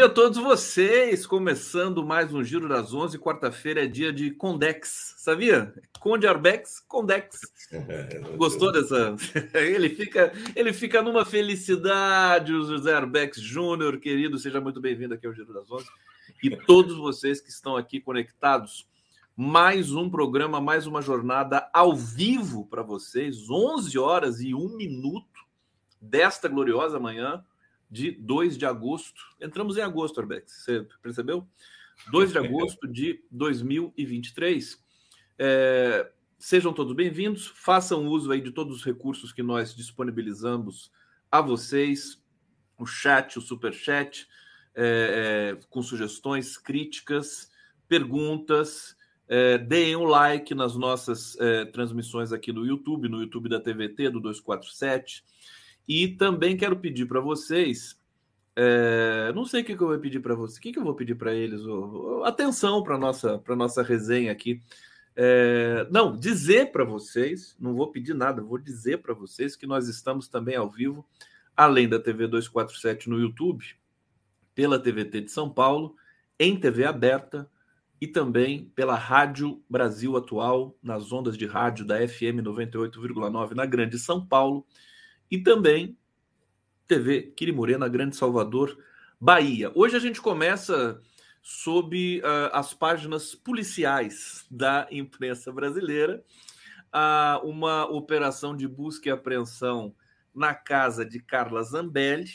dia a todos vocês. Começando mais um Giro das 11. Quarta-feira é dia de Condex. Sabia? Conde Arbex, Condex. Gostou dessa? Ele fica, ele fica numa felicidade, o José Arbex Júnior, querido. Seja muito bem-vindo aqui ao Giro das 11. E todos vocês que estão aqui conectados. Mais um programa, mais uma jornada ao vivo para vocês. 11 horas e 1 minuto desta gloriosa manhã de 2 de agosto. Entramos em agosto, Arbex, você percebeu? 2 de agosto de 2023. É, sejam todos bem-vindos, façam uso aí de todos os recursos que nós disponibilizamos a vocês, o chat, o super chat, é, é, com sugestões, críticas, perguntas. É, deem um like nas nossas é, transmissões aqui no YouTube, no YouTube da TVT do 247 e também quero pedir para vocês. É, não sei o que, que eu vou pedir para vocês. O que, que eu vou pedir para eles? Atenção para nossa para nossa resenha aqui. É, não, dizer para vocês, não vou pedir nada, vou dizer para vocês que nós estamos também ao vivo, além da TV 247 no YouTube, pela TVT de São Paulo, em TV aberta e também pela Rádio Brasil Atual, nas ondas de rádio da FM 98,9 na Grande São Paulo e também TV Quirimurena, Grande Salvador, Bahia. Hoje a gente começa sob uh, as páginas policiais da imprensa brasileira, uh, uma operação de busca e apreensão na casa de Carla Zambelli.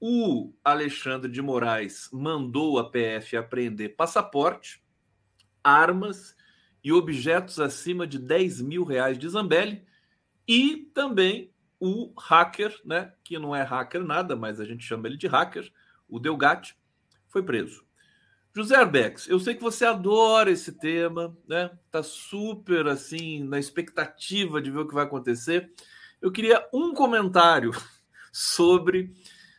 O Alexandre de Moraes mandou a PF apreender passaporte, armas e objetos acima de 10 mil reais de Zambelli e também o hacker, né, que não é hacker nada, mas a gente chama ele de hacker, o Delgatti, foi preso. José Arbex, eu sei que você adora esse tema, né? Tá super assim na expectativa de ver o que vai acontecer. Eu queria um comentário sobre,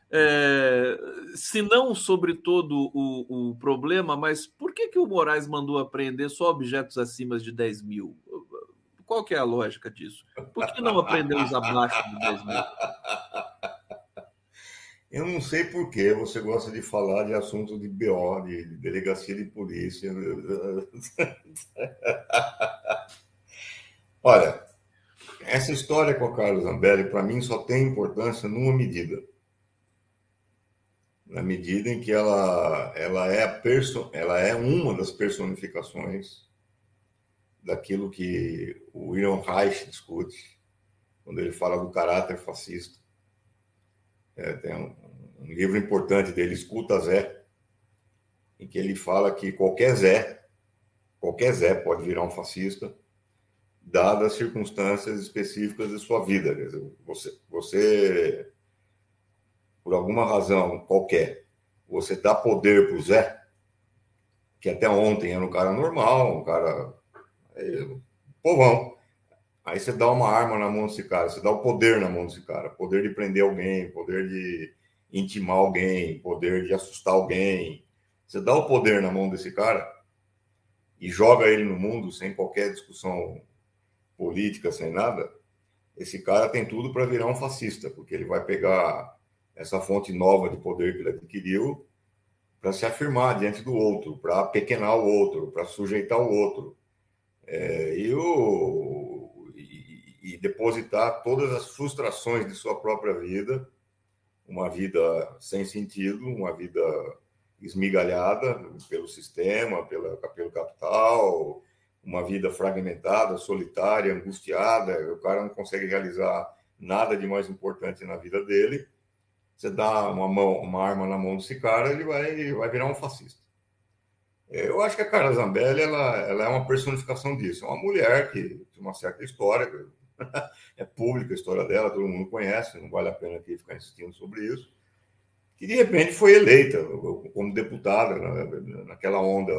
é, se não sobre todo o, o, problema, mas por que, que o Moraes mandou apreender só objetos acima de 10 mil? Qual que é a lógica disso? Por que não aprendemos abaixo de 10 mil? Eu não sei por que você gosta de falar de assunto de BO, de delegacia de polícia. Olha, essa história com a Carlos Zambelli, para mim, só tem importância numa medida. Na medida em que ela, ela, é, perso, ela é uma das personificações daquilo que o William Reich discute, quando ele fala do caráter fascista. É, tem um, um, livro importante dele, Escuta Zé, em que ele fala que qualquer Zé, qualquer Zé pode virar um fascista, dadas as circunstâncias específicas de sua vida. Quer dizer, você, você, por alguma razão qualquer, você dá poder para o Zé, que até ontem era um cara normal, um cara povão. Aí você dá uma arma na mão desse cara, você dá o poder na mão desse cara, poder de prender alguém, poder de intimar alguém, poder de assustar alguém. Você dá o poder na mão desse cara e joga ele no mundo sem qualquer discussão política, sem nada. Esse cara tem tudo para virar um fascista, porque ele vai pegar essa fonte nova de poder que ele adquiriu para se afirmar diante do outro, para pequenar o outro, para sujeitar o outro é, e, o, e, e, depositar todas as frustrações de sua própria vida, uma vida sem sentido, uma vida esmigalhada pelo sistema, pela, pelo capital, uma vida fragmentada, solitária, angustiada, o cara não consegue realizar nada de mais importante na vida dele. Você dá uma, mão, uma arma na mão desse cara, ele vai, vai virar um fascista. Eu acho que a Carla Zambelli ela, ela é uma personificação disso. É uma mulher que tem uma certa história, é pública a história dela, todo mundo conhece, não vale a pena aqui ficar insistindo sobre isso. Que de repente foi eleita como deputada naquela onda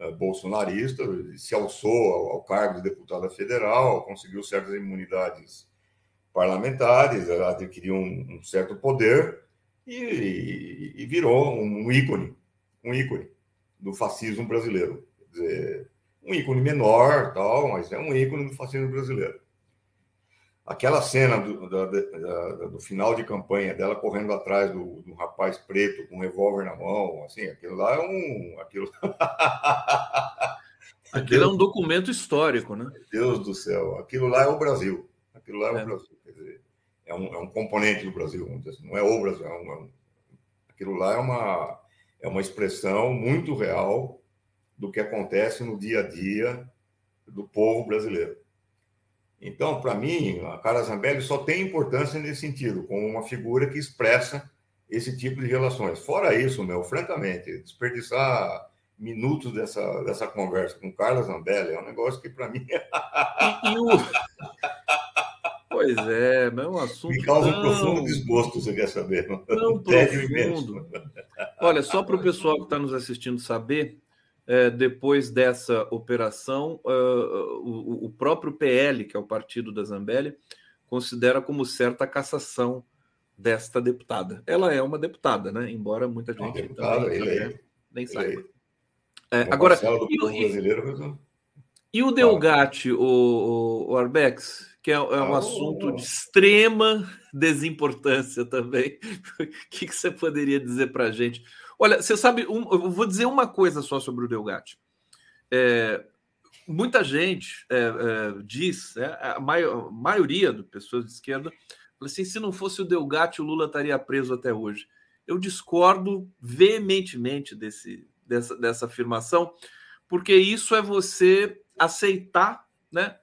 eh, bolsonarista, se alçou ao cargo de deputada federal, conseguiu certas imunidades parlamentares, adquiriu um, certo poder e, e virou um ícone, um ícone do fascismo brasileiro. Quer dizer, um ícone menor, tal, mas é um ícone do fascismo brasileiro. Aquela cena do, da, da, do final de campanha dela correndo atrás do, do, rapaz preto com um revólver na mão, assim, aquilo lá é um. Aquilo, aquilo é um documento histórico, né? Deus do céu, aquilo lá é o Brasil. Aquilo lá é, é. o Brasil. Dizer, é um, é um componente do Brasil, assim. Não é o Brasil, é um, é um, aquilo lá é uma, é uma expressão muito real do que acontece no dia a dia do povo brasileiro. Então, para mim, a Carla Zambelli só tem importância nesse sentido, como uma figura que expressa esse tipo de relações. Fora isso, meu, francamente, desperdiçar minutos dessa, dessa conversa com Carla Zambelli é um negócio que, para mim. e, o... Pois é, é um assunto. Me causa um profundo desgosto, você quer saber? Não, profundo. Olha, só para o pessoal que está nos assistindo saber, é, depois dessa operação, uh, o, o, próprio PL, que é o partido da Zambelli, considera como certa a cassação desta deputada. Ela é uma deputada, né? Embora muita gente deputada, também, ele nem saiba. É, agora, e, brasileiro, e o Delgatti, o, o, o Arbex, que é, é um ah, assunto de extrema desimportância também. o que, que você poderia dizer para a gente? Olha, você sabe, um, eu vou dizer uma coisa só sobre o Delgatti. É, muita gente é, é, diz, é, a, maior, a maioria das pessoas de esquerda, assim, se não fosse o Delgatti, o Lula estaria preso até hoje. Eu discordo veementemente desse, dessa, dessa afirmação, porque isso é você aceitar né,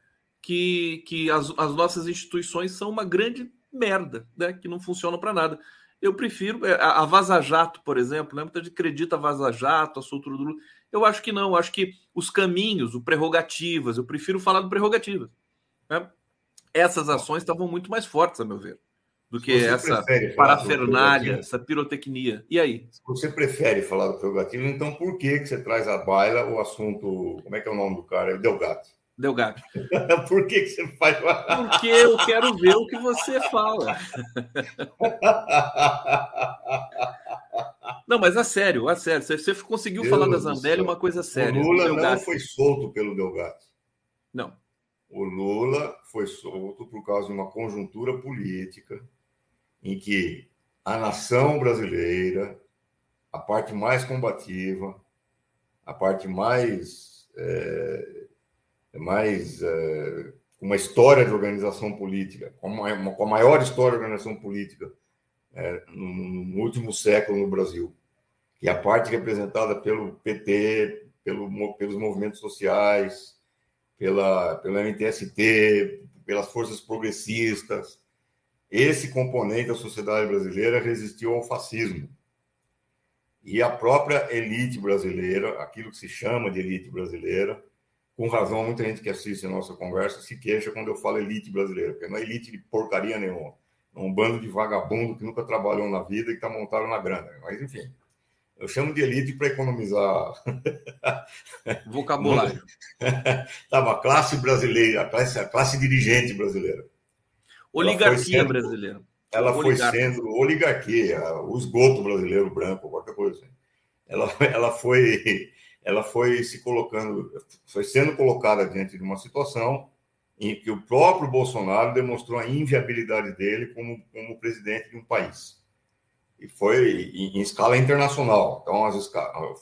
que, que as, as nossas instituições são uma grande merda, né, que não funcionam para nada. Eu prefiro é, a Vaza Jato, por exemplo, né? muita gente acredita a Vaza Jato, a soltura do Lula. Eu acho que não, acho que os caminhos, o prerrogativas, eu prefiro falar do prerrogativas. Né? Essas ações estavam muito mais fortes, a meu ver, do que essa parafernália, essa pirotecnia. E aí? Se você prefere falar do prerrogativo, então por que, que você traz à baila o assunto. Como é que é o nome do cara? É Delgado. Delgado. Por que, que você faz? Porque eu quero ver o que você fala. Não, mas a sério, a sério. Você conseguiu Deus falar da Zambelli uma coisa séria. O Lula não foi solto pelo Delgado. Não. O Lula foi solto por causa de uma conjuntura política em que a nação brasileira, a parte mais combativa, a parte mais é, mais é, uma história de organização política, com a, maior história de organização política é, no, no, último século no Brasil, que é a parte representada pelo PT, pelo, pelos movimentos sociais, pela, pelo MTST, pelas forças progressistas. Esse componente da sociedade brasileira resistiu ao fascismo. E a própria elite brasileira, aquilo que se chama de elite brasileira, com razão, muita gente que assiste a nossa conversa se queixa quando eu falo elite brasileira, porque não é elite de porcaria nenhuma. É um bando de vagabundo que nunca trabalhou na vida e que está montado na grana. Mas, enfim, eu chamo de elite para economizar. Vocabulário. Estava a classe brasileira, a classe, a classe dirigente brasileira. Oligarquia sendo, brasileira. Ela foi sendo oligarquia, o esgoto brasileiro branco, qualquer coisa assim. Ela, ela foi ela foi se colocando, foi sendo colocada diante de uma situação em que o próprio Bolsonaro demonstrou a inviabilidade dele como, como presidente de um país. E foi em, em escala internacional. Então, as,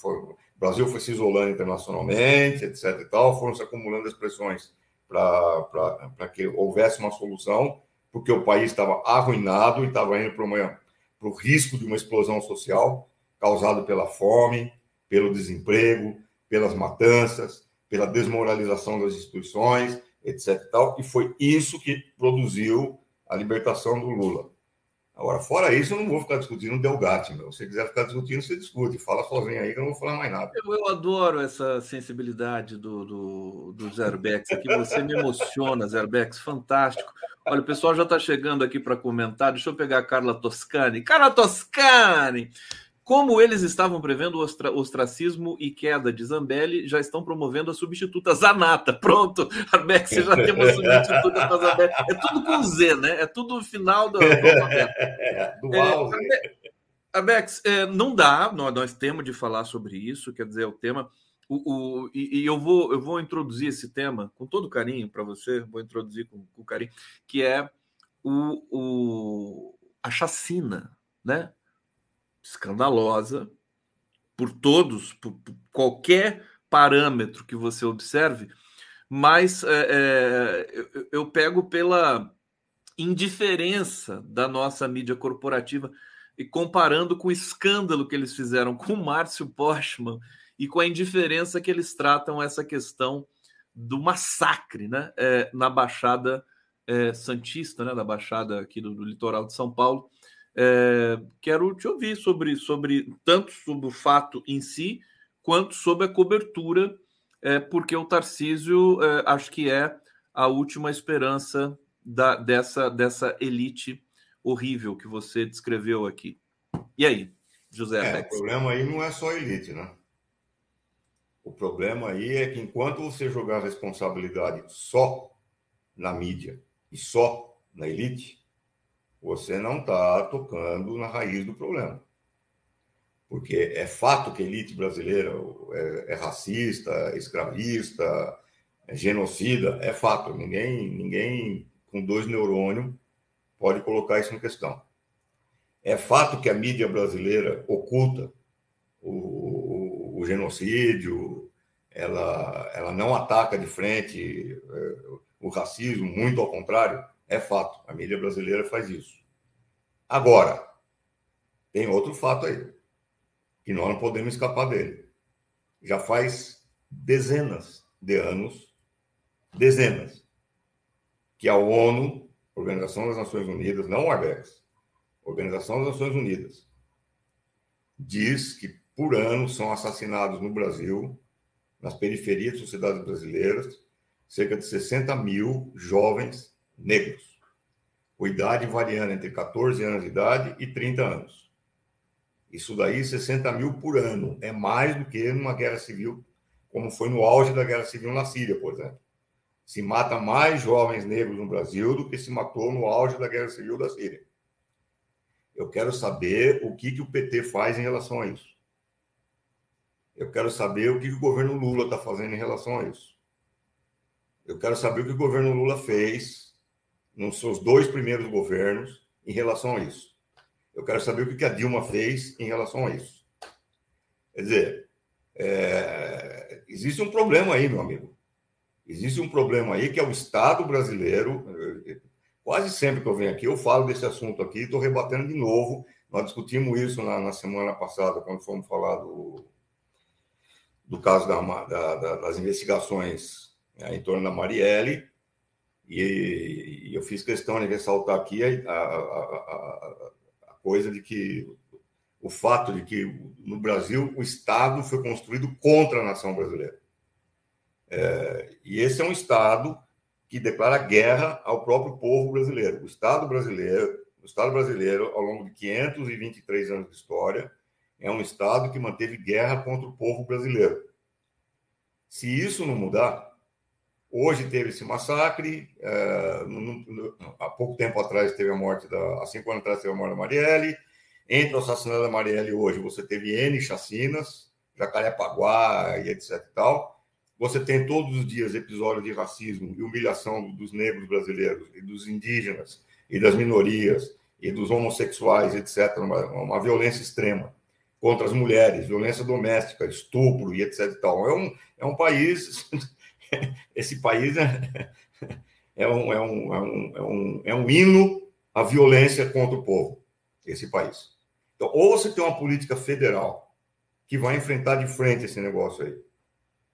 foi, o Brasil foi se isolando internacionalmente, etc. e tal, foram se acumulando as pressões para que houvesse uma solução, porque o país estava arruinado e estava indo para o risco de uma explosão social causado pela fome, pelo desemprego, pelas matanças, pela desmoralização das instituições, etc. E, tal, e foi isso que produziu a libertação do Lula. Agora, fora isso, eu não vou ficar discutindo Delgatti, meu. Se você quiser ficar discutindo, você discute. Fala sozinho aí que eu não vou falar mais nada. Eu, eu adoro essa sensibilidade do, do, do Zerbex aqui. Você me emociona, Zerbex. Fantástico. Olha, o pessoal já está chegando aqui para comentar. Deixa eu pegar a Carla Toscani. Carla Toscani! Como eles estavam prevendo o ostracismo e queda de Zambelli, já estão promovendo a substituta Zanata. Pronto, Arbex, você já tem uma substituta para Zambelli. É tudo com Z, né? É tudo final do, do alfabeto. É, Arbex, é, não dá, nós, nós temos de falar sobre isso, quer dizer, o tema. o, o, e, e, eu, vou, eu vou introduzir esse tema com todo carinho para você, vou introduzir com, com carinho, que é o, o, a chacina, né? Escandalosa por todos, por, por qualquer parâmetro que você observe, mas é, é, eu, eu pego pela indiferença da nossa mídia corporativa e comparando com o escândalo que eles fizeram com o Márcio Postman e com a indiferença que eles tratam essa questão do massacre né, é, na Baixada é, Santista, né, da Baixada aqui do, do litoral de São Paulo. É, quero te ouvir sobre, sobre tanto sobre o fato em si, quanto sobre a cobertura, é, porque o Tarcísio é, acho que é a última esperança da, dessa, dessa elite horrível que você descreveu aqui. E aí, José é, O problema aí não é só elite, né? O problema aí é que enquanto você jogar a responsabilidade só na mídia e só na elite, você não está tocando na raiz do problema. Porque é fato que a elite brasileira é, é racista, é escravista, é genocida, é fato. Ninguém, ninguém com dois neurônios pode colocar isso em questão. É fato que a mídia brasileira oculta o, o genocídio, ela, ela não ataca de frente é, o racismo, muito ao contrário, é fato. A mídia brasileira faz isso. Agora, tem outro fato aí, que nós não podemos escapar dele. Já faz dezenas de anos, dezenas, que a ONU, Organização das Nações Unidas, não o ABEX, Organização das Nações Unidas, diz que por ano são assassinados no Brasil, nas periferias de sociedades brasileiras, cerca de 60 mil jovens negros, com idade variando entre 14 anos de idade e 30 anos. Isso daí, 60 mil por ano, é mais do que numa guerra civil, como foi no auge da guerra civil na Síria, por exemplo. Se mata mais jovens negros no Brasil do que se matou no auge da guerra civil da Síria. Eu quero saber o que, que o PT faz em relação a isso. Eu quero saber o que, que o governo Lula está fazendo em relação a isso. Eu quero saber o que o governo Lula fez nos seus dois primeiros governos em relação a isso. Eu quero saber o que a Dilma fez em relação a isso. Quer dizer, é... existe um problema aí, meu amigo. Existe um problema aí que é o Estado brasileiro Quase sempre que eu venho aqui, eu falo desse assunto aqui, estou rebatendo de novo. Nós discutimos isso na, na, semana passada, quando fomos falar do, do caso da, da, das investigações né, em torno da Marielle, e, e, eu fiz questão de ressaltar aqui a, a, a, a coisa de que o fato de que no Brasil o Estado foi construído contra a nação brasileira. É, e esse é um Estado que declara guerra ao próprio povo brasileiro. O Estado brasileiro, o Estado brasileiro, ao longo de 523 anos de história, é um Estado que manteve guerra contra o povo brasileiro. Se isso não mudar, hoje teve esse massacre, é, no, no, há pouco tempo atrás teve a morte da, há cinco anos atrás teve a morte da Marielle, entre o assassinato da Marielle hoje você teve N chacinas, Jacarepaguá e etc e tal, você tem todos os dias episódios de racismo e humilhação dos negros brasileiros e dos indígenas e das minorias e dos homossexuais, etc. Uma, uma violência extrema contra as mulheres, violência doméstica, estupro e etc. E tal. É, um, é um país. Esse país é, é, um, é, um, é, um, é, um, é um hino à violência contra o povo, esse país. Então, ou você tem uma política federal que vai enfrentar de frente esse negócio aí,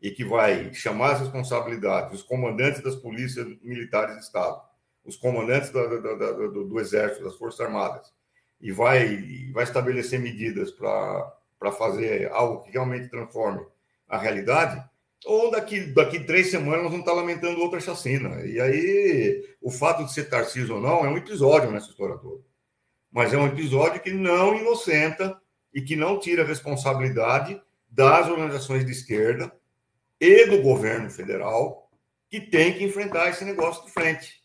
e que vai chamar as responsabilidades os comandantes das polícias militares de Estado, os comandantes da, da, da, do, do, Exército, das Forças Armadas, e vai, vai estabelecer medidas para fazer algo que realmente transforme a realidade, ou daqui, daqui três semanas nós vamos estar lamentando outra chacina. E aí, o fato de ser Tarcísio ou não é um episódio nessa história toda. Mas é um episódio que não inocenta e que não tira a responsabilidade das organizações de esquerda e do governo federal que tem que enfrentar esse negócio de frente.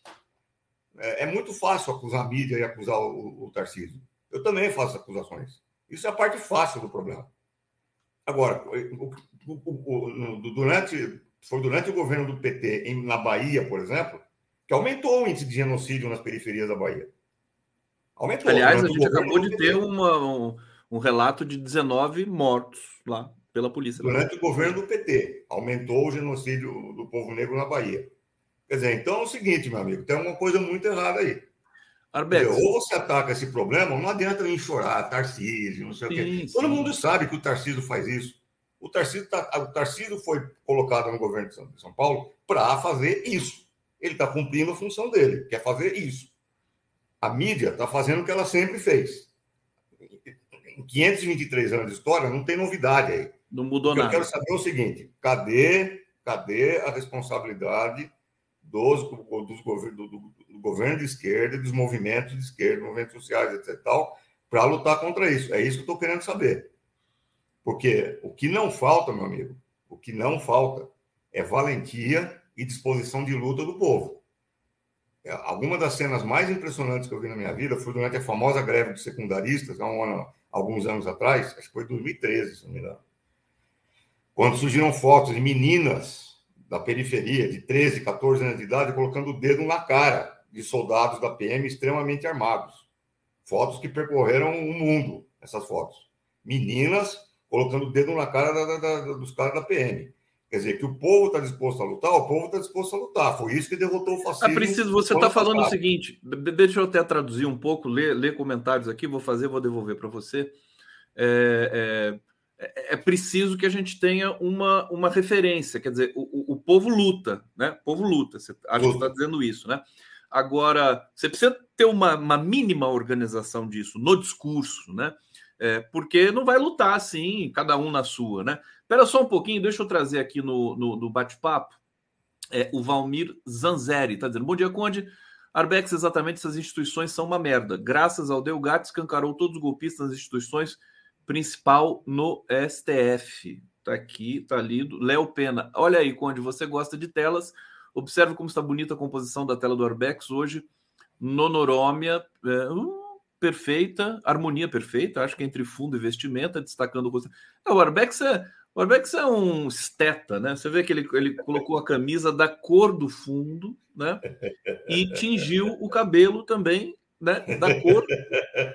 É, é muito fácil acusar a mídia e acusar o, o Tarcísio. Eu também faço acusações. Isso é a parte fácil do problema. Agora, durante, foi durante o governo do PT em, na Bahia, por exemplo, que aumentou o índice de genocídio nas periferias da Bahia. Aumentou. Aliás, a gente acabou de ter uma, um, um, relato de 19 mortos lá pela polícia. Durante o governo do PT, aumentou o genocídio do povo negro na Bahia. Quer dizer, então é o seguinte, meu amigo, tem uma coisa muito errada aí. Arbex. Ou você ataca esse problema, não adianta nem chorar, Tarcísio, não sei sim, o quê. Sim. Todo mundo sabe que o Tarcísio faz isso. O Tarcísio, tá, o Tarcísio foi colocado no governo de São Paulo para fazer isso. Ele está cumprindo a função dele, quer fazer isso. A mídia está fazendo o que ela sempre fez. Em 523 anos de história, não tem novidade aí. Não mudou nada. Eu quero saber o seguinte: cadê, cadê a responsabilidade dos, dos do, do, do, governo de esquerda dos movimentos de esquerda, movimentos sociais, etc., para lutar contra isso? É isso que eu estou querendo saber. Porque o que não falta, meu amigo, o que não falta é valentia e disposição de luta do povo. É, alguma das cenas mais impressionantes que eu vi na minha vida foi durante a famosa greve dos secundaristas, há um ano, alguns anos atrás, acho que foi 2013, se não me engano, quando surgiram fotos de meninas da periferia, de 13, 14 anos de idade, colocando o dedo na cara de soldados da PM extremamente armados. Fotos que percorreram o mundo, essas fotos. Meninas colocando o dedo na cara da, da, da, dos caras da PM. Quer dizer, que o povo está disposto a lutar, o povo está disposto a lutar. Foi isso que derrotou o fascismo. Ah, preciso, você está falando o seguinte, deixa eu até traduzir um pouco, ler, ler comentários aqui, vou fazer, vou devolver para você. É, é, é, preciso que a gente tenha uma, uma referência, quer dizer, o, o, o povo luta, né? O povo luta, você que está dizendo isso, né? Agora, você precisa ter uma, uma mínima organização disso no discurso, né? É, porque não vai lutar assim, cada um na sua, né? Espera só um pouquinho, deixa eu trazer aqui no, no, no bate-papo é, o Valmir Zanzeri, está dizendo: Bom dia, Conde. Arbex, exatamente essas instituições são uma merda. Graças ao Delgado, escancarou todos os golpistas nas instituições, principal no STF. Está aqui, está lido. Léo Pena. Olha aí, Conde, você gosta de telas. Observe como está bonita a composição da tela do Arbex hoje. Nonorômia. É, uh, perfeita, harmonia perfeita, acho que entre fundo e vestimenta, destacando o. Não, o Arbex é. O Arbex é um esteta, né? Você vê que ele, ele colocou a camisa da cor do fundo, né? E tingiu o cabelo também, né? Da cor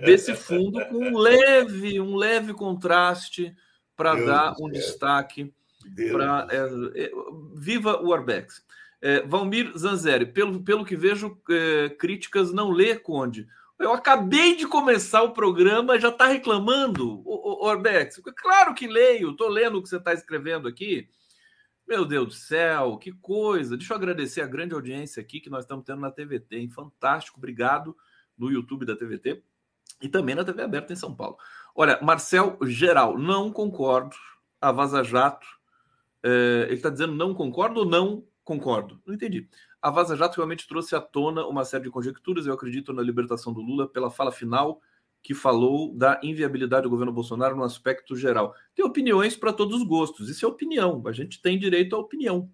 desse fundo com um leve, um leve contraste para dar um destaque para é, é, viva o Arbex. É, Valmir Zanzeri, pelo, pelo que vejo, é, críticas não lê Conde. Eu acabei de começar o programa, já está reclamando, o, Orbex. Claro que leio, estou lendo o que você está escrevendo aqui. Meu Deus do céu, que coisa. Deixa eu agradecer a grande audiência aqui que nós estamos tendo na TVT, hein? Fantástico, obrigado no YouTube da TVT e também na TV aberta em São Paulo. Olha, Marcel Geral, não concordo. A Vaza Jato, é, ele está dizendo não concordo ou não concordo? Não entendi. A Vaza Jato realmente trouxe à tona uma série de conjecturas. Eu acredito na libertação do Lula pela fala final que falou da inviabilidade do governo Bolsonaro no aspecto geral. Tem opiniões para todos os gostos. Isso é opinião. A gente tem direito à opinião.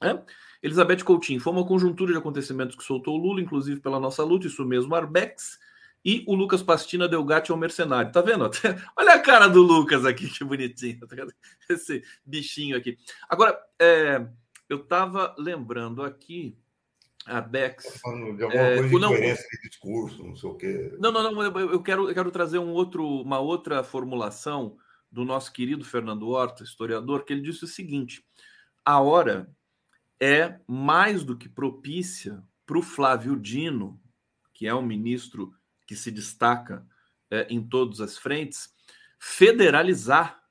Né? Elizabeth Coutinho, foi uma conjuntura de acontecimentos que soltou o Lula, inclusive pela nossa luta, isso mesmo, Arbex. E o Lucas Pastina deu gato ao mercenário. Tá vendo? Olha a cara do Lucas aqui, que bonitinho. Esse bichinho aqui. Agora, é, eu estava lembrando aqui a Bex. Tá de alguma é, coisa não, de discurso, não sei o quê. Não, não, não. Eu quero, eu quero trazer um outro, uma outra formulação do nosso querido Fernando Horta, historiador, que ele disse o seguinte: a hora é mais do que propícia para o Flávio Dino, que é um ministro que se destaca é, em todas as frentes, federalizar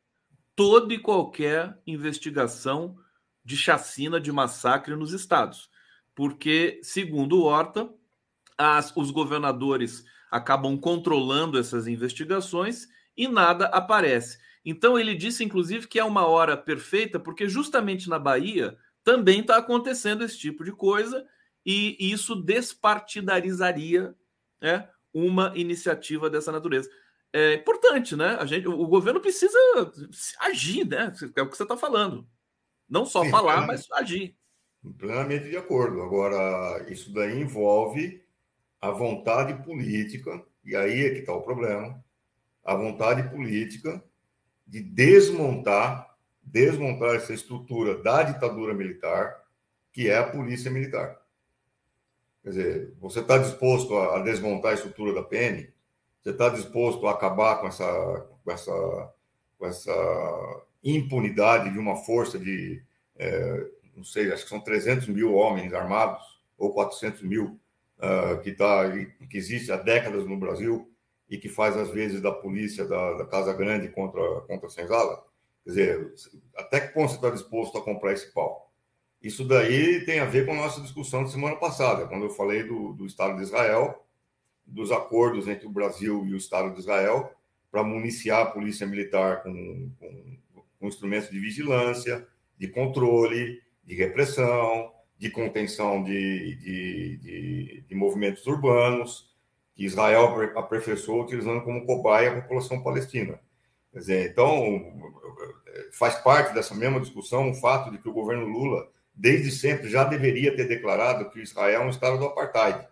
toda e qualquer investigação de chacina, de massacre nos estados porque, segundo Horta, as, os governadores acabam controlando essas investigações e nada aparece. Então, ele disse, inclusive, que é uma hora perfeita, porque justamente na Bahia também está acontecendo esse tipo de coisa e isso despartidarizaria né, uma iniciativa dessa natureza. É importante, né? A gente, o governo precisa agir, né? É o que você está falando. Não só falar, é. mas agir. Plenamente de acordo. Agora, isso daí envolve a vontade política, e aí é que está o problema, a vontade política de desmontar desmontar essa estrutura da ditadura militar, que é a polícia militar. Quer dizer, você está disposto a, desmontar a estrutura da PN? Você está disposto a acabar com essa, com essa, com essa impunidade de uma força de, é, não sei, acho que são 300 mil homens armados, ou 400 mil, uh, que, tá, que existe há décadas no Brasil e que faz, às vezes, da polícia da, da Casa Grande contra, contra a Senzala? Quer dizer, até que ponto você está disposto a comprar esse pau? Isso daí tem a ver com a nossa discussão de semana passada, quando eu falei do, do Estado de Israel, dos acordos entre o Brasil e o Estado de Israel para municiar a polícia militar com, com, com instrumentos de vigilância, de controle, de repressão, de contenção de, de, de, de movimentos urbanos, que Israel aperfeiçoou utilizando como cobaia a população palestina. Quer dizer, então, faz parte dessa mesma discussão o fato de que o governo Lula desde sempre já deveria ter declarado que Israel é um estado do apartheid,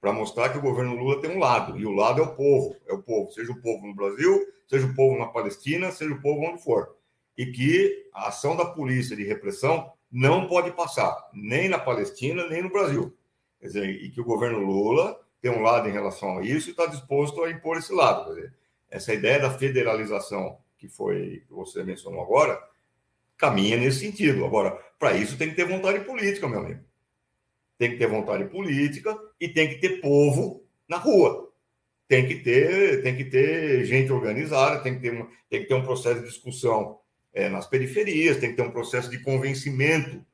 para mostrar que o governo Lula tem um lado, e o lado é o povo, é o povo, seja o povo no Brasil, seja o povo na Palestina, seja o povo onde for. E que a ação da polícia de repressão não pode passar, nem na Palestina, nem no Brasil. Quer dizer, e que o governo Lula tem um lado em relação a isso e está disposto a impor esse lado. Quer dizer, essa ideia da federalização que foi que você mencionou agora, caminha nesse sentido. Agora, para isso tem que ter vontade política, meu amigo. Tem que ter vontade política e tem que ter povo na rua. Tem que ter, tem que ter gente organizada, tem que ter, tem que ter um processo de discussão é, nas periferias, tem que ter um processo de convencimento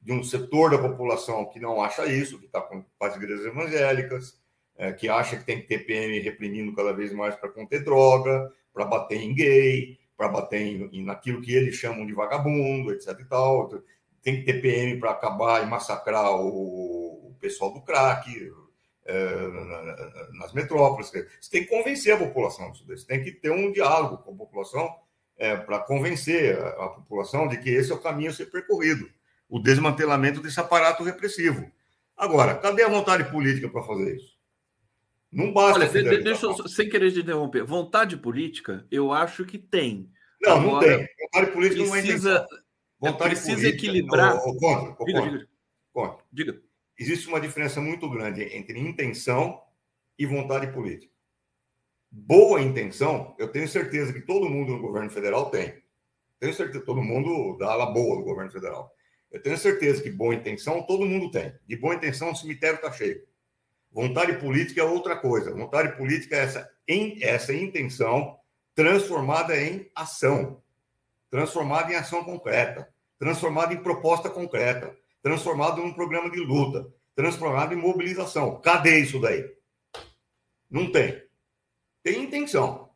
de um setor da população que não acha isso, que está com as igrejas evangélicas, é, que acha que tem que ter PM reprimindo cada vez mais para conter droga, para bater em gay, para bater em, em, naquilo que eles chamam de vagabundo, etc. e tal. Tem que ter PM para acabar e massacrar o, o pessoal do crack é, nas metrópoles. Você tem que convencer a população disso. Você tem que ter um diálogo com a população é, para convencer a, a população de que esse é o caminho a ser percorrido o desmantelamento desse aparato repressivo. Agora, cadê a vontade política para fazer isso? Não basta. Olha, deixa eu, sem querer te interromper. Vontade política, eu acho que tem. Não, Agora, não tem. Vontade política precisa, não é Vontade precisa política, equilibrar. Ou, ou, contra, ou diga, contra. diga. Contra. diga. Existe uma diferença muito grande entre intenção e vontade política. Boa intenção, eu tenho certeza que todo mundo no governo federal tem. Tenho certeza, todo mundo da ala boa do governo federal. Eu tenho certeza que boa intenção todo mundo tem. De boa intenção, o cemitério está cheio. Vontade política é outra coisa. Vontade política é essa, em, essa intenção transformada em ação, transformada em ação concreta, transformada em proposta concreta, transformada num programa de luta, transformada em mobilização. Cadê isso daí? Não tem. Tem intenção.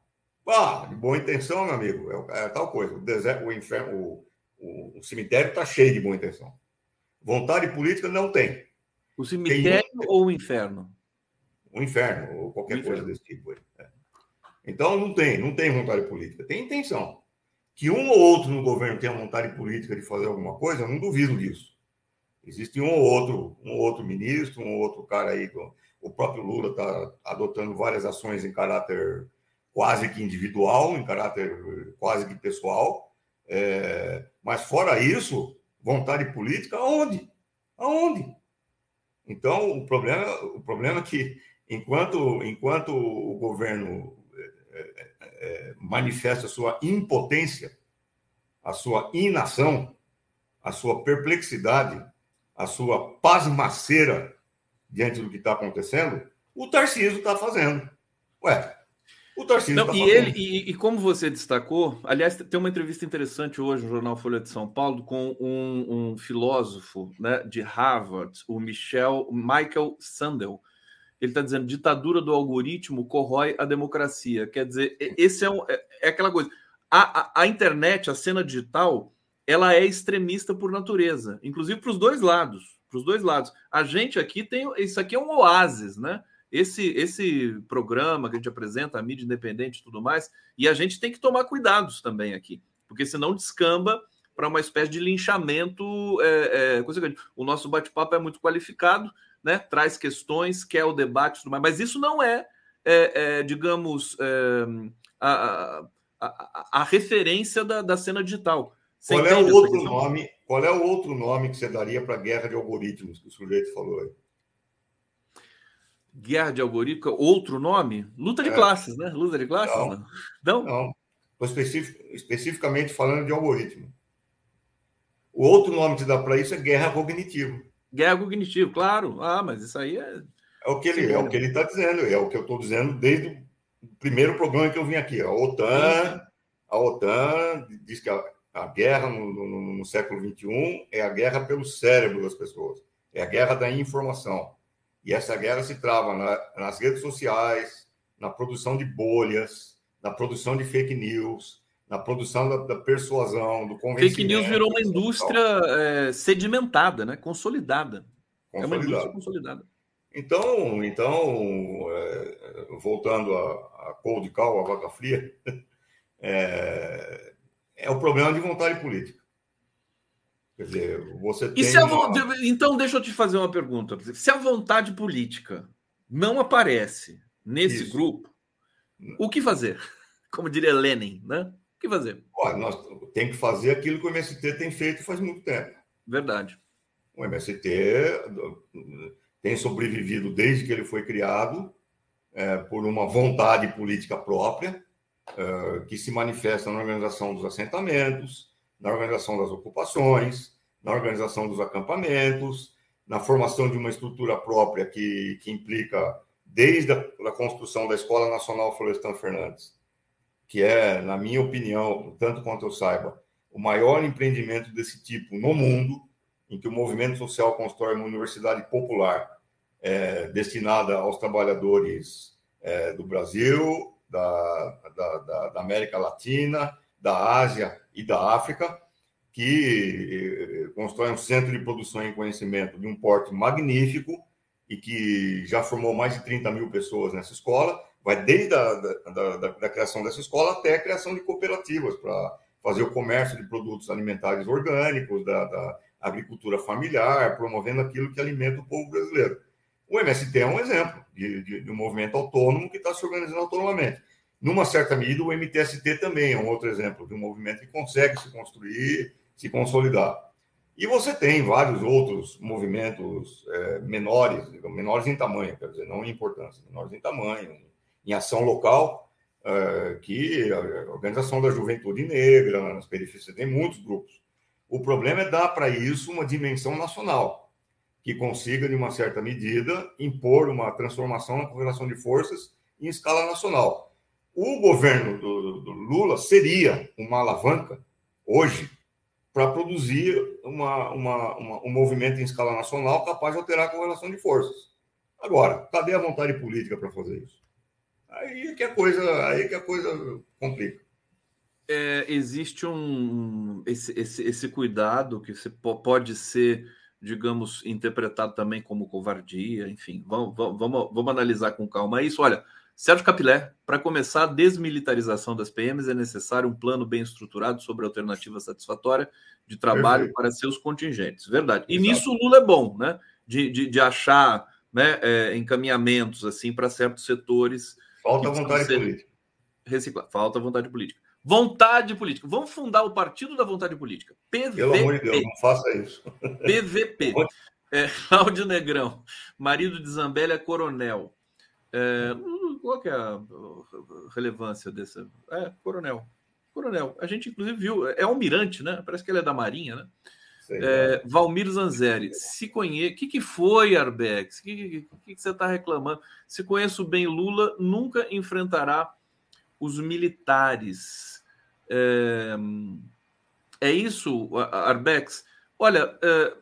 Ah, de boa intenção, meu amigo, é, é tal coisa. O deserto, o inferno, o, o, cemitério está cheio de boa intenção. Vontade política não tem. O cemitério tem... ou o inferno? O inferno, ou qualquer inferno. coisa desse tipo. É. Então, não tem, não tem vontade política. Tem intenção. Que um ou outro no governo tenha vontade política de fazer alguma coisa, eu não duvido disso. Existe um ou outro, um ou outro ministro, um ou outro cara aí, o próprio Lula está adotando várias ações em caráter quase que individual, em caráter quase que pessoal. É... mas fora isso, vontade política, aonde? Aonde? Então, o problema, o problema é que, enquanto, enquanto o governo é, é, é, manifesta a sua impotência, a sua inação, a sua perplexidade, a sua pasmaceira diante do que está acontecendo, o Tarcísio está fazendo. Ué, o Tarcísio Não, tá e ele e, e, como você destacou, aliás, tem uma entrevista interessante hoje no jornal Folha de São Paulo com um, um filósofo né, de Harvard, o Michel Michael Sandel. Ele está dizendo ditadura do algoritmo corrói a democracia. Quer dizer, esse é, um, é, é aquela coisa. A, a, a, internet, a cena digital, ela é extremista por natureza, inclusive para os dois lados. Para os dois lados. A gente aqui tem. Isso aqui é um oásis, né? esse, esse programa que a gente apresenta, a mídia independente e tudo mais, e a gente tem que tomar cuidados também aqui, porque senão descamba para uma espécie de linchamento. É, é, o nosso bate-papo é muito qualificado, né? traz questões, quer o debate tudo mais, mas isso não é, é, é digamos, é, a, a, a, a, referência da, da cena digital. Você qual é o outro nome? Qual é o outro nome que você daria para a guerra de algoritmos que o sujeito falou aí? Guerra de algoritmos, outro nome? Luta de é. classes, né? Luta de classes? Não. Não. não. Especific, especificamente falando de algoritmo. O outro nome que dá para isso é guerra cognitiva. Guerra cognitiva, claro. Ah, mas isso aí é. É o que ele é o que ele está dizendo, é o que eu estou dizendo desde o primeiro programa que eu vim aqui. A OTAN, a OTAN diz que a, a guerra no, no, no século XXI é a guerra pelo cérebro das pessoas, é a guerra da informação. E essa guerra se trava na, nas redes sociais, na produção de bolhas, na produção de fake news, na produção da, da persuasão, do convencimento. Fake news virou uma indústria é, sedimentada, né? consolidada. consolidada. É uma indústria consolidada. Então, então é, voltando a, a cold call, a vaca fria, é, é o problema de vontade política. Quer dizer, você tem. Uma... Então, deixa eu te fazer uma pergunta. Se a vontade política não aparece nesse Isso. grupo, o que fazer? Como diria Lenin, né? O que fazer? Olha, nós tem que fazer aquilo que o MST tem feito faz muito tempo. Verdade. O MST tem sobrevivido desde que ele foi criado é, por uma vontade política própria, que se manifesta na organização dos assentamentos, na organização das ocupações, na organização dos acampamentos, na formação de uma estrutura própria que, que implica desde a construção da Escola Nacional Florestan Fernandes, que é, na minha opinião, tanto quanto eu saiba, o maior empreendimento desse tipo no mundo, em que o movimento social constrói uma universidade popular é, destinada aos trabalhadores é, do Brasil, da, da, da, da, América Latina, da Ásia e da África, que é, constrói um centro de produção e conhecimento de um porte magnífico, e que já formou mais de 30 mil pessoas nessa escola, vai desde a da, da, da criação dessa escola até a criação de cooperativas para fazer o comércio de produtos alimentares orgânicos, da, da, agricultura familiar, promovendo aquilo que alimenta o povo brasileiro. O MST é um exemplo de, de, de um movimento autônomo que está se organizando autonomamente. Numa certa medida, o MTST também é um outro exemplo de um movimento que consegue se construir, se consolidar. E você tem vários outros movimentos é, menores, menores em tamanho, quer dizer, não em importância, menores em tamanho, em ação local, é, que a organização da juventude negra, nas periferias, tem muitos grupos. O problema é dar para isso uma dimensão nacional, que consiga, de uma certa medida, impor uma transformação na correlação de forças em escala nacional. O governo do, do Lula seria uma alavanca, hoje, para produzir uma, uma, uma, um movimento em escala nacional capaz de alterar a correlação de forças. Agora, cadê a vontade política para fazer isso? Aí é que a coisa, aí é que a coisa complica. É, existe um esse, esse, esse cuidado que você pode ser, digamos, interpretado também como covardia, enfim, vamos, vamos, vamos analisar com calma isso. Olha, Sérgio Capilé, para começar a desmilitarização das PMs é necessário um plano bem estruturado sobre alternativa satisfatória de trabalho Perfeito. para seus contingentes. Verdade. E Exato. nisso o Lula é bom, né? De, de, de achar né, é, encaminhamentos assim para certos setores. Falta vontade política. Reciclar. Falta vontade política. Vontade política. Vamos fundar o Partido da Vontade Política. PVP. Pelo amor de Deus, não faça isso. PVP. É, Cláudio Negrão, marido de Zambélia Coronel. É, qual que é a relevância dessa? É, coronel. Coronel. A gente, inclusive, viu. É almirante, né? Parece que ele é da Marinha, né? É, Valmir Zanzeri, se conhece. O que, que foi, Arbex? O que, que, que, você está reclamando? Se conheço bem Lula, nunca enfrentará os militares. É, é isso, Arbex? Olha, é,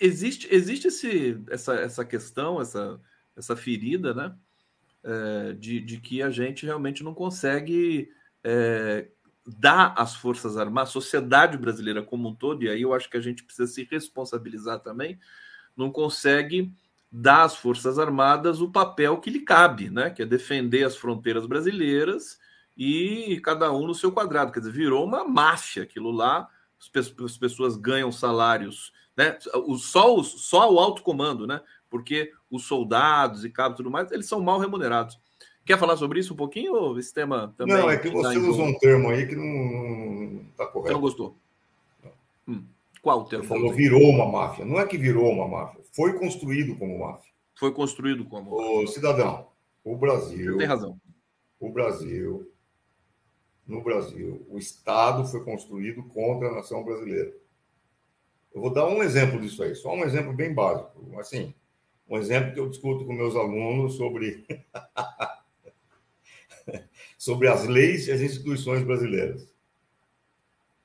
existe, existe esse, essa, essa questão, essa, essa ferida, né? É, de, de, que a gente realmente não consegue é, dar às Forças Armadas, a sociedade brasileira como um todo, e aí eu acho que a gente precisa se responsabilizar também, não consegue dar às Forças Armadas o papel que lhe cabe, né? que é defender as fronteiras brasileiras e cada um no seu quadrado. Quer dizer, virou uma máfia aquilo lá, as pessoas ganham salários, né? Só, o, só o alto comando, né? porque os soldados e cabos e tudo mais, eles são mal remunerados. Quer falar sobre isso um pouquinho, ou esse tema também? Não, é que você tá usa um termo aí que não está correto. Você não gostou? Hum. Qual o termo? Você falou virou uma máfia. Não é que virou uma máfia, foi construído como máfia. Foi construído como. O cidadão, o Brasil. Você tem razão. O Brasil, no Brasil, o Estado foi construído contra a nação brasileira. Eu vou dar um exemplo disso aí, só um exemplo bem básico. Assim, um exemplo que eu discuto com meus alunos sobre sobre as leis e as instituições brasileiras.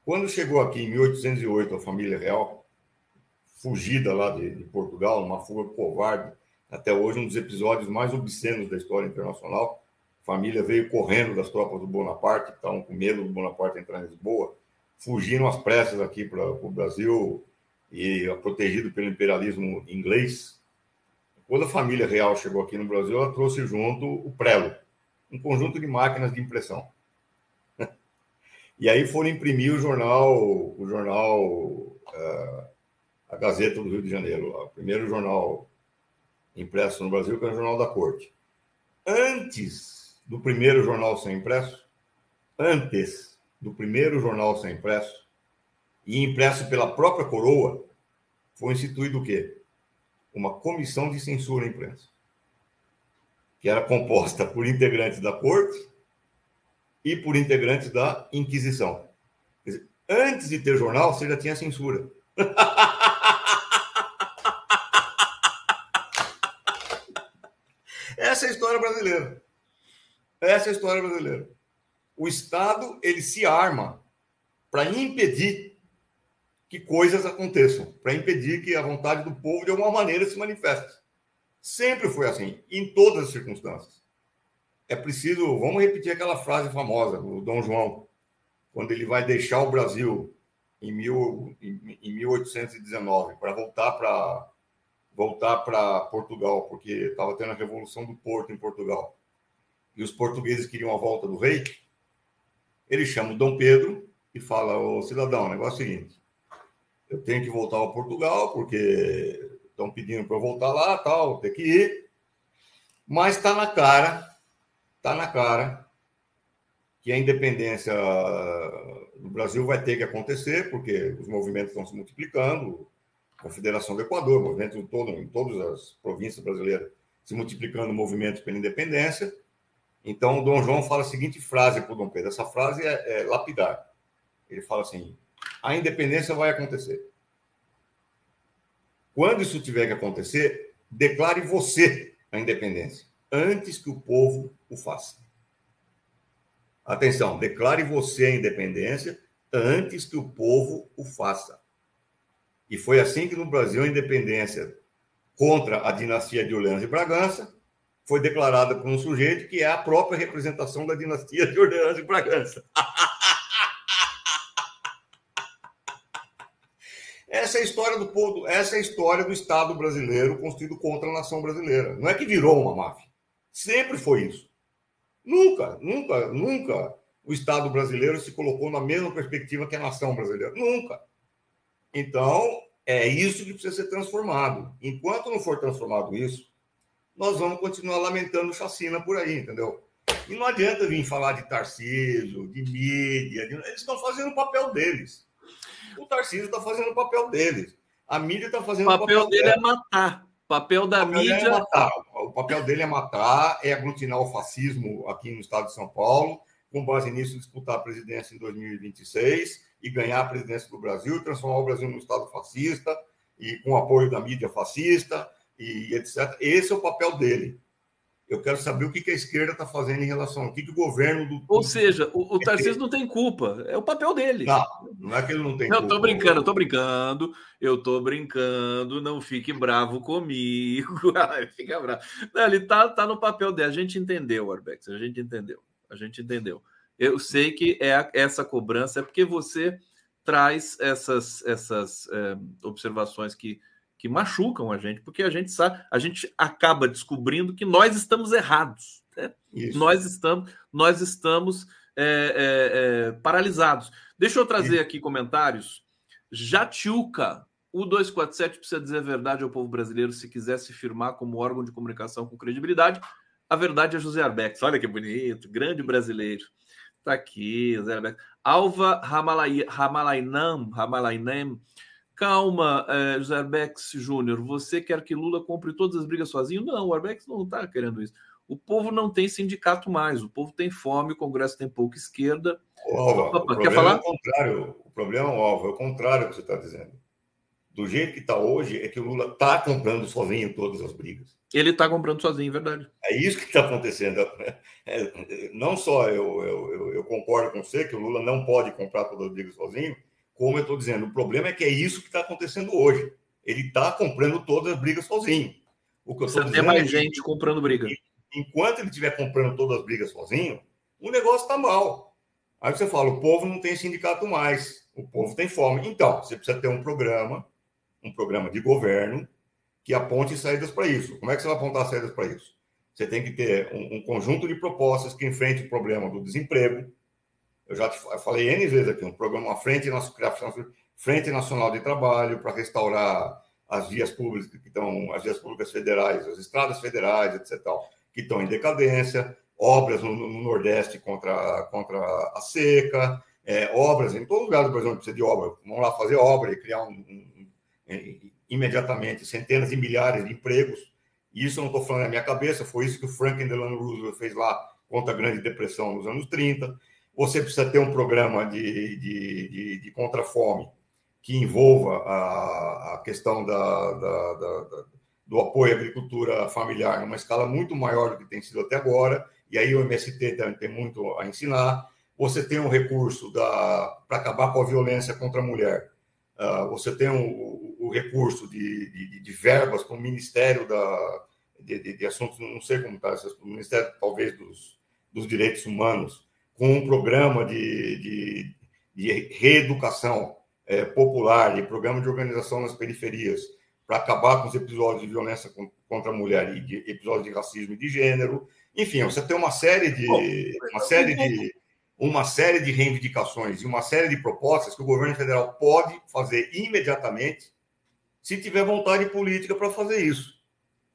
Quando chegou aqui em 1808 a família real, fugida lá de, de Portugal, uma fuga covarde, até hoje um dos episódios mais obscenos da história internacional. A família veio correndo das tropas do Bonaparte, estavam com medo do Bonaparte entrar em Lisboa, fugiram às pressas aqui para o Brasil e protegido pelo imperialismo inglês. Quando a família real chegou aqui no Brasil, ela trouxe junto o prelo, um conjunto de máquinas de impressão. E aí foram imprimir o jornal, o jornal, uh, a Gazeta do Rio de Janeiro, o primeiro jornal impresso no Brasil, que era o Jornal da Corte. Antes do primeiro jornal ser impresso, antes do primeiro jornal ser impresso, e impresso pela própria coroa, foi instituído o quê? Uma comissão de censura à imprensa, que era composta por integrantes da corte e por integrantes da Inquisição. Dizer, antes de ter jornal, você já tinha censura. Essa é a história brasileira. Essa é a história brasileira. O Estado ele se arma para impedir que coisas aconteçam, para impedir que a vontade do povo de alguma maneira se manifeste. Sempre foi assim, em todas as circunstâncias é preciso, vamos repetir aquela frase famosa do Dom João, quando ele vai deixar o Brasil em, mil, em, em 1819 para voltar para voltar para Portugal, porque estava tendo a revolução do Porto em Portugal. E os portugueses queriam a volta do rei. Ele chama o Dom Pedro e fala: "O cidadão, o negócio é o seguinte, eu tenho que voltar ao Portugal porque estão pedindo para eu voltar lá, tal, tem que ir. Mas está na cara Está na cara que a independência do Brasil vai ter que acontecer, porque os movimentos estão se multiplicando, Confederação do Equador, movimento em, todo, em todas as províncias brasileiras, se multiplicando movimentos pela independência. Então, o Dom João fala a seguinte frase para o Dom Pedro, essa frase é, é lapidar. Ele fala assim, a independência vai acontecer. Quando isso tiver que acontecer, declare você a independência antes que o povo o faça. Atenção, declare você a independência antes que o povo o faça. E foi assim que no Brasil a independência contra a dinastia de Orleans e Bragança foi declarada por um sujeito que é a própria representação da dinastia de Orleans e Bragança. Essa é a história do povo, essa é a história do Estado brasileiro construído contra a nação brasileira. Não é que virou uma máfia. Sempre foi isso. Nunca, nunca, nunca o Estado brasileiro se colocou na mesma perspectiva que a nação brasileira. Nunca. Então, é isso que precisa ser transformado. Enquanto não for transformado isso, nós vamos continuar lamentando chacina por aí, entendeu? E não adianta vir falar de Tarcísio, de mídia, de... eles estão fazendo o papel deles. O Tarcísio está fazendo o papel deles. A mídia está fazendo o papel, o papel dele é matar papel da o papel mídia. É matar. O papel dele é matar, é aglutinar o fascismo aqui no estado de São Paulo, com base nisso, disputar a presidência em 2026 e ganhar a presidência do Brasil, transformar o Brasil num estado fascista e com apoio da mídia fascista e etc. Esse é o papel dele. Eu quero saber o que, que a esquerda está fazendo em relação ao que, que o governo do. Ou seja, o, o Tarcísio não tem culpa, é o papel dele. Não, não é que ele não tem não, culpa. Tô brincando, tô brincando, eu tô brincando, não fique bravo comigo. Fica bravo. Não, ele tá, tá no papel dele. A gente entendeu, Arbex, a gente entendeu. A gente entendeu. Eu sei que é essa cobrança é porque você traz essas, essas é, observações que que machucam a gente, porque a gente sabe, a gente acaba descobrindo que nós estamos errados. Né? Nós estamos, nós estamos é, é, é, paralisados. Deixa eu trazer aqui comentários. Jatiuca, o 247 precisa dizer a verdade ao povo brasileiro se quiser se firmar como órgão de comunicação com credibilidade. A verdade é José Arbex. Olha que bonito, grande brasileiro. Tá aqui, José Arbex. Alva Ramalainam, Ramalainam. Calma, é, José Arbex Júnior, você quer que Lula compre todas as brigas sozinho? Não, o Arbex não está querendo isso. O povo não tem sindicato mais, o povo tem fome, o Congresso tem pouca esquerda. Opa, quer falar? É o contrário, o problema, é o contrário que você está dizendo. Do jeito que está hoje, é que o Lula está comprando sozinho todas as brigas. Ele está comprando sozinho, verdade. É isso que está acontecendo. É, não só eu, eu, eu, eu, concordo com você que o Lula não pode comprar todas as brigas sozinho, como eu estou dizendo, o problema é que é isso que está acontecendo hoje. Ele está comprando todas as brigas sozinho. O que eu Você tem mais é gente comprando briga enquanto ele estiver comprando todas as brigas sozinho, o negócio está mal. Aí você fala, o povo não tem sindicato mais, o povo tem fome. Então, você precisa ter um programa, um programa de governo que aponte saídas para isso. Como é que você vai apontar saídas para isso? Você tem que ter um, um, conjunto de propostas que enfrente o problema do desemprego. Eu já te, falei N vezes aqui, um programa, uma frente, frente Nacional de Trabalho para restaurar as vias públicas que estão, as vias públicas federais, as estradas federais, etc que estão em decadência, obras no, no Nordeste contra, contra a seca, é, obras em todo lugar do Brasil precisa de obra. Vamos lá fazer obra e criar um, um, um, imediatamente centenas e milhares de empregos. Isso eu não estou falando na minha cabeça, foi isso que o Franklin Delano Roosevelt fez lá contra a Grande Depressão nos anos 30. Você precisa ter um programa de, de, de, de contra-fome que envolva a, a questão da, da, da do apoio à agricultura familiar numa escala muito maior do que tem sido até agora, e aí o MST também tem muito a ensinar. Você tem um recurso para acabar com a violência contra a mulher. Uh, você tem o, o recurso de, de, de verbas para o Ministério da, de, de, Assuntos, não sei como está, o Ministério talvez dos, dos Direitos Humanos, com um programa de, de, reeducação é, popular, de programa de organização nas periferias, para acabar com os episódios de violência contra a mulher e de episódios de racismo e de gênero. Enfim, você tem uma série de uma série de uma série de reivindicações e uma série de propostas que o governo federal pode fazer imediatamente se tiver vontade política para fazer isso.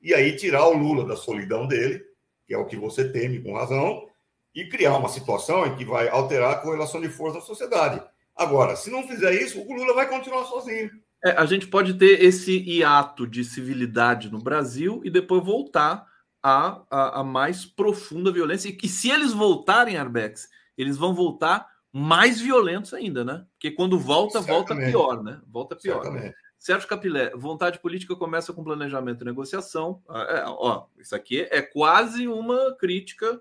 E aí tirar o Lula da solidão dele, que é o que você teme com razão, e criar uma situação em que vai alterar a correlação de força na sociedade. Agora, se não fizer isso, o Lula vai continuar sozinho. É, a gente pode ter esse hiato de civilidade no Brasil e depois voltar à, à, à mais profunda violência. E que se eles voltarem, Arbex, eles vão voltar mais violentos ainda, né? Porque quando volta, Certamente. volta pior, né? Volta pior. Certamente. Sérgio Capilé, vontade política começa com planejamento e negociação. Ah, é, ó, isso aqui é quase uma crítica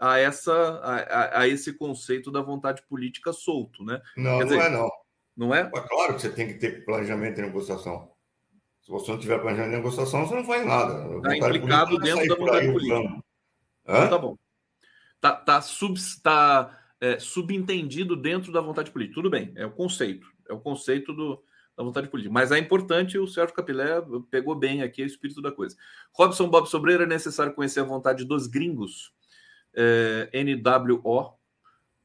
a, essa, a, a, esse conceito da vontade política solto, né? Não, Quer não dizer, é não não é? é claro que você tem que ter planejamento de negociação. Se você não tiver planejamento de negociação, você não faz nada. Está implicado dentro da vontade política. Então, tá bom. Está tá sub, tá, é, subentendido dentro da vontade política. Tudo bem, é o conceito. É o conceito do, da vontade política. Mas é importante, o Sérgio Capilé pegou bem aqui o espírito da coisa. Robson Bob Sobreira, é necessário conhecer a vontade dos gringos. É, NWO,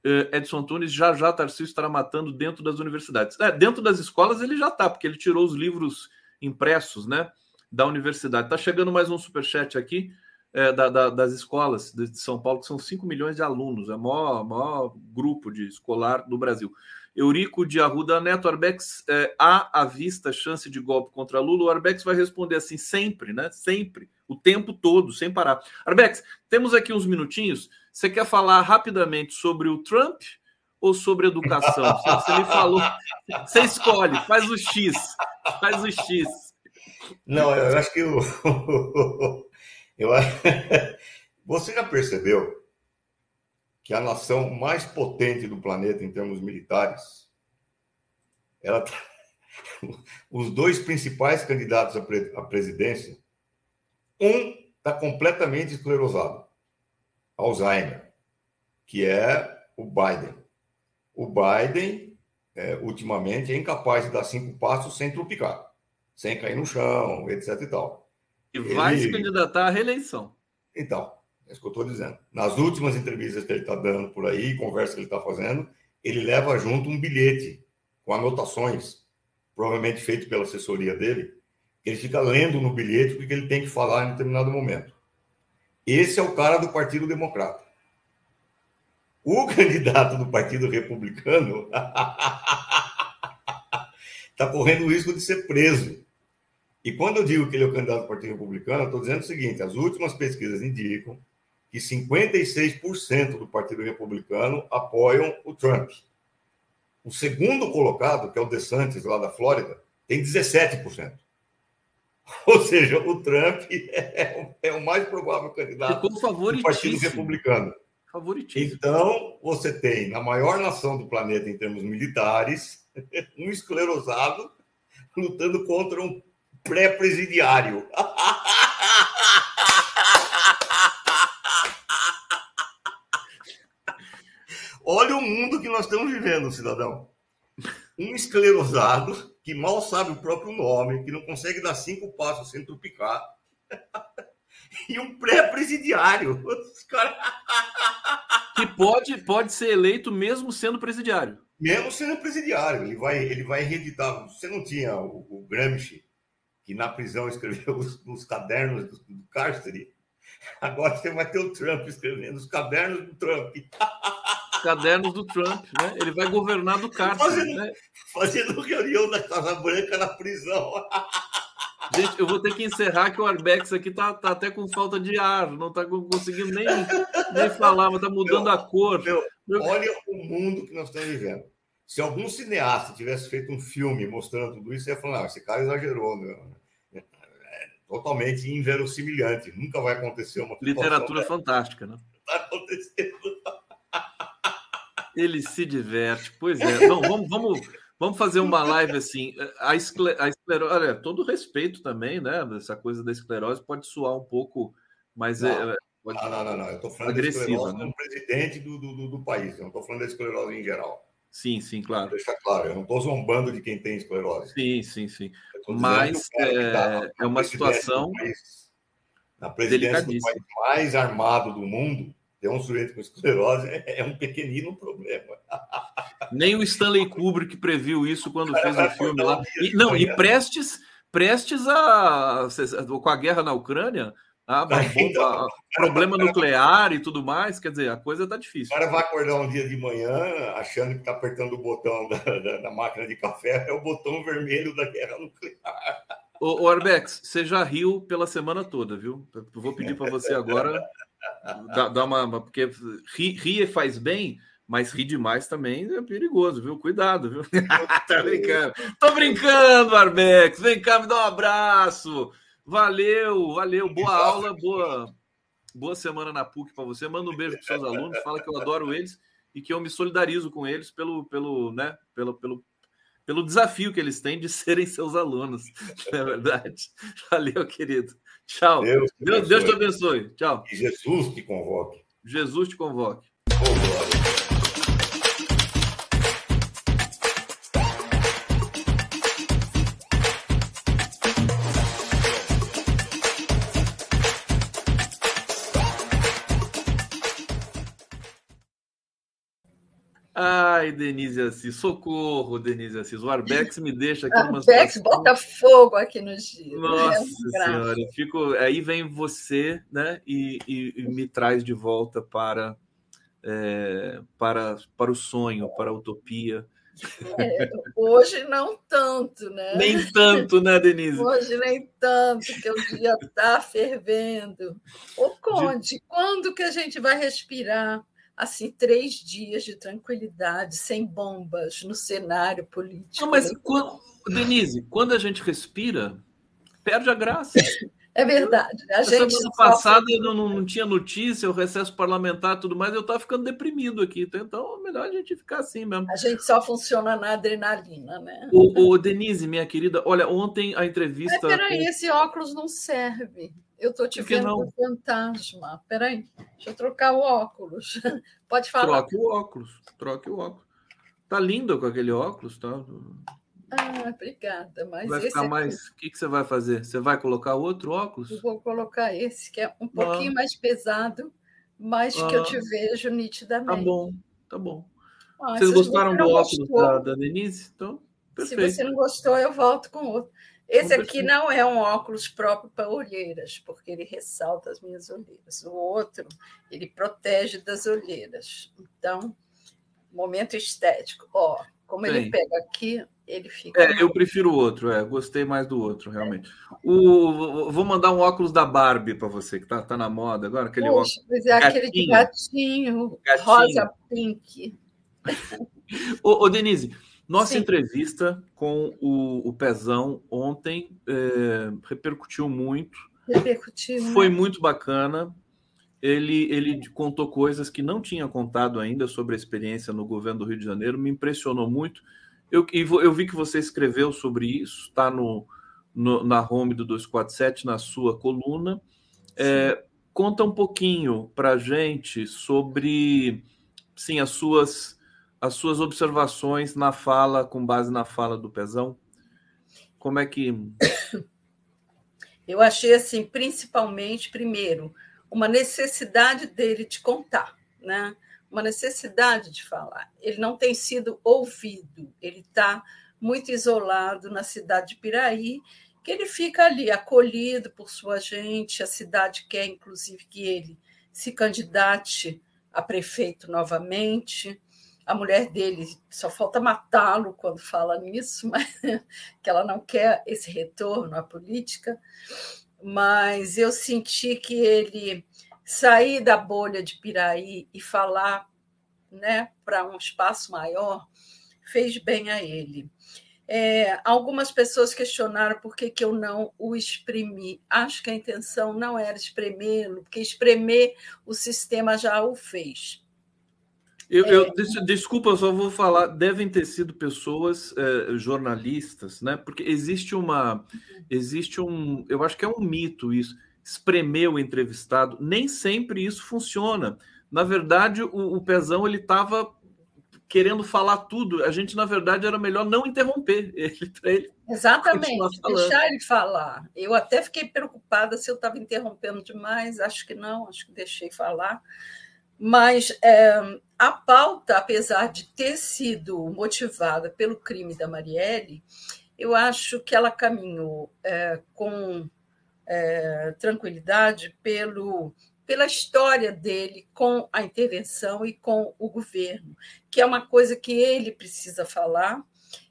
eh, Edson Antunes, já já Tarcísio estará matando dentro das universidades. É, dentro das escolas ele já está, porque ele tirou os livros impressos né, da universidade. Está chegando mais um superchat aqui é, da, da, das escolas de São Paulo, que são 5 milhões de alunos, é o maior, maior grupo de escolar do Brasil. Eurico de Arruda Neto, Arbex, é, há à vista chance de golpe contra Lula? O Arbex vai responder assim sempre, né? Sempre, o tempo todo, sem parar. Arbex, temos aqui uns minutinhos. Você quer falar rapidamente sobre o Trump ou sobre educação? Você me falou. Você escolhe, faz o X. Faz o X. Não, eu acho que o. Eu... Você já percebeu que a nação mais potente do planeta em termos militares, ela tá... os dois principais candidatos à presidência, um está completamente esclerosado, Alzheimer, que é o Biden. O Biden, é, ultimamente, é incapaz de dar cinco passos sem tropicar, sem cair no chão, etc. e tal. E vai ele... se candidatar à reeleição. Então, é isso que eu estou dizendo. Nas últimas entrevistas que ele está dando por aí, conversa que ele está fazendo, ele leva junto um bilhete com anotações, provavelmente feito pela assessoria dele. Ele fica lendo no bilhete o que ele tem que falar em determinado momento. Esse é o cara do Partido Democrata. O candidato do Partido Republicano está correndo o risco de ser preso. E quando eu digo que ele é o candidato do Partido Republicano, eu estou dizendo o seguinte: as últimas pesquisas indicam que 56% do Partido Republicano apoiam o Trump. O segundo colocado, que é o DeSantis, lá da Flórida, tem 17%. Ou seja, o Trump é, é o mais provável candidato do Partido Republicano. Então, você tem, na maior nação do planeta em termos militares, um esclerosado lutando contra um pré-presidiário. Olha o mundo que nós estamos vivendo, cidadão. Um esclerosado que mal sabe o próprio nome, que não consegue dar cinco passos sem trupicar, e um pré-presidiário. Cara... Que pode, pode ser eleito mesmo sendo presidiário. Mesmo sendo presidiário. Ele vai, ele vai reeditar. Você não tinha o, o Gramsci, que na prisão escreveu os, os cadernos do, do cárcere? Agora você vai ter o Trump escrevendo os cadernos do Trump. cadernos do Trump, né? Ele vai governar do cárcere, fazendo, né? Fazendo reunião da Casa Branca na prisão. Gente, eu vou ter que encerrar que o Arbex aqui tá, tá até com falta de ar, não tá conseguindo nem, nem falar, mas tá mudando meu, a cor. Meu, meu... Olha o mundo que nós estamos vivendo. Se algum cineasta tivesse feito um filme mostrando tudo isso, ia falar, ah, esse cara exagerou, meu. É, totalmente inverossimilhante. Nunca vai acontecer uma Literatura fantástica, né? Está acontecendo. Ele se diverte. Pois é. Não, vamos, vamos, vamos fazer uma live assim. A, escle, a esclerose, olha, todo respeito também, né? Essa coisa da esclerose pode soar um pouco, mas não, é. Pode não, não, não, não. Eu estou falando da esclerose né? presidente do, do, do país. Eu não estou falando da esclerose em geral. Sim, sim, claro. Deixa claro, eu não estou zombando de quem tem esclerose. Sim, sim, sim. Mas é, tá é uma situação. País, na presidência do país mais armado do mundo, ter um sujeito com esclerose é um pequenino problema. Nem o Stanley Kubrick previu isso quando fez o filme lá. E, não, e prestes, prestes a, com a guerra na Ucrânia, a, a bomba, então, problema nuclear e tudo mais, quer dizer, a coisa tá difícil. O cara vai acordar um dia de manhã achando que está apertando o botão da, da, da, máquina de café, é o botão vermelho da guerra nuclear. Ô, ô Arbex, você já riu pela semana toda, viu? Eu vou pedir para você agora dá, dá uma, porque rir ri faz bem, mas rir demais também é perigoso, viu? Cuidado, viu? tá brincando. Tô brincando, Arbex. Vem cá, me dá um abraço. Valeu, valeu. Boa aula, boa, boa semana na PUC para você. Manda um beijo para seus alunos, fala que eu adoro eles e que eu me solidarizo com eles pelo, pelo, né, pelo, pelo, pelo desafio que eles têm de serem seus alunos, não é verdade? Valeu, querido. Tchau. Deus, Deus, Deus te abençoe. Tchau. Que Jesus te convoque. Jesus te convoque. Ai, Denise Assis, socorro, Denise Assis. O Arbex me deixa aqui numa Arbex situação... bota fogo aqui no giro. Nossa é Senhora, fico... aí vem você né, e, e, e me traz de volta para, é, para, para o sonho, para a utopia. É, hoje não tanto, né? Nem tanto, né, Denise? Hoje nem tanto, que o dia está fervendo. Ô, Conde, de... quando que a gente vai respirar? Assim três dias de tranquilidade, sem bombas no cenário político. Não, mas quando, Denise, quando a gente respira, perde a graça. É verdade. A, gente semana passada não, não, tinha notícia, o recesso parlamentar e tudo mais, eu estava ficando deprimido aqui. Então, é melhor a gente ficar assim mesmo. A gente só funciona na adrenalina, né? O, o Denise, minha querida, olha, ontem a entrevista. Mas peraí, com... esse óculos não serve. Eu estou te vendo não? fantasma. Peraí, deixa eu trocar o óculos. Pode falar. Troque o óculos. Troque o óculos. Tá lindo com aquele óculos, tá? Ah, obrigada. Mas vai ficar mais. O que, que você vai fazer? Você vai colocar outro óculos? Eu vou colocar esse, que é um pouquinho ah. mais pesado, mas ah. que eu te vejo nitidamente. Tá bom, tá bom. Ah, Vocês gostaram do óculos da, da Denise? Então, perfeito. Se você não gostou, eu volto com outro. Esse aqui não é um óculos próprio para olheiras, porque ele ressalta as minhas olheiras. O outro, ele protege das olheiras. Então, momento estético. Ó, como ele pega aqui, ele fica. É, eu prefiro o outro, é. Gostei mais do outro, realmente. O, vou mandar um óculos da Barbie para você, que tá, tá na moda agora. Aquele Puxa, óculos. é aquele de gatinho, gatinho. rosa pink. ô, ô, Denise, nossa Sim. entrevista com o, o Pezão ontem é, repercutiu muito. Repercutiu. Foi né? muito bacana. Ele, ele contou coisas que não tinha contado ainda sobre a experiência no governo do Rio de Janeiro. Me impressionou muito. Eu, eu vi que você escreveu sobre isso, está no, no, na home do 247, na sua coluna. É, conta um pouquinho para a gente sobre sim, as suas as suas observações na fala, com base na fala do Pezão? Como é que. Eu achei, assim, principalmente, primeiro, uma necessidade dele de contar, né? Uma necessidade de falar. Ele não tem sido ouvido, ele está muito isolado na cidade de Piraí, que ele fica ali acolhido por sua gente, a cidade quer, inclusive, que ele se candidate a prefeito novamente a mulher dele só falta matá-lo quando fala nisso, mas que ela não quer esse retorno à política. Mas eu senti que ele sair da bolha de Piraí e falar né, para um espaço maior fez bem a ele. É, algumas pessoas questionaram por que, que eu não o exprimi. Acho que a intenção não era espremê-lo, porque espremer o sistema já o fez. Eu, eu, é. desculpa, eu só vou falar. Devem ter sido pessoas é, jornalistas, né? Porque existe uma, existe um, eu acho que é um mito isso. Espremer o entrevistado, nem sempre isso funciona. Na verdade, o, o Pezão ele estava querendo falar tudo. A gente, na verdade, era melhor não interromper ele para ele. Exatamente, deixar ele falar. Eu até fiquei preocupada se eu estava interrompendo demais. Acho que não, acho que deixei falar. Mas é, a pauta, apesar de ter sido motivada pelo crime da Marielle, eu acho que ela caminhou é, com é, tranquilidade pelo, pela história dele com a intervenção e com o governo, que é uma coisa que ele precisa falar.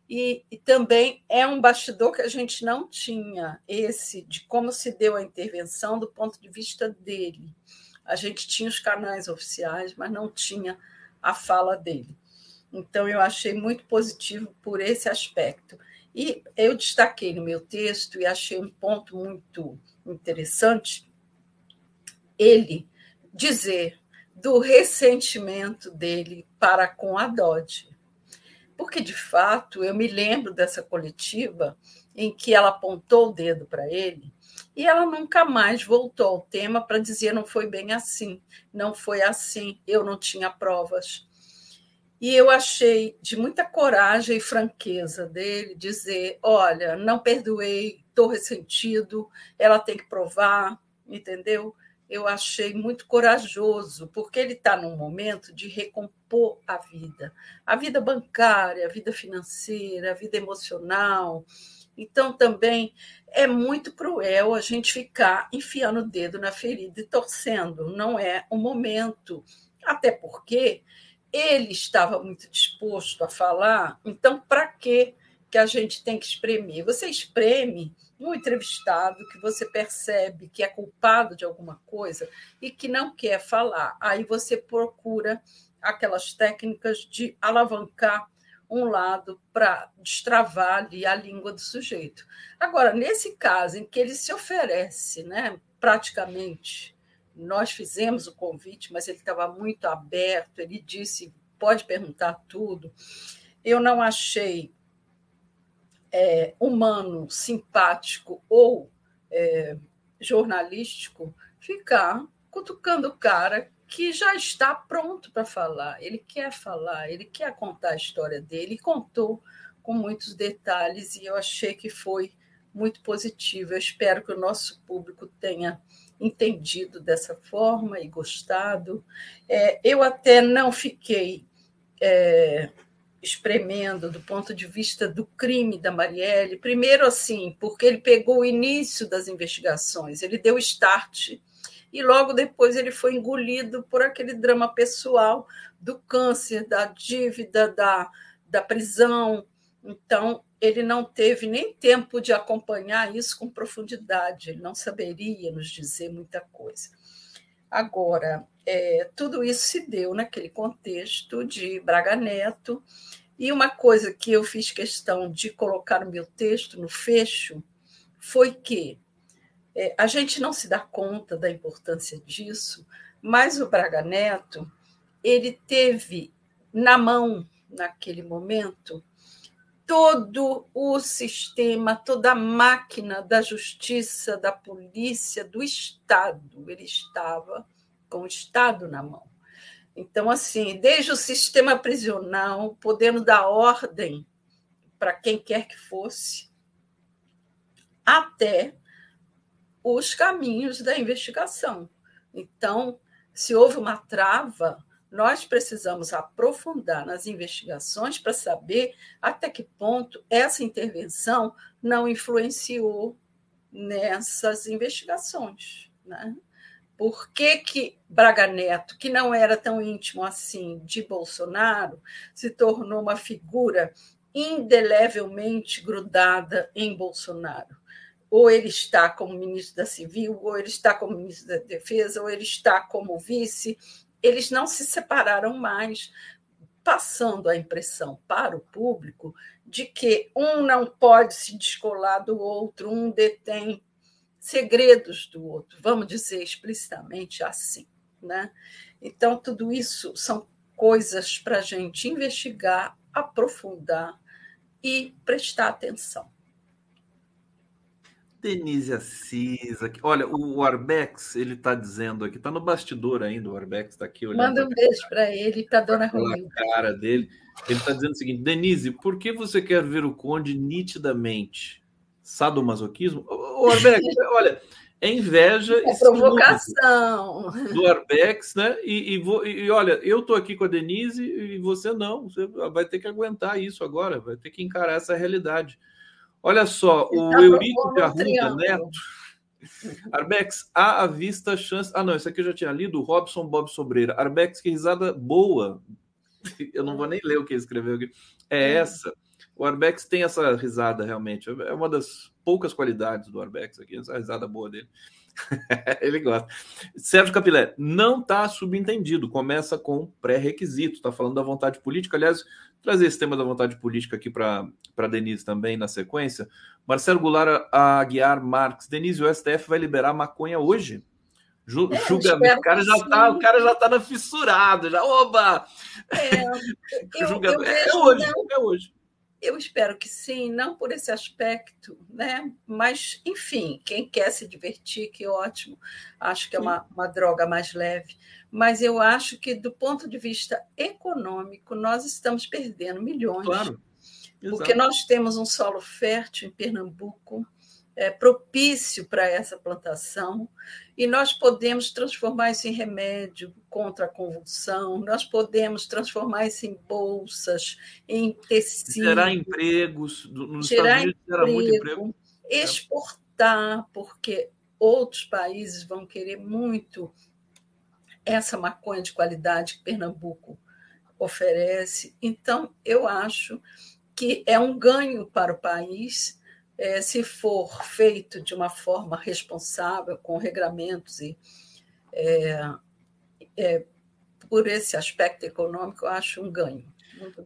E, e, também é um bastidor que a gente não tinha, esse de como se deu a intervenção do ponto de vista dele. A gente tinha os canais oficiais, mas não tinha a fala dele. Então, eu achei muito positivo por esse aspecto. E eu destaquei no meu texto e achei um ponto muito interessante ele dizer do ressentimento dele para com a Dodge. Porque, de fato, eu me lembro dessa coletiva em que ela apontou o dedo para ele e ela nunca mais voltou ao tema para dizer não foi bem assim, não foi assim, eu não tinha provas. E eu achei de muita coragem e franqueza dele dizer: olha, não perdoei, estou ressentido, ela tem que provar, entendeu? Eu achei muito corajoso, porque ele está num momento de recompor a vida, a vida bancária, a vida financeira, a vida emocional, então, também é muito cruel a gente ficar enfiando o dedo na ferida e torcendo. Não é o momento. Até porque ele estava muito disposto a falar, então, para que que a gente tem que espremer? Você espreme um entrevistado que você percebe que é culpado de alguma coisa e que não quer falar. Aí você procura aquelas técnicas de alavancar um lado para destravar ali a língua do sujeito. Agora, nesse caso em que ele se oferece, né, praticamente, nós fizemos o convite, mas ele estava muito aberto, ele disse: pode perguntar tudo. Eu não achei é, humano, simpático ou é, jornalístico ficar cutucando o cara que já está pronto para falar. Ele quer falar, ele quer contar a história dele e contou com muitos detalhes e eu achei que foi muito positivo. Eu espero que o nosso público tenha entendido dessa forma e gostado. É, eu até não fiquei é, espremendo do ponto de vista do crime da Marielle. Primeiro, assim, porque ele pegou o início das investigações, ele deu start e logo depois ele foi engolido por aquele drama pessoal do câncer, da dívida, da, da prisão. Então, ele não teve nem tempo de acompanhar isso com profundidade, ele não saberia nos dizer muita coisa. Agora, é, tudo isso se deu naquele contexto de Braga Neto, e uma coisa que eu fiz questão de colocar no meu texto, no fecho, foi que é, a gente não se dá conta da importância disso, mas o Braga Neto ele teve na mão, naquele momento, todo o sistema, toda a máquina da justiça, da polícia, do Estado. Ele estava com o Estado na mão. Então, assim, desde o sistema prisional, podendo dar ordem para quem quer que fosse, até os caminhos da investigação. Então, se houve uma trava, nós precisamos aprofundar nas investigações para saber até que ponto essa intervenção não influenciou nessas investigações. Né? Por que, que Braga Neto, que não era tão íntimo assim de Bolsonaro, se tornou uma figura indelevelmente grudada em Bolsonaro? Ou ele está como ministro da Civil, ou ele está como ministro da Defesa, ou ele está como vice, eles não se separaram mais, passando a impressão para o público de que um não pode se descolar do outro, um detém segredos do outro, vamos dizer explicitamente assim. Né? Então, tudo isso são coisas para a gente investigar, aprofundar e prestar atenção. Denise Assis, aqui. olha, o Arbex, ele está dizendo aqui, está no bastidor ainda, o Arbex está aqui olhando. Manda um beijo para ele para dona Romilda. cara dele. Ele está dizendo o seguinte: Denise, por que você quer ver o Conde nitidamente? Sadomasoquismo? O Arbex, olha, é inveja. É provocação. Do Arbex, né? E, e, e, olha, eu estou aqui com a Denise e você não. Você vai ter que aguentar isso agora, vai ter que encarar essa realidade. Olha só, o tá Eurico de Arruda Neto. Arbex, há à vista chance. Ah, não, isso aqui eu já tinha lido, Robson Bob Sobreira. Arbex, que risada boa. Eu não vou nem ler o que ele escreveu aqui. É hum. essa. O Arbex tem essa risada realmente. É uma das poucas qualidades do Arbex aqui, essa risada boa dele. ele gosta. Sérgio Capilé, não está subentendido, começa com pré-requisito, está falando da vontade política. Aliás, trazer esse tema da vontade política aqui para Denise também na sequência. Marcelo Goulart Aguiar Marques. Denise, o STF vai liberar maconha hoje? Ju, é, julgamento. O cara, já tá, o cara já tá na fissurado, já. Oba! É, eu, julgamento. Eu é hoje, não, é hoje. Eu espero que sim, não por esse aspecto, né? Mas, enfim, quem quer se divertir, que ótimo. Acho que é uma, uma droga mais leve mas eu acho que, do ponto de vista econômico, nós estamos perdendo milhões. Claro. Porque nós temos um solo fértil em Pernambuco, é, propício para essa plantação, e nós podemos transformar isso em remédio contra a convulsão, nós podemos transformar isso em bolsas, em tecido. Gerar empregos, nos gerar Estados Unidos muito emprego. Exportar, porque outros países vão querer muito essa maconha de qualidade que Pernambuco oferece. Então, eu acho que é um ganho para o país é, se for feito de uma forma responsável, com regramentos e é, é, por esse aspecto econômico, eu acho um ganho.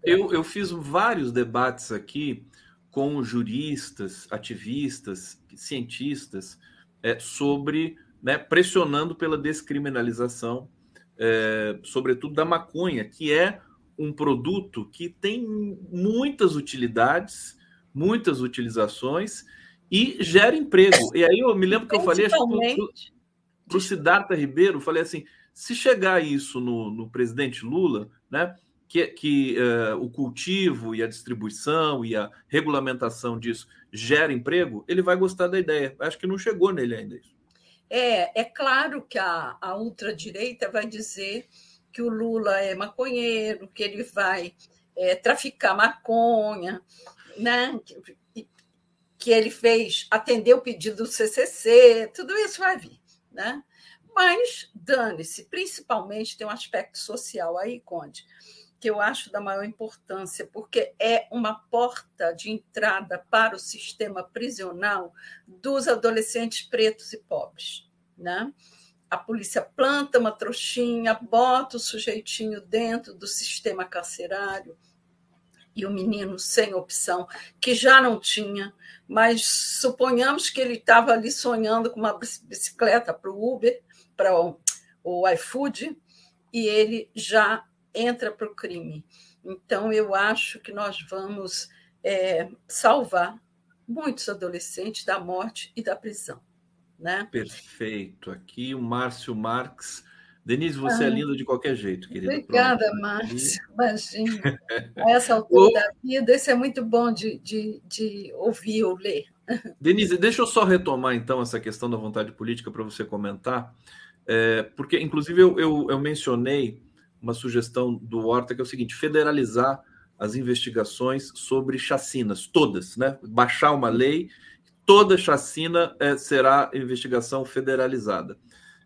Eu, eu fiz vários debates aqui com juristas, ativistas, cientistas é, sobre né, pressionando pela descriminalização, é, sobretudo da maconha, que é um produto que tem muitas utilidades, muitas utilizações e gera emprego. E aí eu me lembro que eu falei para o Siddhartha Ribeiro, falei assim, se chegar isso no, no presidente Lula, né, que, que uh, o cultivo e a distribuição e a regulamentação disso gera emprego, ele vai gostar da ideia. Acho que não chegou nele ainda isso. É, é claro que a, a ultradireita vai dizer que o Lula é maconheiro, que ele vai é, traficar maconha, né? Que, ele fez atender o pedido do CCC, tudo isso vai vir, né? Mas dane-se, principalmente tem um aspecto social aí, Conde, que eu acho da maior importância, porque é uma porta de entrada para o sistema prisional dos adolescentes pretos e pobres. Né? A polícia planta uma trouxinha, bota o sujeitinho dentro do sistema carcerário, e o menino sem opção, que já não tinha, mas suponhamos que ele estava ali sonhando com uma bicicleta para o Uber, para o, o iFood, e ele já entra para o crime. Então, eu acho que nós vamos é, salvar muitos adolescentes da morte e da prisão. Né? Perfeito. Aqui o Márcio Marques. Denise, você é linda de qualquer jeito, querida. Obrigada, Pronto. Márcio. Imagina. A essa altura da vida, isso é muito bom de, de, de ouvir ou ler. Denise, deixa eu só retomar então essa questão da vontade política para você comentar, é, porque inclusive eu, eu, eu mencionei uma sugestão do Horta, que é o seguinte: federalizar as investigações sobre chacinas, todas, né? Baixar uma lei, toda chacina é, será investigação federalizada.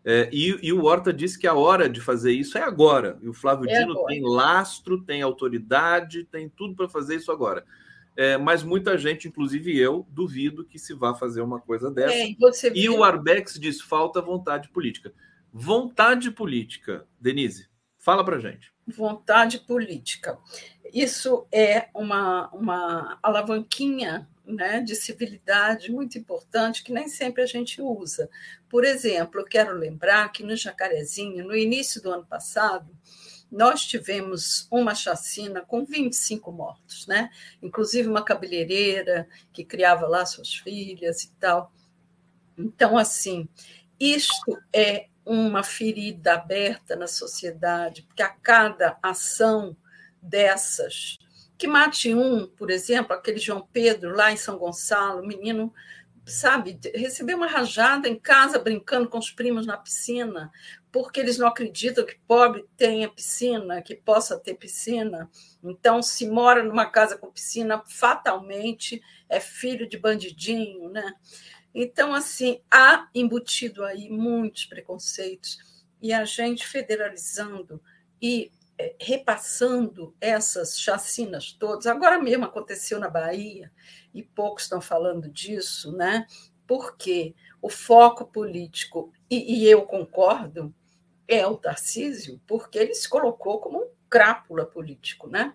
É, e, e, o Horta disse que a hora de fazer isso é agora. E o Flávio é Dino agora. tem lastro, tem autoridade, tem tudo para fazer isso agora. É, mas muita gente, inclusive eu, duvido que se vá fazer uma coisa dessa. É, e, e o Arbex diz falta vontade política. Vontade política, Denise. Fala para gente. Vontade política. Isso é uma, uma alavanquinha né, de civilidade muito importante que nem sempre a gente usa. Por exemplo, eu quero lembrar que no Jacarezinho, no início do ano passado, nós tivemos uma chacina com 25 mortos, né? inclusive uma cabeleireira que criava lá suas filhas e tal. Então, assim, isto é uma ferida aberta na sociedade, porque a cada ação dessas, que mate um, por exemplo, aquele João Pedro lá em São Gonçalo, menino, sabe, recebeu uma rajada em casa brincando com os primos na piscina, porque eles não acreditam que pobre tenha piscina, que possa ter piscina. Então, se mora numa casa com piscina, fatalmente é filho de bandidinho, né? Então, assim, há embutido aí muitos preconceitos e a gente federalizando e repassando essas chacinas todas. Agora mesmo aconteceu na Bahia e poucos estão falando disso, né? Porque o foco político, e, e eu concordo, é o Tarcísio, porque ele se colocou como um crápula político, né?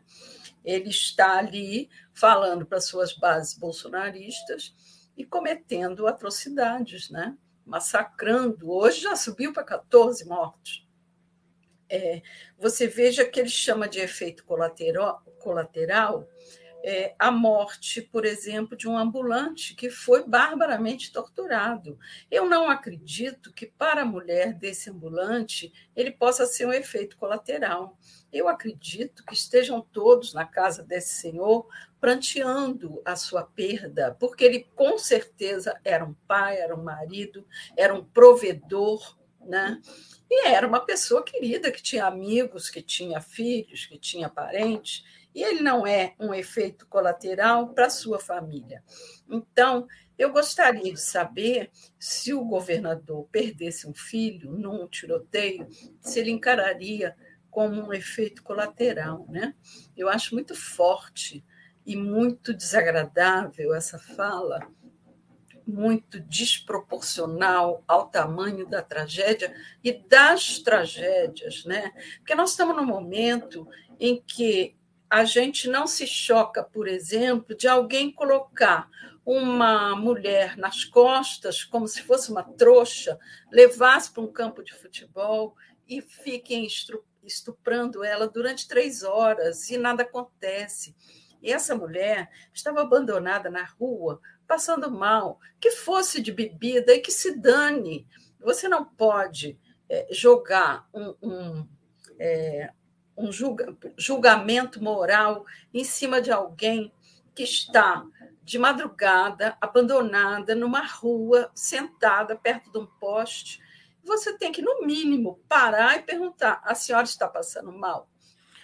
Ele está ali falando para suas bases bolsonaristas e cometendo atrocidades, né? massacrando. Hoje já subiu para 14 mortos. É, você veja que ele chama de efeito colateral, colateral é, a morte, por exemplo, de um ambulante que foi barbaramente torturado. Eu não acredito que para a mulher desse ambulante ele possa ser um efeito colateral. Eu acredito que estejam todos na casa desse senhor pranteando a sua perda, porque ele com certeza era um pai, era um marido, era um provedor, né? E era uma pessoa querida que tinha amigos, que tinha filhos, que tinha parentes, e ele não é um efeito colateral para sua família. Então, eu gostaria de saber se o governador perdesse um filho num tiroteio, se ele encararia como um efeito colateral, né? Eu acho muito forte e muito desagradável essa fala, muito desproporcional ao tamanho da tragédia e das tragédias, né? Porque nós estamos num momento em que a gente não se choca, por exemplo, de alguém colocar uma mulher nas costas, como se fosse uma trouxa, levasse para um campo de futebol e fiquem estuprando ela durante três horas e nada acontece. E essa mulher estava abandonada na rua, passando mal, que fosse de bebida e que se dane. Você não pode é, jogar um, um, é, um julga, julgamento moral em cima de alguém que está de madrugada, abandonada, numa rua, sentada perto de um poste. Você tem que, no mínimo, parar e perguntar: a senhora está passando mal?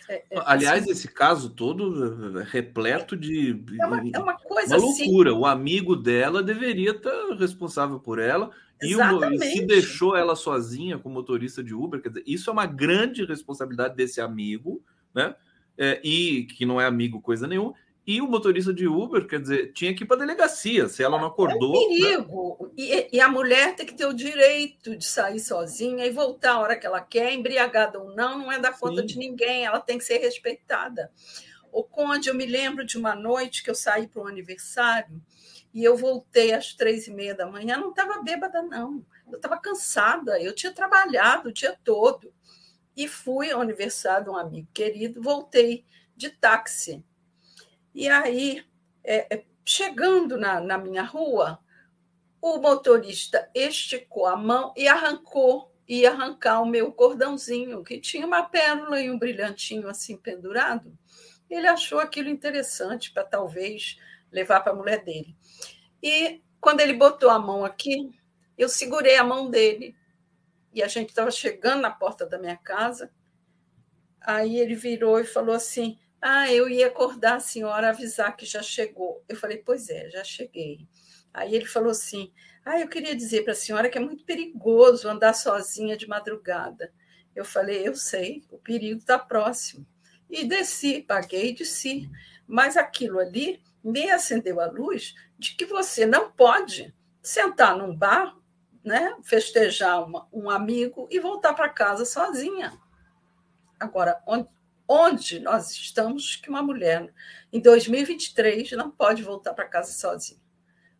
É, é, Aliás, assim, esse caso todo é repleto de. É uma, é uma coisa uma assim loucura. Assim, o amigo dela deveria estar responsável por ela. E, o, e se deixou ela sozinha com motorista de Uber, quer dizer, isso é uma grande responsabilidade desse amigo, né? É, e que não é amigo coisa nenhuma, e o motorista de Uber, quer dizer, tinha que ir para a delegacia, se ela não acordou. É um perigo. Né? E, e, a mulher tem que ter o direito de sair sozinha e voltar a hora que ela quer, embriagada ou não, não é da conta Sim. de ninguém, ela tem que ser respeitada. O Conde, eu me lembro de uma noite que eu saí para um aniversário e eu voltei às três e meia da manhã, não estava bêbada, não. Eu estava cansada, eu tinha trabalhado o dia todo. E fui ao aniversário de um amigo querido, voltei de táxi e aí, é, é, chegando na, na minha rua, o motorista esticou a mão e arrancou, ia arrancar o meu cordãozinho, que tinha uma pérola e um brilhantinho assim pendurado. Ele achou aquilo interessante para talvez levar para a mulher dele. E quando ele botou a mão aqui, eu segurei a mão dele. E a gente estava chegando na porta da minha casa. Aí ele virou e falou assim: ah, eu ia acordar a senhora, avisar que já chegou. Eu falei, pois é, já cheguei. Aí ele falou assim: ah, eu queria dizer para a senhora que é muito perigoso andar sozinha de madrugada. Eu falei, eu sei, o perigo está próximo. E desci, paguei e desci. Mas aquilo ali me acendeu a luz de que você não pode sentar num bar, né, festejar uma, um amigo e voltar para casa sozinha. Agora, onde, onde nós estamos que uma mulher em 2023 não pode voltar para casa sozinha,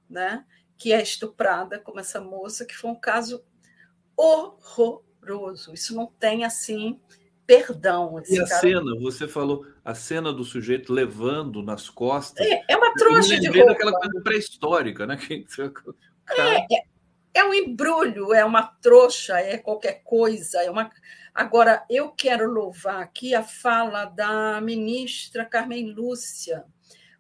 né? Que é estuprada como essa moça que foi um caso horroroso. Isso não tem assim perdão. e a cara... cena, você falou a cena do sujeito levando nas costas. É, é uma trouxa de roupa. daquela coisa pré-histórica, né? Que... É, é, é um embrulho, é uma trouxa, é qualquer coisa, é uma Agora, eu quero louvar aqui a fala da ministra Carmen Lúcia.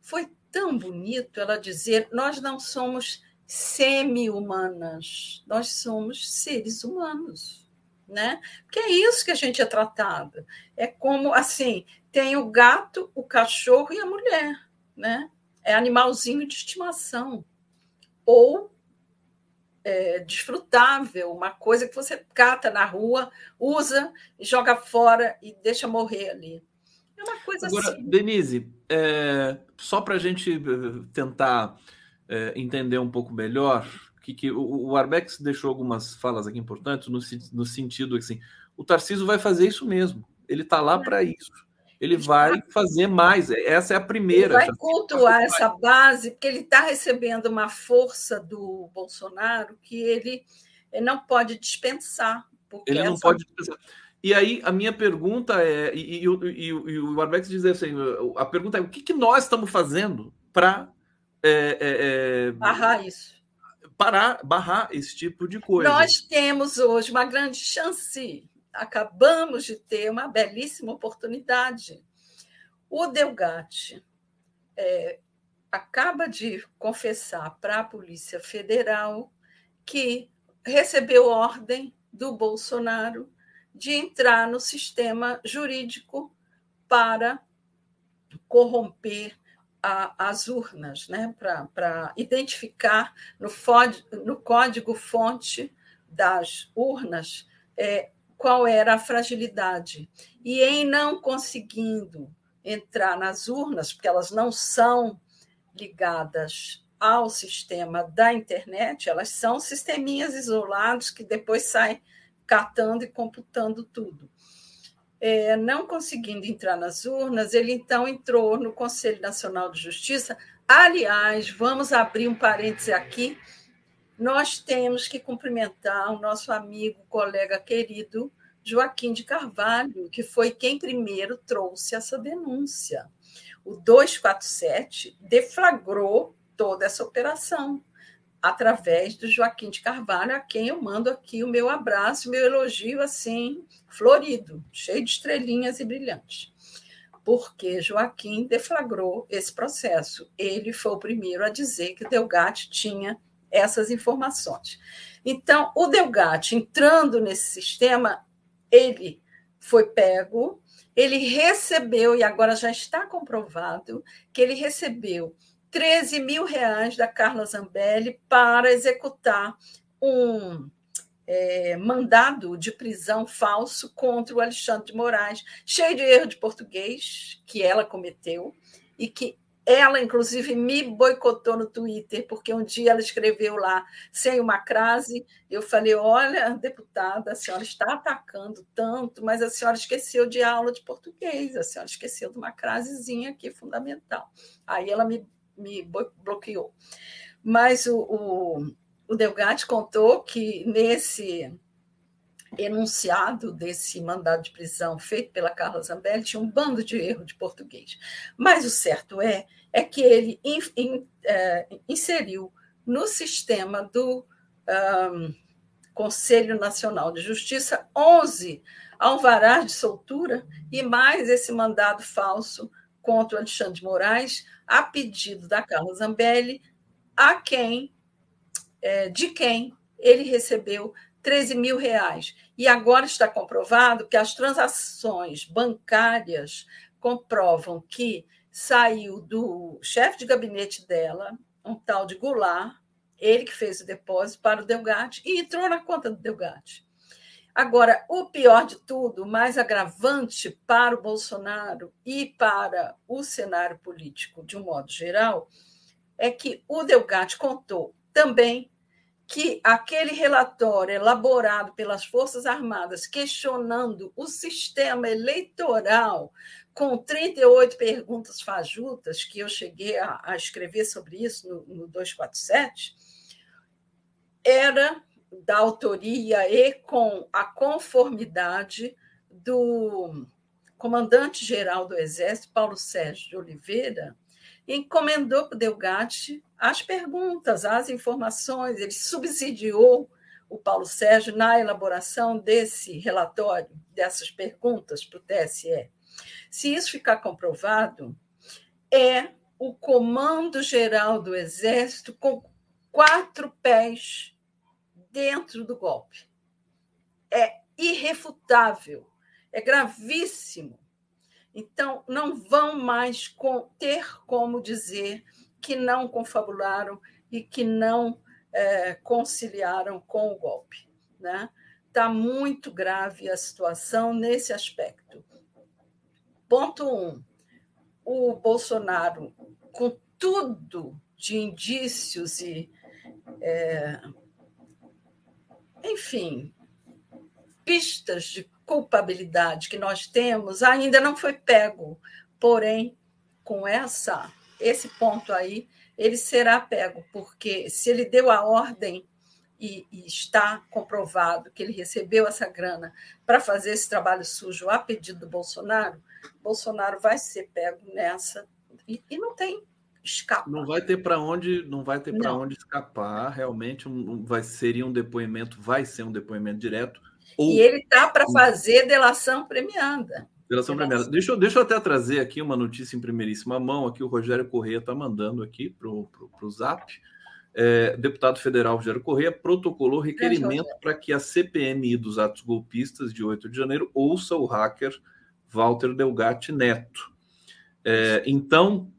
Foi tão bonito ela dizer: nós não somos semi-humanas, nós somos seres humanos. Né? Porque é isso que a gente é tratado. É como assim: tem o gato, o cachorro e a mulher. Né? É animalzinho de estimação. Ou é, desfrutável, uma coisa que você cata na rua, usa, joga fora e deixa morrer ali. É uma coisa Agora, assim. Denise, é, só para a gente eh, tentar é, entender um pouco melhor, que, que o, o Arbex deixou algumas falas aqui importantes no, no sentido assim, o Tarciso vai fazer isso mesmo. Ele está lá para isso ele vai fazer mais. Essa é a primeira. Ele vai cultuar essa base, porque ele está recebendo uma força do Bolsonaro que ele não pode dispensar. Ele não essa... pode dispensar. E aí, a minha pergunta é, e, e, e, e o Arbex diz assim: a pergunta é o que, que nós estamos fazendo para é, é, é, barrar isso? Parar, barrar esse tipo de coisa. Nós temos hoje uma grande chance acabamos de ter uma belíssima oportunidade. O Delgatti é, acaba de confessar para a Polícia Federal que recebeu ordem do Bolsonaro de entrar no sistema jurídico para corromper a, as urnas, né? para identificar no, no código-fonte das urnas é, qual era a fragilidade. E em não conseguindo entrar nas urnas, porque elas não são ligadas ao sistema da internet, elas são sisteminhas isolados que depois saem catando e computando tudo. É, não conseguindo entrar nas urnas, ele então entrou no Conselho Nacional de Justiça. Aliás, vamos abrir um parêntese aqui nós temos que cumprimentar o nosso amigo, colega querido Joaquim de Carvalho, que foi quem primeiro trouxe essa denúncia. O 247 deflagrou toda essa operação através do Joaquim de Carvalho, a quem eu mando aqui o meu abraço, meu elogio assim, florido, cheio de estrelinhas e brilhante. Porque Joaquim deflagrou esse processo. Ele foi o primeiro a dizer que Delgatti tinha essas informações. Então, o Delgatti, entrando nesse sistema, ele foi pego ele recebeu, e agora já está comprovado, que ele recebeu 13 mil reais da Carla Zambelli para executar um é, mandado de prisão falso contra o Alexandre de Moraes, cheio de erro de português que ela cometeu e que ela, inclusive, me boicotou no Twitter, porque um dia ela escreveu lá, sem uma crase, eu falei: Olha, deputada, a senhora está atacando tanto, mas a senhora esqueceu de aula de português, a senhora esqueceu de uma crasezinha aqui fundamental. Aí ela me, me bloqueou. Mas o, o, o contou que nesse enunciado desse mandado de prisão feito pela Carla Zambelli tinha um bando de erro de português. Mas o certo é, é que ele in, in, é, inseriu no sistema do um, Conselho Nacional de Justiça 11 alvarás de soltura e mais esse mandado falso contra o Alexandre de Moraes, a pedido da Carla Zambelli, a quem, é, de quem ele recebeu 13 mil reais. E agora está comprovado que as transações bancárias comprovam que saiu do chefe de gabinete dela, um tal de Goulart, ele que fez o depósito para o Delgatti e entrou na conta do Delgatti. Agora, o pior de tudo, o mais agravante para o Bolsonaro e para o cenário político de um modo geral, é que o Delgatti contou também que aquele relatório elaborado pelas Forças Armadas questionando o sistema eleitoral com 38 perguntas fajutas, que eu cheguei a, a escrever sobre isso no, no 247, era da autoria e com a conformidade do comandante-geral do Exército, Paulo Sérgio de Oliveira, encomendou para o Delgatti as perguntas, as informações, ele subsidiou o Paulo Sérgio na elaboração desse relatório, dessas perguntas para o TSE. Se isso ficar comprovado, é o Comando Geral do Exército com quatro pés dentro do golpe. É irrefutável, é gravíssimo. Então, não vão mais ter como dizer que não confabularam e que não é, conciliaram com o golpe. Está né? Tá muito grave a situação nesse aspecto. Ponto um: o Bolsonaro, com tudo de indícios e. É, enfim, pistas de culpabilidade que nós temos, ainda não foi pego. Porém, com essa esse ponto aí, ele será pego, porque se ele deu a ordem e, e está comprovado que ele recebeu essa grana para fazer esse trabalho sujo a pedido do Bolsonaro, Bolsonaro vai ser pego nessa e, e não tem escapa. Não vai ter para onde, não vai ter para onde escapar. Realmente, um, vai seria um depoimento, vai ser um depoimento direto. Ou... E ele tá para fazer delação premiada. Delação premiada. Deixa eu, deixa eu até trazer aqui uma notícia em primeiríssima mão. Aqui o Rogério Corrêa está mandando aqui para o Zap. É, deputado federal Rogério Corrêa protocolou requerimento para que a CPMI dos atos golpistas de 8 de janeiro ouça o hacker Walter Delgatti Neto. É, então,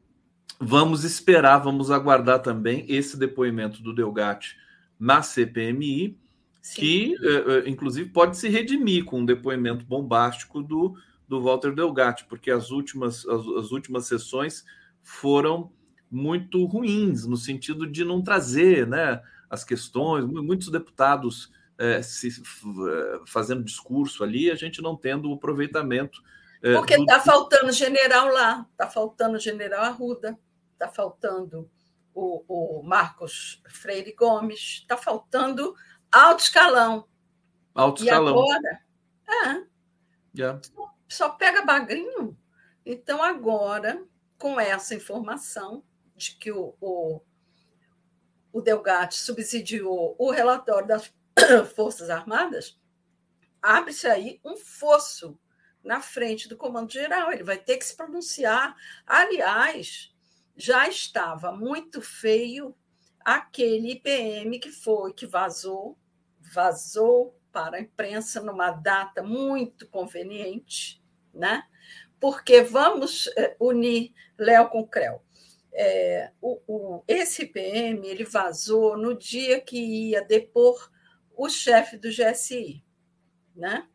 vamos esperar, vamos aguardar também esse depoimento do Delgatti na CPMI, Sim. que, é, é, inclusive, pode se redimir com um depoimento bombástico do do Walter Delgatti, porque as últimas, as, as, últimas sessões foram muito ruins, no sentido de não trazer né, as questões, muitos deputados é, se, é, fazendo discurso ali, a gente não tendo o aproveitamento. É, porque está do... faltando general lá, está faltando general Arruda, está faltando o, o, Marcos Freire Gomes, está faltando alto escalão. Alto escalão. E agora, é, yeah só pega bagrinho. Então, agora, com essa informação de que o, o, o Delgatti subsidiou o relatório das Forças Armadas, abre-se aí um fosso na frente do Comando Geral. Ele vai ter que se pronunciar. Aliás, já estava muito feio aquele IPM que foi, que vazou, vazou para a imprensa numa data muito conveniente, né? Porque vamos eh, unir Léo com Creu. É, o, o, esse PM ele vazou no dia que ia depor o chefe do GSI, né?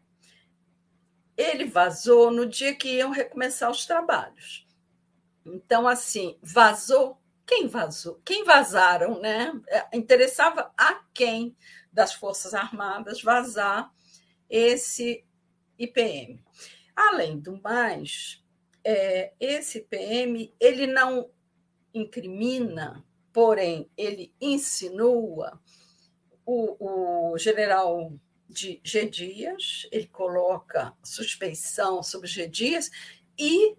Ele vazou no dia que iam recomeçar os trabalhos. Então, assim, vazou. Quem vazou? Quem vazaram, né? É, interessava a quem das Forças Armadas vazar esse IPM. Além do mais, é, esse IPM ele não incrimina, porém ele insinua o, o general de G. Dias, ele coloca suspeição sobre G. Dias e,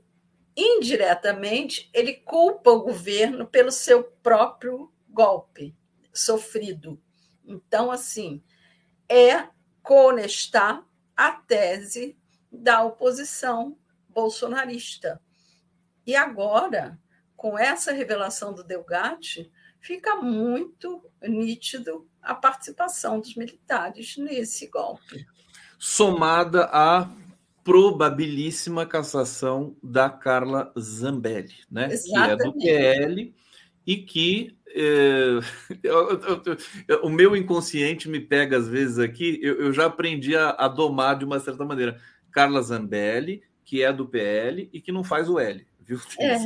indiretamente, ele culpa o governo pelo seu próprio golpe sofrido. Então, assim, é conestar a tese da oposição bolsonarista. E agora, com essa revelação do Delgatti, fica muito nítido a participação dos militares nesse golpe. Somada à probabilíssima cassação da Carla Zambelli, né? que é do PL e que é, eu, eu, eu, o meu inconsciente me pega às vezes aqui, eu, já aprendi a, a, domar de uma certa maneira. Carla Zambelli, que é do PL e que não faz o L, viu? É.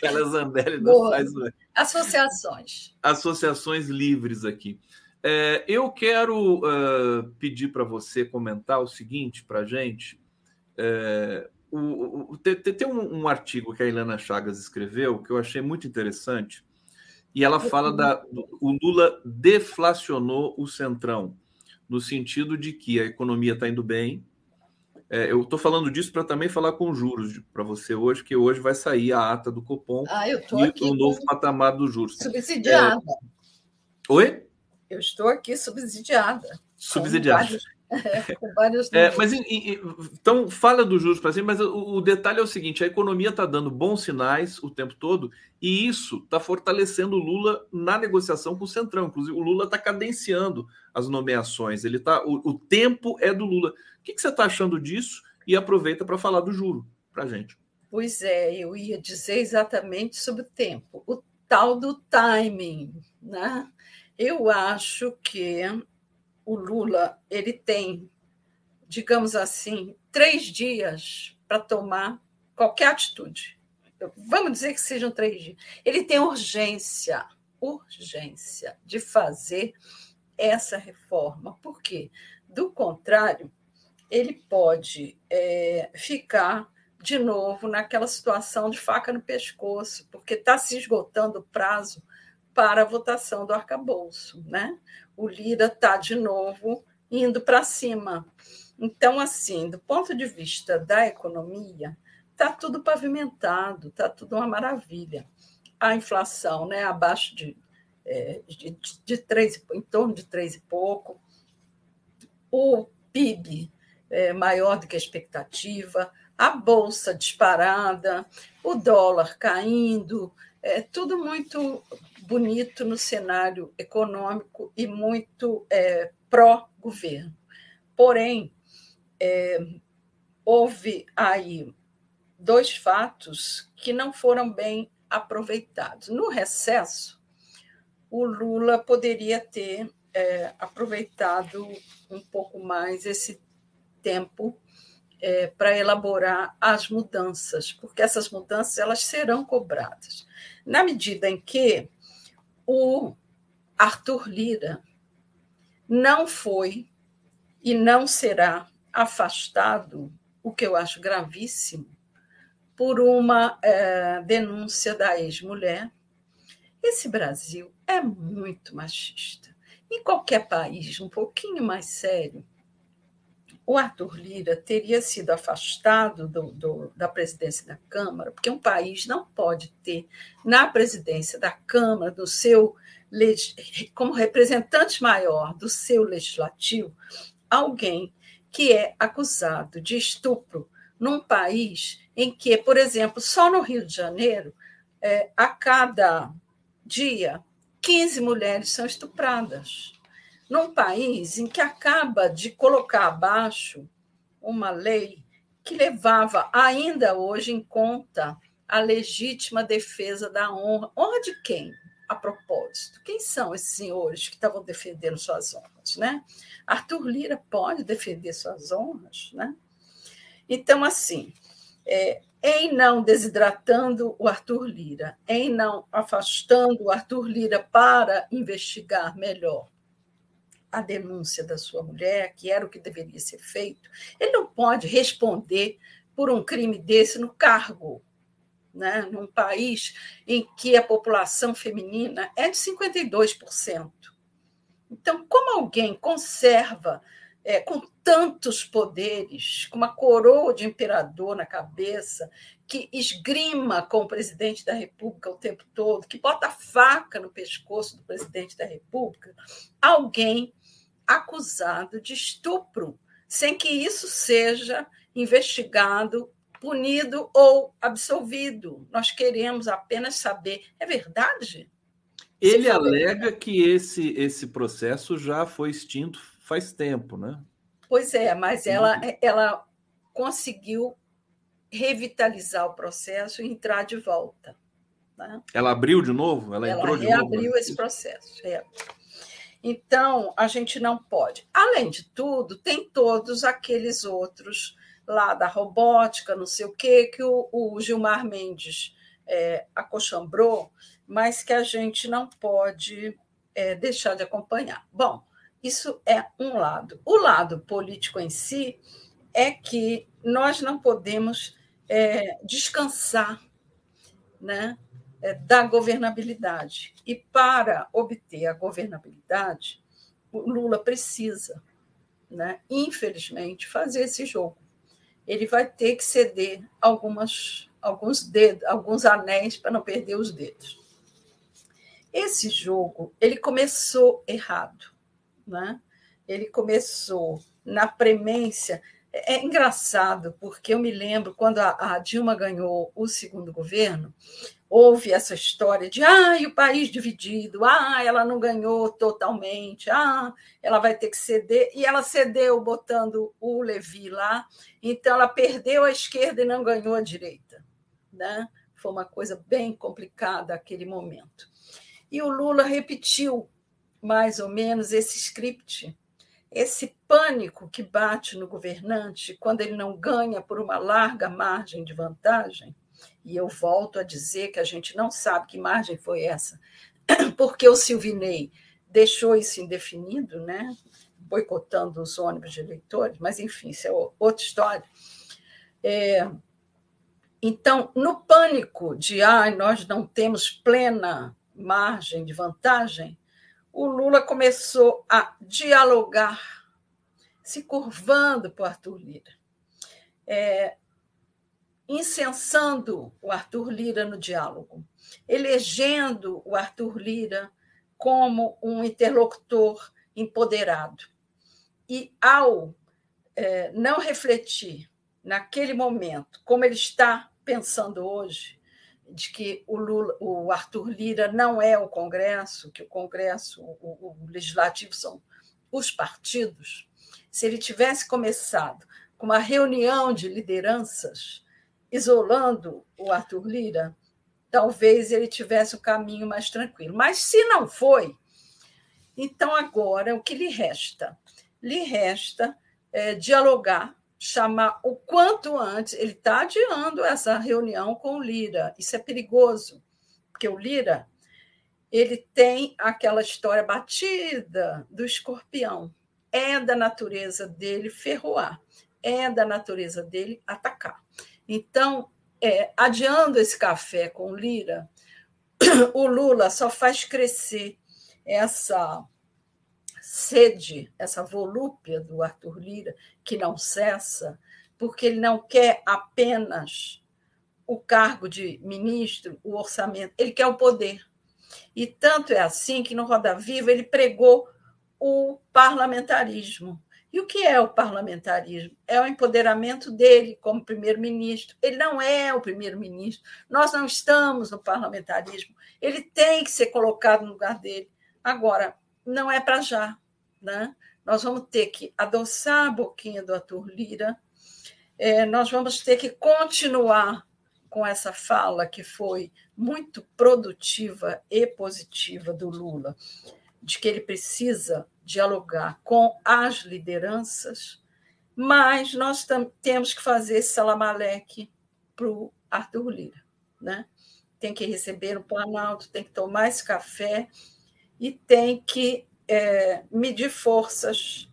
Carla Zambelli não Boa. faz o L. Associações. Associações livres aqui. É, eu quero uh, pedir para você comentar o seguinte para a gente. É, o, o, tem, tem um, um, artigo que a Ilana Chagas escreveu que eu achei muito interessante e ela fala da o Lula deflacionou o centrão no sentido de que a economia está indo bem. É, eu estou falando disso para também falar com juros para você hoje, que hoje vai sair a ata do Copom ah, e o novo patamar dos juros. Subsidiada. É... Oi? Eu estou aqui subsidiada. Subsidiada. É, mas então fala dos juros para cima, mas o, o, detalhe é o seguinte: a economia está dando bons sinais o tempo todo e isso está fortalecendo o Lula na negociação com o Centrão. Inclusive, o Lula está cadenciando as nomeações. Ele tá, o, o tempo é do Lula. O que, que você está achando disso? E aproveita para falar do juro para gente. Pois é, eu ia dizer exatamente sobre o tempo, o tal do timing, né? Eu acho que o Lula ele tem, digamos assim, três dias para tomar qualquer atitude. Vamos dizer que sejam três dias. Ele tem urgência, urgência de fazer essa reforma. Por quê? Do contrário, ele pode é, ficar de novo naquela situação de faca no pescoço, porque está se esgotando o prazo para a votação do arcabouço. Né? o Lira está de novo indo para cima. Então, assim, do ponto de vista da economia, está tudo pavimentado, está tudo uma maravilha. A inflação né, abaixo de, é, de, de três, em torno de três e pouco, o PIB é, maior do que a expectativa, a bolsa disparada, o dólar caindo, é tudo muito bonito no cenário econômico e muito é, pró-governo. Porém, é, houve aí dois fatos que não foram bem aproveitados. No recesso, o Lula poderia ter é, aproveitado um pouco mais esse tempo é, para elaborar as mudanças, porque essas mudanças elas serão cobradas. Na medida em que o Arthur Lira não foi e não será afastado, o que eu acho gravíssimo, por uma é, denúncia da ex-mulher. Esse Brasil é muito machista. Em qualquer país um pouquinho mais sério, o Arthur Lira teria sido afastado do, do, da presidência da Câmara, porque um país não pode ter na presidência da Câmara, do seu como representante maior do seu legislativo, alguém que é acusado de estupro num país em que, por exemplo, só no Rio de Janeiro, é, a cada dia, 15 mulheres são estupradas num país em que acaba de colocar abaixo uma lei que levava ainda hoje em conta a legítima defesa da honra. Honra de quem? A propósito, quem são esses senhores que estavam defendendo suas honras, né? Arthur Lira pode defender suas honras, né? Então, assim, é, em não desidratando o Arthur Lira, em não afastando o Arthur Lira para investigar melhor a denúncia da sua mulher, que era o que deveria ser feito, ele não pode responder por um crime desse no cargo, né? num país em que a população feminina é de 52%. Então, como alguém conserva é, com tantos poderes, com uma coroa de imperador na cabeça, que esgrima com o presidente da República o tempo todo, que bota faca no pescoço do presidente da República, alguém acusado de estupro, sem que isso seja investigado, punido ou absolvido. Nós queremos apenas saber. É verdade? Ele alega que esse, esse processo já foi extinto faz tempo, né? Pois é, mas ela, ela conseguiu revitalizar o processo e entrar de volta. Né? Ela abriu de novo? Ela, ela entrou de novo? Ela reabriu esse processo. É. Então, a gente não pode. Além de tudo, tem todos aqueles outros lá da robótica, não sei o quê, que o, o Gilmar Mendes é, acochambrou, mas que a gente não pode é, deixar de acompanhar. Bom, isso é um lado. O lado político em si é que nós não podemos é, descansar né, da governabilidade. E para obter a governabilidade, o Lula precisa, né, infelizmente, fazer esse jogo. Ele vai ter que ceder algumas, alguns dedos, alguns anéis para não perder os dedos. Esse jogo ele começou errado, né? Ele começou na premência é, engraçado, porque eu me lembro quando a, a, Dilma ganhou o segundo governo, houve essa história de ah, o país dividido, ah, ela não ganhou totalmente, ah, ela vai ter que ceder, e ela cedeu botando o Levi lá, então ela perdeu a esquerda e não ganhou a direita. Né? Foi uma coisa bem complicada aquele momento. E o Lula repetiu mais ou menos esse script esse pânico que bate no governante quando ele não ganha por uma larga margem de vantagem, e eu volto a dizer que a gente não sabe que margem foi essa, porque o Silvinei deixou isso indefinido, né? boicotando os ônibus de eleitores, mas enfim, isso é outra história. É, então, no pânico de ah, nós não temos plena margem de vantagem, o Lula começou a dialogar, se curvando para o Arthur Lira, é, incensando o Arthur Lira no diálogo, elegendo o Arthur Lira como um interlocutor empoderado. E ao é, não refletir naquele momento, como ele está pensando hoje, de que o, Lula, o Arthur Lira não é o Congresso, que o Congresso, o, o Legislativo são os partidos, se ele tivesse começado com uma reunião de lideranças, isolando o Arthur Lira, talvez ele tivesse o caminho mais tranquilo. Mas se não foi, então agora o que lhe resta? Lhe resta é, dialogar chamar o quanto antes. Ele está adiando essa reunião com o Lira. Isso é perigoso, porque o Lira ele tem aquela história batida do escorpião. É da natureza dele ferroar, é da natureza dele atacar. Então, é, adiando esse café com o Lira, o Lula só faz crescer essa sede, essa volúpia do Arthur Lira, que não cessa, porque ele não quer apenas o cargo de ministro, o orçamento, ele quer o poder. E tanto é assim que no Roda Viva ele pregou o parlamentarismo. E o que é o parlamentarismo? É o empoderamento dele como primeiro-ministro. Ele não é o primeiro-ministro. Nós não estamos no parlamentarismo. Ele tem que ser colocado no lugar dele. Agora, não é para já. Né? Nós vamos ter que adoçar a boquinha do Arthur Lira, é, nós vamos ter que continuar com essa fala que foi muito produtiva e positiva do Lula, de que ele precisa dialogar com as lideranças, mas nós temos que fazer esse salamaleque para o Arthur Lira. Né? Tem que receber o Planalto, tem que tomar esse café e tem que é, medir forças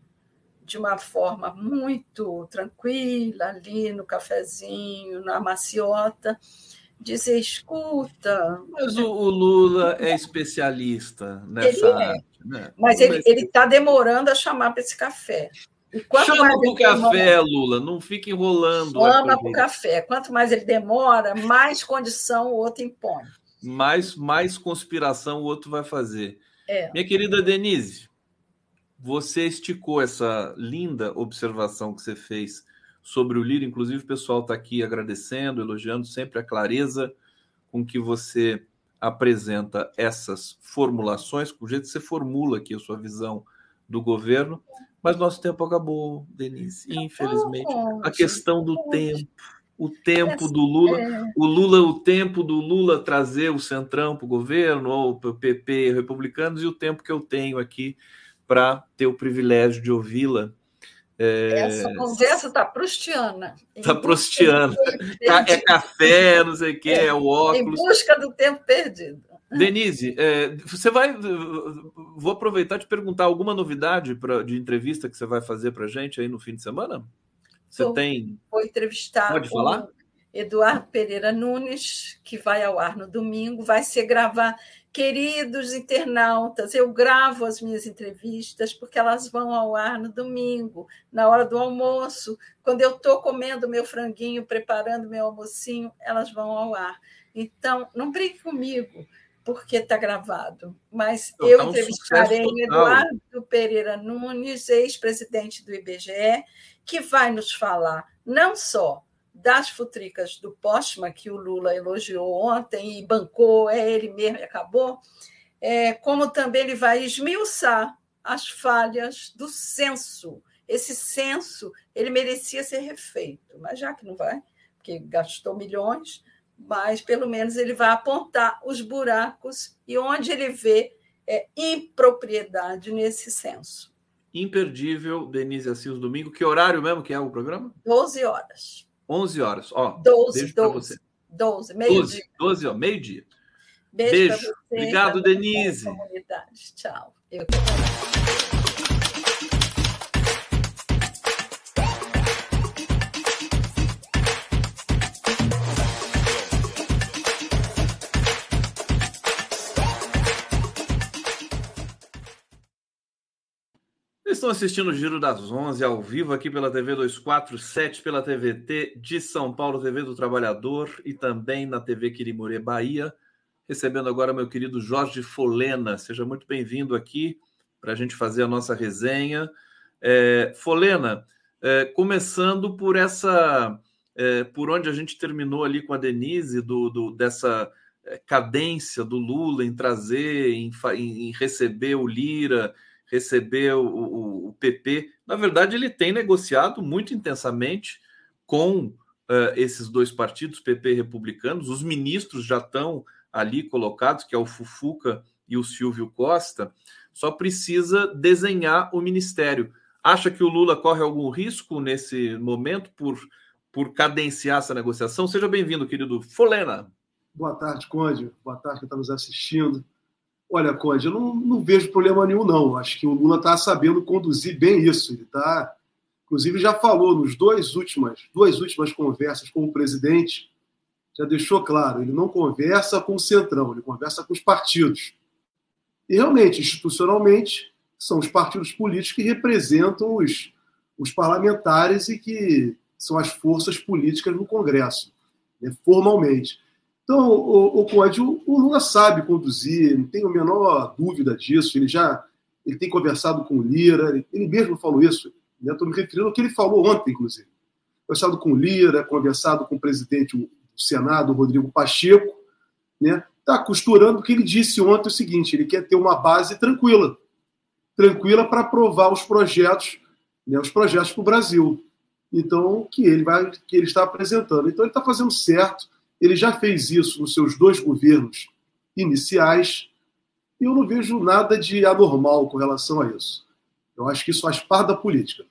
de uma forma muito tranquila, ali no cafezinho, na maciota, dizer: escuta. Mas o, o Lula é especialista nessa ele é, arte, né? Mas ele está demorando a chamar para esse café. Chama para o café, demora, Lula, não fica enrolando. Chama para o café. Quanto mais ele demora, mais condição o outro impõe. Mais, mais conspiração o outro vai fazer. É. Minha querida Denise, você esticou essa linda observação que você fez sobre o Lira. Inclusive, o pessoal está aqui agradecendo, elogiando sempre a clareza com que você apresenta essas formulações, com o jeito que você formula aqui a sua visão do governo. Mas nosso tempo acabou, Denise, infelizmente. A questão do tempo. O tempo do Lula, é. o Lula, o tempo do Lula trazer o centrão para o governo, ou o PP republicanos, e o tempo que eu tenho aqui para ter o privilégio de ouvi-la. É... Essa conversa está prustiana. Está prustiana. É café, não sei o quê, é, é o óculos. Em busca do tempo perdido. Denise, é, você vai. Vou aproveitar e te perguntar alguma novidade pra, de entrevista que você vai fazer para gente aí no fim de semana? Você vou, tem. Vou entrevistar. Pode falar? Eduardo Pereira Nunes, que vai ao ar no domingo, vai ser gravar. Queridos internautas, eu gravo as minhas entrevistas porque elas vão ao ar no domingo, na hora do almoço. Quando eu estou comendo meu franguinho, preparando meu almocinho, elas vão ao ar. Então, não brinque comigo, porque está gravado. Mas então, eu tá um entrevistarei Eduardo Pereira Nunes, ex-presidente do IBGE, que vai nos falar não só das futricas do Postman, que o Lula elogiou ontem e bancou, é ele mesmo e acabou, é, como também ele vai esmiuçar as falhas do censo. Esse censo ele merecia ser refeito, mas já que não vai, porque gastou milhões, mas pelo menos ele vai apontar os buracos e onde ele vê é, impropriedade nesse censo. Imperdível, Denise Assis, domingo. Que horário mesmo que é o programa? 12 horas. 11 horas. Ó, 12, beijo 12. Você. 12, meio 12, dia. 12, ó, meio-dia. Beijo. beijo. Você, Obrigado, Denise. Tchau. Eu estão assistindo o Giro das 11 ao vivo aqui pela TV 247, pela TVT de São Paulo, TV do Trabalhador e também na TV Quirimurê Bahia. Recebendo agora meu querido Jorge Folena. Seja muito bem-vindo aqui para a gente fazer a nossa resenha. É, Folena, é, começando por essa, é, por onde a gente terminou ali com a Denise, do, do dessa é, cadência do Lula em trazer, em, em receber o Lira receber o, o, o, PP. Na verdade, ele tem negociado muito intensamente com uh, esses dois partidos, PP e republicanos. Os ministros já estão ali colocados, que é o Fufuca e o Silvio Costa. Só precisa desenhar o ministério. Acha que o Lula corre algum risco nesse momento por, por cadenciar essa negociação? Seja bem-vindo, querido Folena. Boa tarde, Conde. Boa tarde, que está nos assistindo. Olha, Conde, eu não, não vejo problema nenhum, não. Acho que o Lula está sabendo conduzir bem isso. Ele está, inclusive, já falou nos dois últimas, duas últimas conversas com o presidente, já deixou claro, ele não conversa com o Centrão, ele conversa com os partidos. E realmente, institucionalmente, são os partidos políticos que representam os, os parlamentares e que são as forças políticas no Congresso, né, formalmente. Então, o, o Conde, o, o, Lula sabe conduzir, não tenho a menor dúvida disso. Ele já ele tem conversado com o Lira, ele, ele mesmo falou isso. Estou né? me referindo ao que ele falou ontem, inclusive. Conversado com o Lira, conversado com o presidente do Senado, Rodrigo Pacheco. Né? Está costurando o que ele disse ontem o seguinte: ele quer ter uma base tranquila tranquila para aprovar os projetos, né, os projetos para o Brasil. então que ele vai que ele está apresentando. Então ele está fazendo certo. Ele já fez isso nos seus dois governos iniciais e eu não vejo nada de anormal com relação a isso. Eu acho que isso faz parte da política.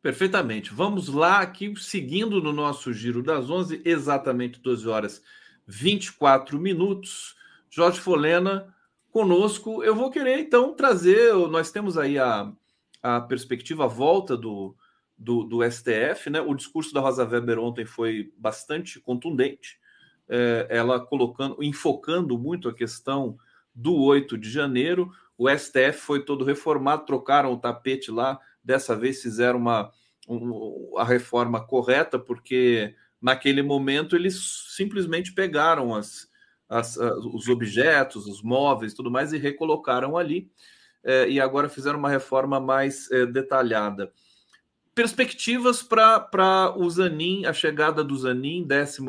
Perfeitamente. Vamos lá aqui, seguindo no nosso giro das 11, exatamente 12 horas 24 minutos. Jorge Folena conosco. Eu vou querer então trazer, nós temos aí a, a perspectiva, a volta do, do, do STF, né? O discurso da Rosa Weber ontem foi bastante contundente, é, ela colocando, enfocando muito a questão do 8 de janeiro. O STF foi todo reformado, trocaram o tapete lá, dessa vez fizeram uma, um, a reforma correta, porque naquele momento eles simplesmente pegaram as, as, os objetos, os móveis tudo mais e recolocaram ali. É, e agora fizeram uma reforma mais é, detalhada. Perspectivas para o Zanin, a chegada do Zanin, 11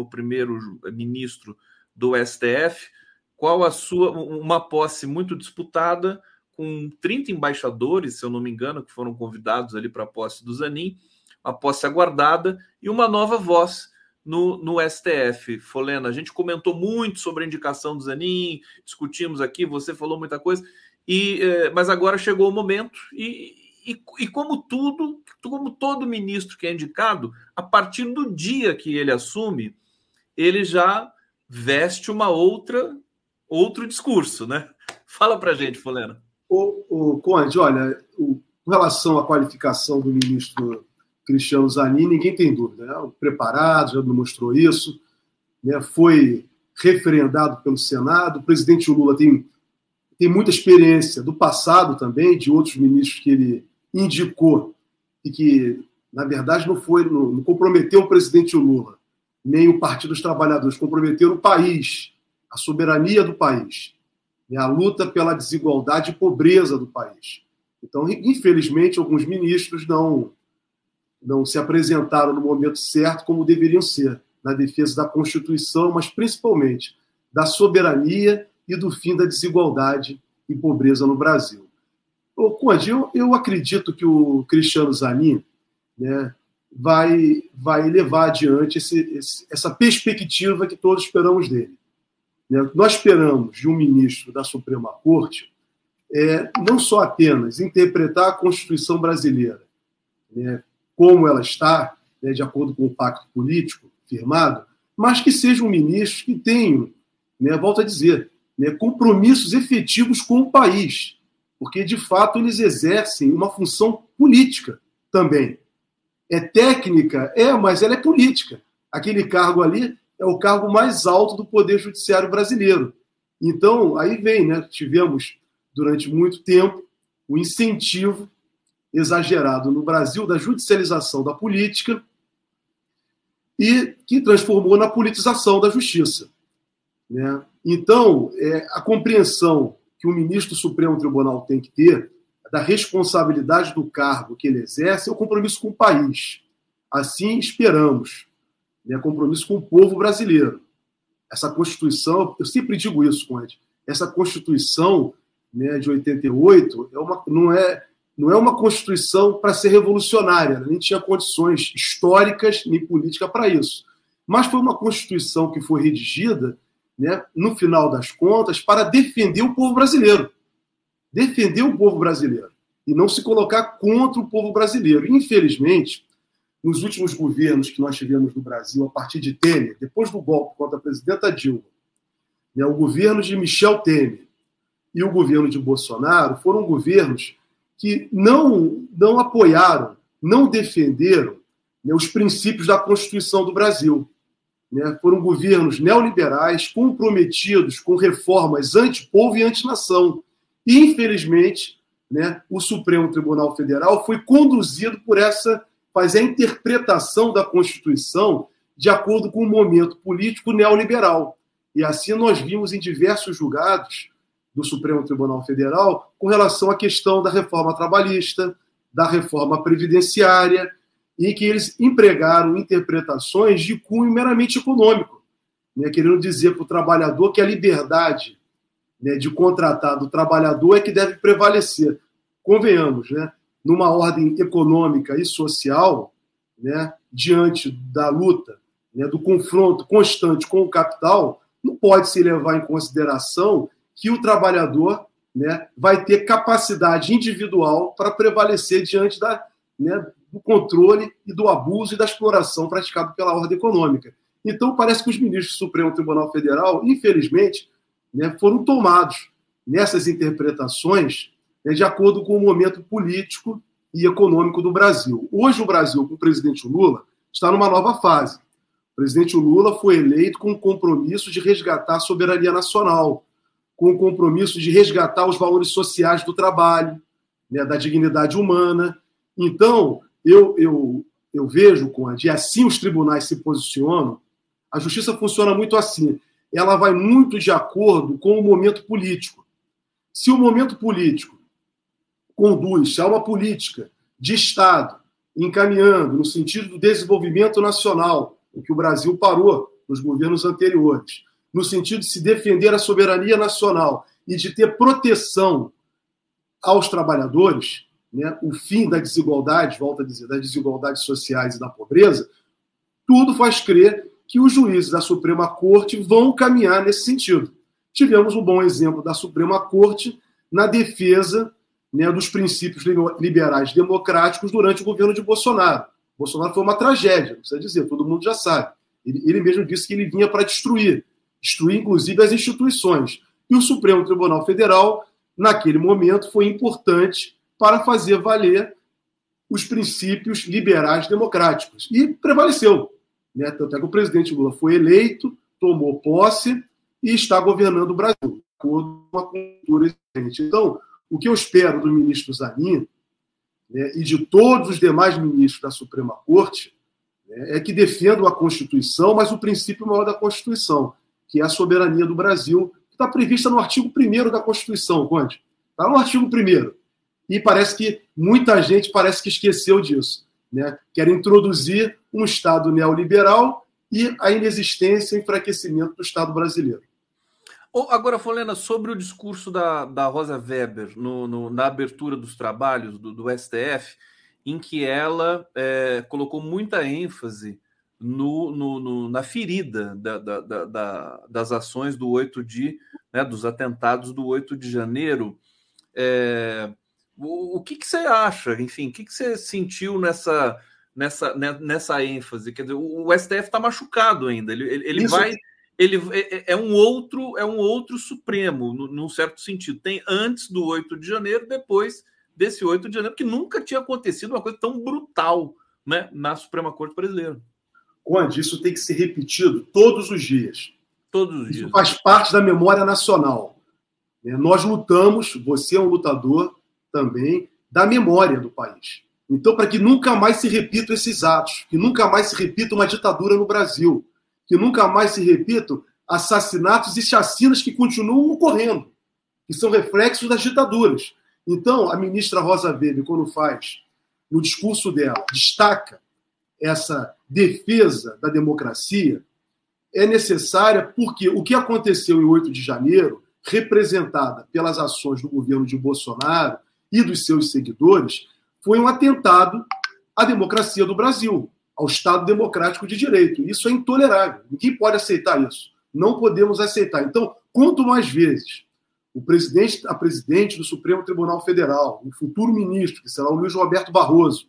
ministro do STF, qual a sua uma posse muito disputada com 30 embaixadores, se eu não me engano, que foram convidados ali para a posse do Zanin, a posse aguardada e uma nova voz no, no STF. Folena, a gente comentou muito sobre a indicação do Zanin, discutimos aqui, você falou muita coisa, e eh, mas agora chegou o momento e, e, e como tudo, como todo ministro que é indicado, a partir do dia que ele assume, ele já veste uma outra outro discurso, né? Fala para gente, Fulano. O, o Conde, olha, o, com relação à qualificação do ministro Cristiano Zanin, ninguém tem dúvida. Né? Preparado, já demonstrou isso, né? foi referendado pelo Senado. O presidente Lula tem, tem muita experiência do passado também, de outros ministros que ele indicou e que, na verdade, não foi não, não comprometeu o presidente Lula, nem o Partido dos Trabalhadores, comprometeram o país a soberania do país, né, a luta pela desigualdade e pobreza do país. Então, infelizmente, alguns ministros não, não se apresentaram no momento certo como deveriam ser, na defesa da Constituição, mas principalmente da soberania e do fim da desigualdade e pobreza no Brasil. Conde, eu, eu acredito que o Cristiano Zanin né, vai, vai levar adiante esse, esse, essa perspectiva que todos esperamos dele. Né? Nós esperamos de um ministro da Suprema Corte é, não só apenas interpretar a Constituição brasileira, né, como ela está, né, de acordo com o pacto político firmado, mas que seja um ministro que tenha, né, volto a dizer, né, compromissos efetivos com o país, porque de fato eles exercem uma função política também. É técnica, é, mas ela é política. Aquele cargo ali é o cargo mais alto do Poder Judiciário brasileiro. Então, aí vem, né? Tivemos, durante muito tempo, o incentivo exagerado no Brasil da judicialização da política e que transformou na politização da justiça. Né? Então, é, a compreensão que o ministro do Supremo Tribunal tem que ter da responsabilidade do cargo que ele exerce é o compromisso com o país. Assim esperamos né, compromisso com o povo brasileiro. Essa Constituição, eu sempre digo isso, Conde, essa Constituição né, de 88 é uma, não, é, não é uma Constituição para ser revolucionária, nem tinha condições históricas nem política para isso. Mas foi uma Constituição que foi redigida, né, no final das contas, para defender o povo brasileiro. Defender o povo brasileiro. E não se colocar contra o povo brasileiro. Infelizmente, nos últimos governos que nós tivemos no Brasil, a partir de Temer, depois do golpe contra a presidenta Dilma, né, o governo de Michel Temer e o governo de Bolsonaro foram governos que não, não apoiaram, não defenderam né, os princípios da Constituição do Brasil. Né, foram governos neoliberais comprometidos com reformas anti-povo e anti-nação. E, infelizmente, né, o Supremo Tribunal Federal foi conduzido por essa fazer a interpretação da Constituição de acordo com o momento político neoliberal. E assim nós vimos em diversos julgados do Supremo Tribunal Federal com relação à questão da reforma trabalhista, da reforma previdenciária, em que eles empregaram interpretações de cunho meramente econômico, né, querendo dizer para o trabalhador que a liberdade né, de contratar do trabalhador é que deve prevalecer. Convenhamos, né? numa ordem econômica e social, né, diante da luta, né, do confronto constante com o capital, não pode se levar em consideração que o trabalhador né, vai ter capacidade individual para prevalecer diante da, né, do controle e do abuso e da exploração praticado pela ordem econômica. Então, parece que os ministros do Supremo Tribunal Federal, infelizmente, né, foram tomados nessas interpretações né, de acordo com o momento político e econômico do Brasil. Hoje, o Brasil, com o presidente Lula, está numa nova fase. O presidente Lula foi eleito com o compromisso de resgatar a soberania nacional, com o compromisso de resgatar os valores sociais do trabalho, né, da dignidade humana. Então, eu, eu, eu vejo, Conde, e assim os tribunais se posicionam, a justiça funciona muito assim. Ela vai muito de acordo com o momento político. Se o momento político conduz a uma política de Estado encaminhando no sentido do desenvolvimento nacional, o que o Brasil parou nos governos anteriores, no sentido de se defender a soberania nacional e de ter proteção aos trabalhadores, né, o fim da desigualdade, volta a dizer, das desigualdades sociais e da pobreza, tudo faz crer que os juízes da Suprema Corte vão caminhar nesse sentido. Tivemos um bom exemplo da Suprema Corte na defesa né, dos princípios liberais democráticos durante o governo de Bolsonaro. Bolsonaro foi uma tragédia, precisa dizer, todo mundo já sabe. Ele, ele mesmo disse que ele vinha para destruir destruir inclusive as instituições. E o Supremo Tribunal Federal, naquele momento, foi importante para fazer valer os princípios liberais democráticos. E prevaleceu. Né? Tanto é que o presidente Lula foi eleito, tomou posse e está governando o Brasil, com uma cultura existente. Então, o que eu espero do ministro Zanin né, e de todos os demais ministros da Suprema Corte né, é que defendam a Constituição, mas o princípio maior da Constituição, que é a soberania do Brasil, que está prevista no artigo 1 da Constituição, Conde. Está no artigo 1 E parece que muita gente parece que esqueceu disso. Né? Quer introduzir um Estado neoliberal e a inexistência e enfraquecimento do Estado brasileiro. Agora, Folena, sobre o discurso da, da Rosa Weber no, no, na abertura dos trabalhos do, do STF, em que ela é, colocou muita ênfase no, no, no, na ferida da, da, da, das ações do 8 de, né, dos atentados do 8 de janeiro. É, o, o que, que, você acha? Enfim, o que, que você sentiu nessa, nessa, né, nessa ênfase? Quer dizer, o, o STF está machucado ainda. Ele, ele, ele vai. Ele é, é, é, um outro, é um outro Supremo, no, num certo sentido. Tem antes do 8 de janeiro, depois desse 8 de janeiro, que nunca tinha acontecido uma coisa tão brutal né, na Suprema Corte Brasileira. Conde, isso tem que ser repetido todos os dias. Todos os isso dias. faz parte da memória nacional. É, nós lutamos, você é um lutador também, da memória do país. Então, para que nunca mais se repitam esses atos, que nunca mais se repita uma ditadura no Brasil, que nunca mais se repitam assassinatos e chacinas que continuam ocorrendo, que são reflexos das ditaduras. Então, a ministra Rosa Weber, quando faz, no discurso dela, destaca essa defesa da democracia é necessária porque o que aconteceu em 8 de janeiro, representada pelas ações do governo de Bolsonaro e dos seus seguidores, foi um atentado à democracia do Brasil, ao Estado democrático de direito. Isso é intolerável. Ninguém pode aceitar isso. Não podemos aceitar. Então, quanto mais vezes o presidente, a presidente do Supremo Tribunal Federal, o futuro ministro, que será o Luiz Roberto Barroso,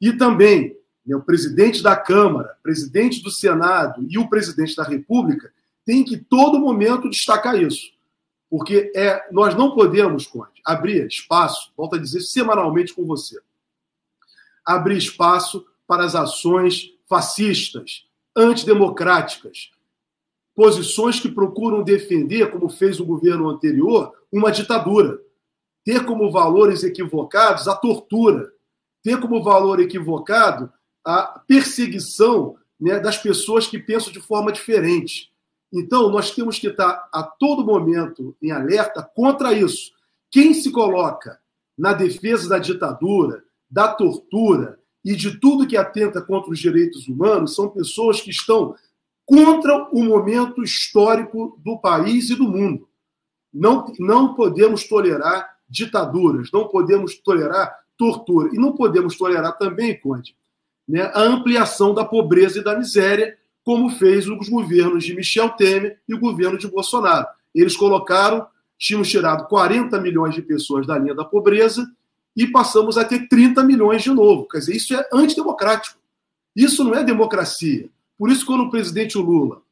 e também né, o presidente da Câmara, presidente do Senado e o presidente da República têm que todo momento destacar isso. Porque é, nós não podemos, Conde, abrir espaço, volto a dizer semanalmente com você, abrir espaço para as ações fascistas, antidemocráticas, posições que procuram defender, como fez o governo anterior, uma ditadura, ter como valores equivocados a tortura, ter como valor equivocado a perseguição né, das pessoas que pensam de forma diferente. Então, nós temos que estar a todo momento em alerta contra isso. Quem se coloca na defesa da ditadura, da tortura e de tudo que atenta contra os direitos humanos são pessoas que estão contra o momento histórico do país e do mundo. Não, não podemos tolerar ditaduras, não podemos tolerar tortura. E não podemos tolerar também, Conde, né, a ampliação da pobreza e da miséria, como fez os governos de Michel Temer e o governo de Bolsonaro. Eles colocaram, tínhamos tirado 40 milhões de pessoas da linha da pobreza e passamos a ter 30 milhões de novo. Quer dizer, isso é antidemocrático. Isso não é democracia. Por isso, quando o presidente Lula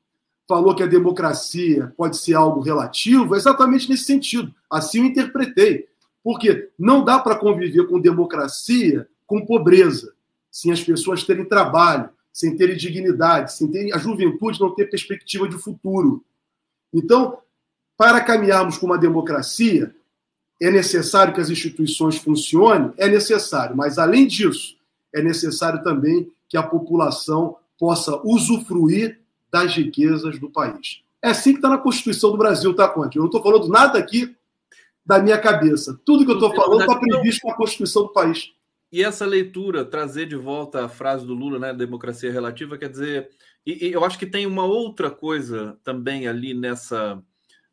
falou que a democracia pode ser algo relativo, é exatamente nesse sentido. Assim eu interpretei. Porque não dá para conviver com democracia com pobreza, sem as pessoas terem trabalho, sem terem dignidade, sem terem a juventude não ter perspectiva de futuro. Então, para caminharmos com uma democracia, é necessário que as instituições funcionem? É necessário, mas além disso, é necessário também que a população possa usufruir das riquezas do país. É assim que está na Constituição do Brasil, tá, Conte? Eu não estou falando nada aqui da minha cabeça. Tudo que eu estou falando está previsto na Constituição do país. E essa leitura, trazer de volta a frase do Lula, né, democracia relativa, quer dizer, e, e eu acho que tem uma outra coisa também ali nessa,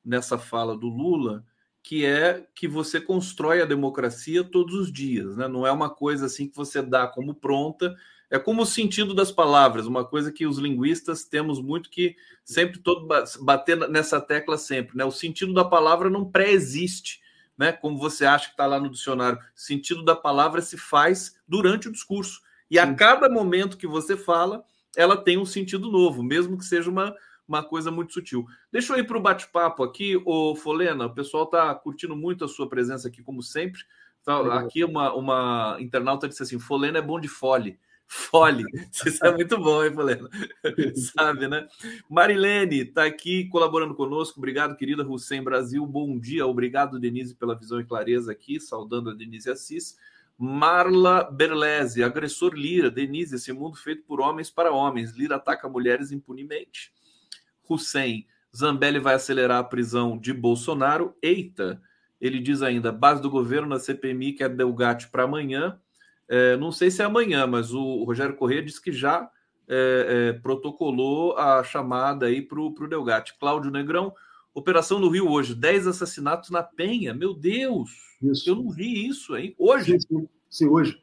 nessa fala do Lula, que é que você constrói a democracia todos os dias, né? Não é uma coisa assim que você dá como pronta. É como o sentido das palavras, uma coisa que os linguistas temos muito que sempre todo bater nessa tecla sempre, né? O sentido da palavra não pré-existe, né? Como você acha que está lá no dicionário. O sentido da palavra se faz durante o discurso. E a cada momento que você fala, ela tem um sentido novo, mesmo que seja uma uma coisa muito sutil. Deixa eu ir para o bate-papo aqui, o Folena. O pessoal está curtindo muito a sua presença aqui, como sempre. Tá, aqui uma, uma internauta disse assim: Folena é bom de fole. Fole. Isso é muito bom, hein, Folena? Sabe, né? Marilene está aqui colaborando conosco. Obrigado, querida Hussein Brasil. Bom dia. Obrigado, Denise, pela visão e clareza aqui. Saudando a Denise Assis. Marla Berlese, agressor Lira. Denise, esse mundo feito por homens para homens. Lira ataca mulheres impunemente. Hussein, Zambelli vai acelerar a prisão de Bolsonaro. Eita, ele diz ainda, base do governo na CPMI quer Delgatti para amanhã. É, não sei se é amanhã, mas o Rogério Corrêa disse que já é, é, protocolou a chamada aí para o Delgatti. Cláudio Negrão, operação no Rio hoje, 10 assassinatos na Penha. Meu Deus, isso. eu não vi isso, hein? Hoje? Sim, sim, hoje.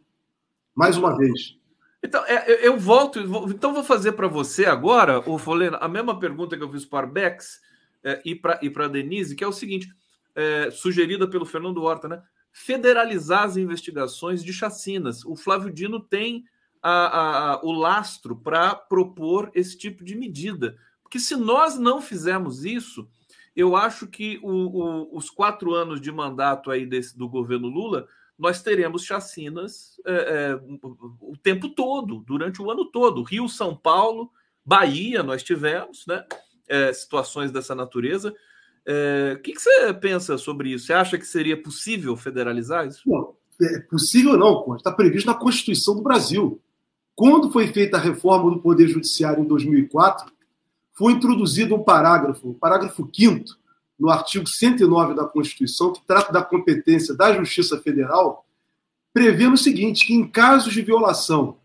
Mais uma vez. Então, é, eu volto, então vou fazer para você agora, o Folena, a mesma pergunta que eu fiz para o Arbex é, e para a Denise, que é o seguinte, é, sugerida pelo Fernando Horta, né? Federalizar as investigações de chacinas. O Flávio Dino tem a, a, o lastro para propor esse tipo de medida. Porque se nós não fizermos isso, eu acho que o, o, os quatro anos de mandato aí desse, do governo Lula nós teremos chacinas é, é, o tempo todo, durante o ano todo. Rio, São Paulo, Bahia, nós tivemos né, é, situações dessa natureza. É, o que, que, você pensa sobre isso? Você acha que seria possível federalizar isso? Não, é possível não, está previsto na Constituição do Brasil. Quando foi feita a reforma do Poder Judiciário em 2004, foi introduzido um parágrafo, o parágrafo 5 no artigo 109 da Constituição, que trata da competência da Justiça Federal, prevendo o seguinte: que em casos de violação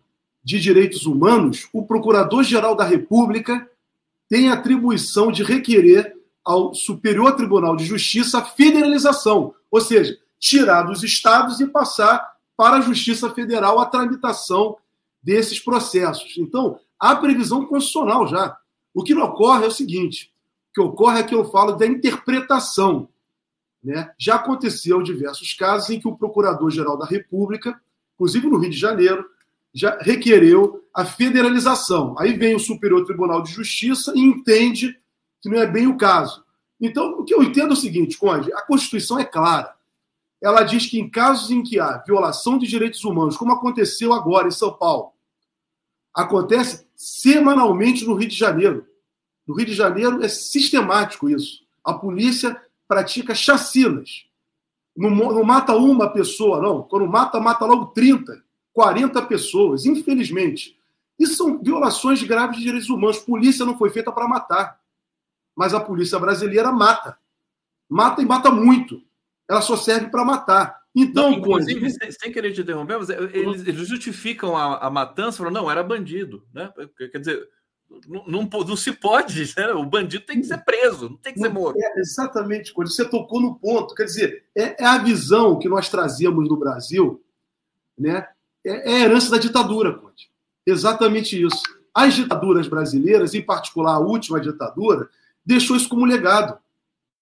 de direitos humanos, o Procurador-Geral da República tem atribuição de requerer ao Superior Tribunal de Justiça a federalização, ou seja, tirar dos estados e passar para a Justiça Federal a tramitação desses processos. Então, há previsão constitucional já. O que não ocorre é o seguinte: que ocorre é que eu falo da interpretação. Né? Já aconteceu diversos casos em que o Procurador-Geral da República, inclusive no Rio de Janeiro, já requereu a federalização. Aí vem o Superior Tribunal de Justiça e entende que não é bem o caso. Então, o que eu entendo é o seguinte, Conde, a Constituição é clara. Ela diz que em casos em que há violação de direitos humanos, como aconteceu agora em São Paulo, acontece semanalmente no Rio de Janeiro. No Rio de Janeiro é sistemático isso. A polícia pratica chacinas. Não, não mata uma pessoa, não. Quando mata, mata logo 30, 40 pessoas, infelizmente. Isso são violações graves de direitos humanos. Polícia não foi feita para matar. Mas a polícia brasileira mata. Mata e mata muito. Ela só serve para matar. Então, não, inclusive, sem, sem, querer te interromper, eles, eles justificam a, a matança, falando, não, era bandido. Né? Quer dizer, não, não, não, se pode, né? o bandido tem que ser preso, não tem que ser morto. É, exatamente, quando você tocou no ponto. Quer dizer, é, é, a visão que nós trazíamos no Brasil, né? é, é a herança da ditadura, Conde. Exatamente isso. As ditaduras brasileiras, em particular a última ditadura, deixou isso como legado.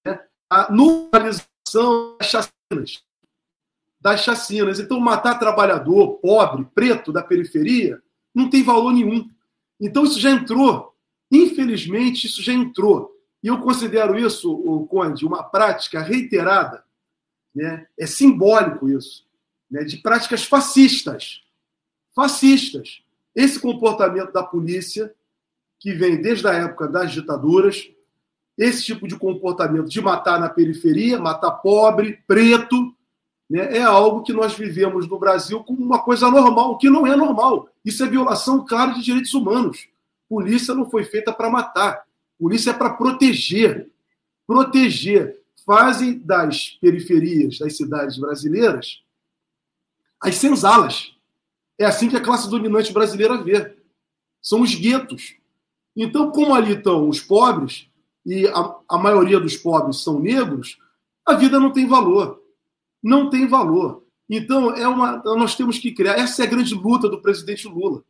Né? A normalização das chacinas. Das chacinas. Então, matar trabalhador, pobre, preto, da periferia, não tem valor nenhum. Então, isso já entrou. Infelizmente, isso já entrou. E eu considero isso, o Conde, uma prática reiterada. Né? É simbólico isso. Né? De práticas fascistas. Fascistas. Esse comportamento da polícia, que vem desde a época das ditaduras, esse tipo de comportamento de matar na periferia, matar pobre, preto, né, é algo que nós vivemos no Brasil como uma coisa normal, o que não é normal. Isso é violação clara de direitos humanos. Polícia não foi feita para matar, polícia é para proteger. Proteger. Fazem das periferias das cidades brasileiras as senzalas. É assim que a classe dominante brasileira vê. São os guetos. Então, como ali estão os pobres, e a, a maioria dos pobres são negros, a vida não tem valor. Não tem valor. Então, é uma, nós temos que criar. Essa é a grande luta do presidente Lula.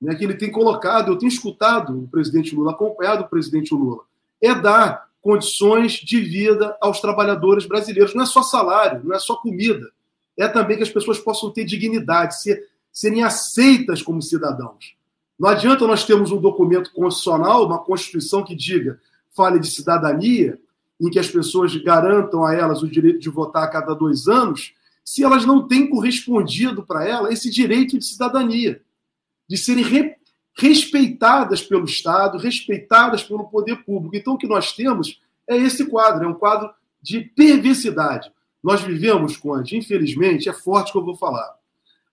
Né, que ele tem colocado, eu tenho escutado o presidente Lula, acompanhado o presidente Lula, é dar condições de vida aos trabalhadores brasileiros. Não é só salário, não é só comida. É também que as pessoas possam ter dignidade, ser, serem aceitas como cidadãos. Não adianta nós termos um documento constitucional, uma Constituição que diga fale de cidadania, em que as pessoas garantam a elas o direito de votar a cada dois anos, se elas não têm correspondido para ela esse direito de cidadania, de serem re, respeitadas pelo Estado, respeitadas pelo poder público. Então, o que nós temos é esse quadro, é um quadro de perversidade. Nós vivemos, Conde, infelizmente, é forte que eu vou falar.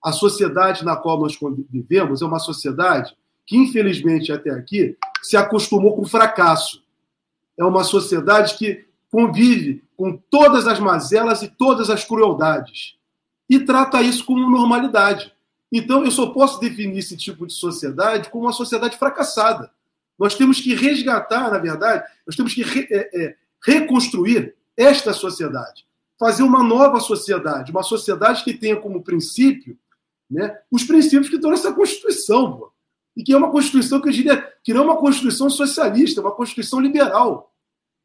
A sociedade na qual nós vivemos é uma sociedade que, infelizmente, até aqui, se acostumou com o fracasso é uma sociedade que convive com todas as mazelas e todas as crueldades e trata isso como normalidade. Então, eu só posso definir esse tipo de sociedade como uma sociedade fracassada. Nós temos que resgatar, na verdade, nós temos que re, é, é, reconstruir esta sociedade, fazer uma nova sociedade, uma sociedade que tenha como princípio né, os princípios que estão nessa Constituição. Pô e que é uma Constituição que eu diria que não é uma Constituição socialista, é uma Constituição liberal.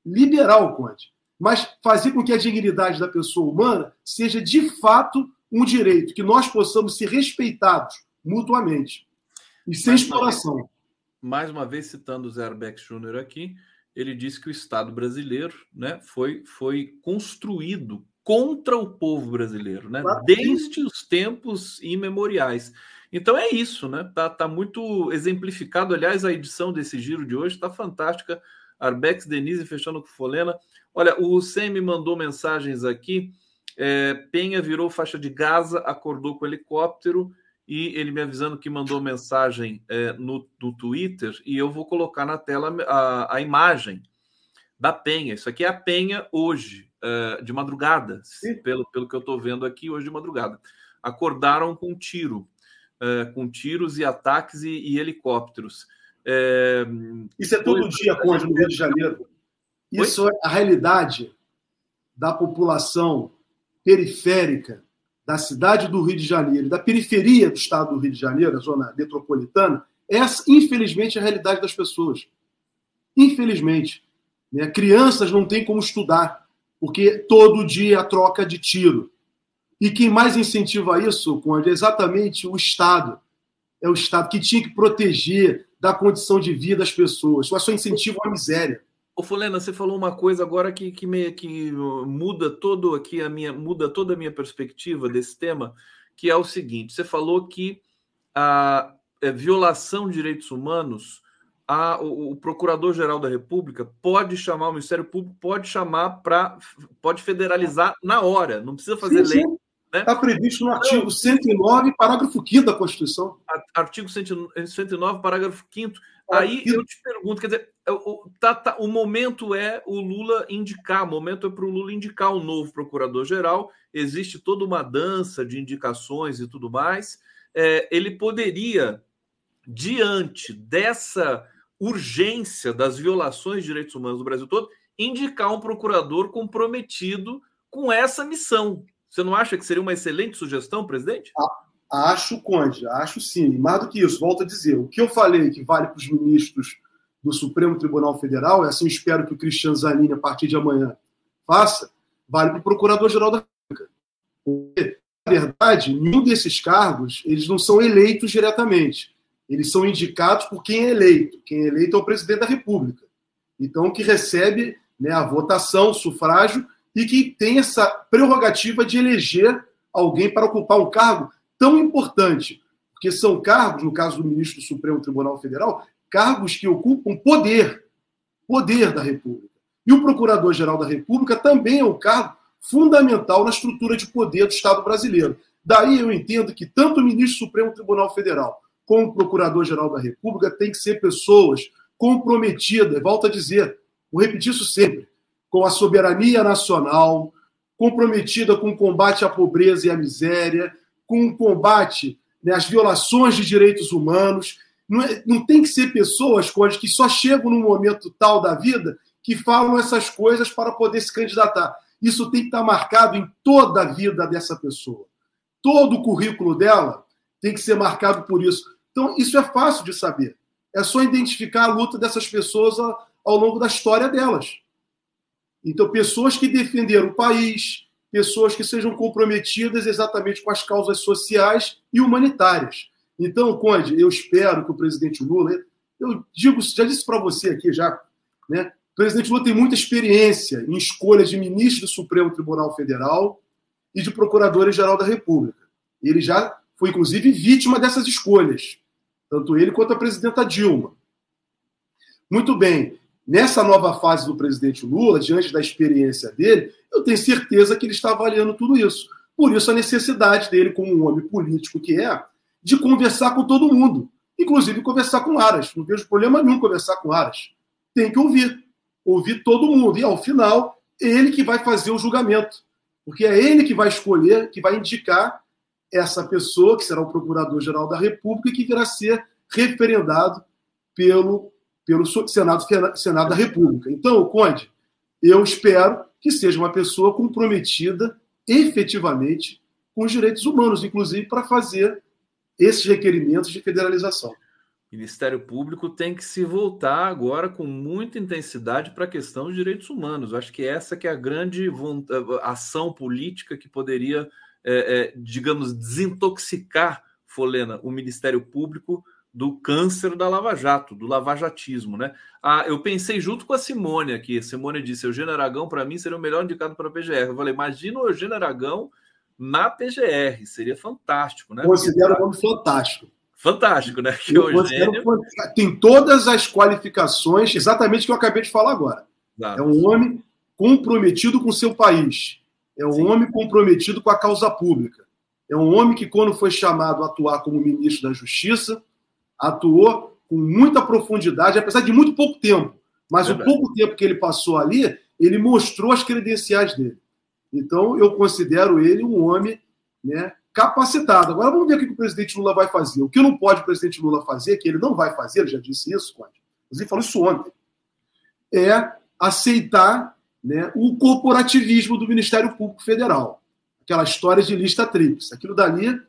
Liberal, Conte. Mas fazer com que a dignidade da pessoa humana seja de fato um direito, que nós possamos ser respeitados mutuamente e sem mais exploração. Uma vez, mais uma vez, citando o Zé Arbex Júnior aqui, ele disse que o Estado brasileiro né, foi, foi construído contra o povo brasileiro, né? Claro. desde os tempos imemoriais. Então é isso, né? Tá, tá muito exemplificado. Aliás, a edição desse giro de hoje está fantástica. Arbex, Denise fechando com Folena. Olha, o Sem me mandou mensagens aqui. É, Penha virou faixa de Gaza, acordou com helicóptero e ele me avisando que mandou mensagem é, no, no Twitter e eu vou colocar na tela a, a imagem da Penha. Isso aqui é a Penha hoje, é, de madrugada, pelo, pelo que eu estou vendo aqui, hoje de madrugada. Acordaram com um tiro uh, com tiros e ataques e, e helicópteros. É, Isso é todo dia, Conde, no Rio de Janeiro. Isso Oi? é a realidade da população periférica da cidade do Rio de Janeiro, da periferia do estado do Rio de Janeiro, a zona metropolitana, essa, infelizmente, é a realidade das pessoas. Infelizmente. Né? Crianças não têm como estudar, porque todo dia a troca de tiro. E quem mais incentiva isso, Conde, é exatamente o Estado. É o Estado que tinha que proteger da condição de vida das pessoas. Mas só incentiva a miséria. Ô Fulena, você falou uma coisa agora que, que, me, que muda todo aqui a minha muda toda a minha perspectiva desse tema, que é o seguinte: você falou que a, a violação de direitos humanos, a, o, o Procurador-Geral da República pode chamar, o Ministério Público pode chamar para. pode federalizar na hora, não precisa fazer sim, lei. Sim. Está né? previsto no artigo 109, parágrafo 5 da Constituição. Artigo 109, parágrafo 5. Aí eu te pergunto, quer dizer, é o, tá, tá, o momento é o Lula indicar, o momento é para o Lula indicar um novo procurador-geral. Existe toda uma dança de indicações e tudo mais. É, ele poderia, diante dessa urgência das violações de direitos humanos no Brasil todo, indicar um procurador comprometido com essa missão, você não acha que seria uma excelente sugestão, presidente? A, Acho, Conde, acho sim. Mais do que isso, volto a dizer, o que eu falei que vale para os ministros do Supremo Tribunal Federal, e assim espero que o Cristiano Zanini, a partir de amanhã, faça, vale para o Procurador-Geral da República. Porque, na verdade, nenhum desses cargos, eles não são eleitos diretamente. Eles são indicados por quem é eleito. Quem é eleito é o presidente da República. Então, que recebe né, a votação, o sufrágio, e que tem essa prerrogativa de eleger alguém para ocupar um cargo tão importante, porque são cargos, no caso do ministro do Supremo Tribunal Federal, cargos que ocupam poder, poder da República. E o Procurador-Geral da República também é um cargo fundamental na estrutura de poder do Estado brasileiro. Daí eu entendo que tanto o ministro do Supremo Tribunal Federal como o Procurador-Geral da República têm que ser pessoas comprometidas, volto a dizer, vou repetir isso sempre, com a soberania nacional, comprometida com o combate à pobreza e à miséria, com o combate né, às violações de direitos humanos. Não, é, não tem que ser pessoas coisas que só chegam num momento tal da vida que falam essas coisas para poder se candidatar. Isso tem que estar marcado em toda a vida dessa pessoa. Todo o currículo dela tem que ser marcado por isso. Então, isso é fácil de saber. É só identificar a luta dessas pessoas ao longo da história delas. Então, pessoas que defenderam o país, pessoas que sejam comprometidas exatamente com as causas sociais e humanitárias. Então, Conde, eu espero que o presidente Lula, eu digo, já disse para você aqui já, né? O presidente Lula tem muita experiência em escolha de ministro do Supremo Tribunal Federal e de procuradores-geral da República. Ele já foi, inclusive, vítima dessas escolhas, tanto ele quanto a presidenta Dilma. Muito bem, nessa nova fase do presidente Lula, diante da experiência dele, eu tenho certeza que ele está avaliando tudo isso. Por isso, a necessidade dele, como um homem político que é, de conversar com todo mundo, inclusive conversar com Aras. Não vejo problema nenhum conversar com Aras. Tem que ouvir. Ouvir todo mundo. E, ao final, ele que vai fazer o julgamento. Porque é ele que vai escolher, que vai indicar essa pessoa, que será o Procurador-Geral da República, e que virá ser referendado pelo, pelo Senado, Senado da República. Então, Conde, eu espero que seja uma pessoa comprometida efetivamente com os direitos humanos, inclusive para fazer esses requerimentos de federalização. O Ministério Público tem que se voltar agora com muita intensidade para a questão dos direitos humanos. Eu acho que essa que é a grande ação política que poderia, é, é, digamos, desintoxicar, Folena, o Ministério Público do câncer da Lava Jato, do lavajatismo, né? Ah, eu pensei junto com a Simone aqui. A Simone disse: Eugênio Aragão, para mim, seria o melhor indicado para a PGR. Eu falei: imagina o Eugênio Aragão na PGR, seria fantástico, né? Considero nome fantástico. Fantástico, né? Que Eugênio... Tem todas as qualificações, exatamente o que eu acabei de falar agora. Exato. É um homem comprometido com o seu país. É um Sim. homem comprometido com a causa pública. É um homem que, quando foi chamado a atuar como ministro da Justiça, atuou com muita profundidade, apesar de muito pouco tempo. Mas é o pouco tempo que ele passou ali, ele mostrou as credenciais dele. Então, eu considero ele um homem né, capacitado. Agora, vamos ver o que o presidente Lula vai fazer. O que não pode o presidente Lula fazer, que ele não vai fazer, ele já disse isso, Conde, ele falou isso ontem, é aceitar né, o corporativismo do Ministério Público Federal. Aquela história de lista tríplice. Aquilo dali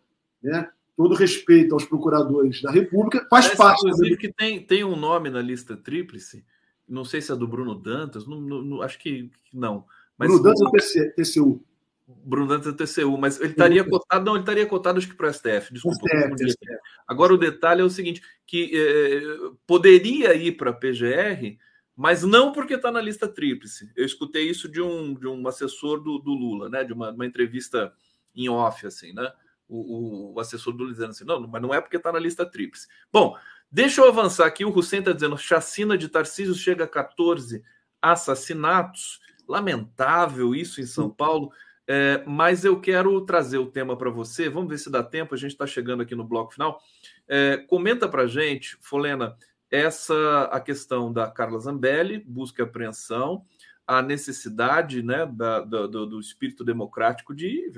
né, todo respeito aos procuradores da República, faz Parece, parte. Inclusive, que tem, tem um nome na lista tríplice, não sei se é do Bruno Dantas, não, não, acho que não. Mas, Bruno Dantas é TCU. Bruno Dantas é TCU, mas ele estaria cotado, não, ele estaria cotado acho que para o STF, desculpa. STF, STF. Agora o detalhe é o seguinte, que eh, poderia ir para a PGR, mas não porque está na lista tríplice. Eu escutei isso de um, de um assessor do, do Lula, né? De uma, uma entrevista em off, assim, né? O, o, assessor do dizendo assim: não, mas não é porque está na lista tríplice. Bom, deixa eu avançar aqui. O Hussein está dizendo: chacina de Tarcísio chega a 14 assassinatos. Lamentável isso em São Paulo. É, mas eu quero trazer o tema para você. Vamos ver se dá tempo. A gente está chegando aqui no bloco final. É, comenta para gente, Folena, essa a questão da Carla Zambelli, busca e apreensão a necessidade né, da, do, do, espírito democrático de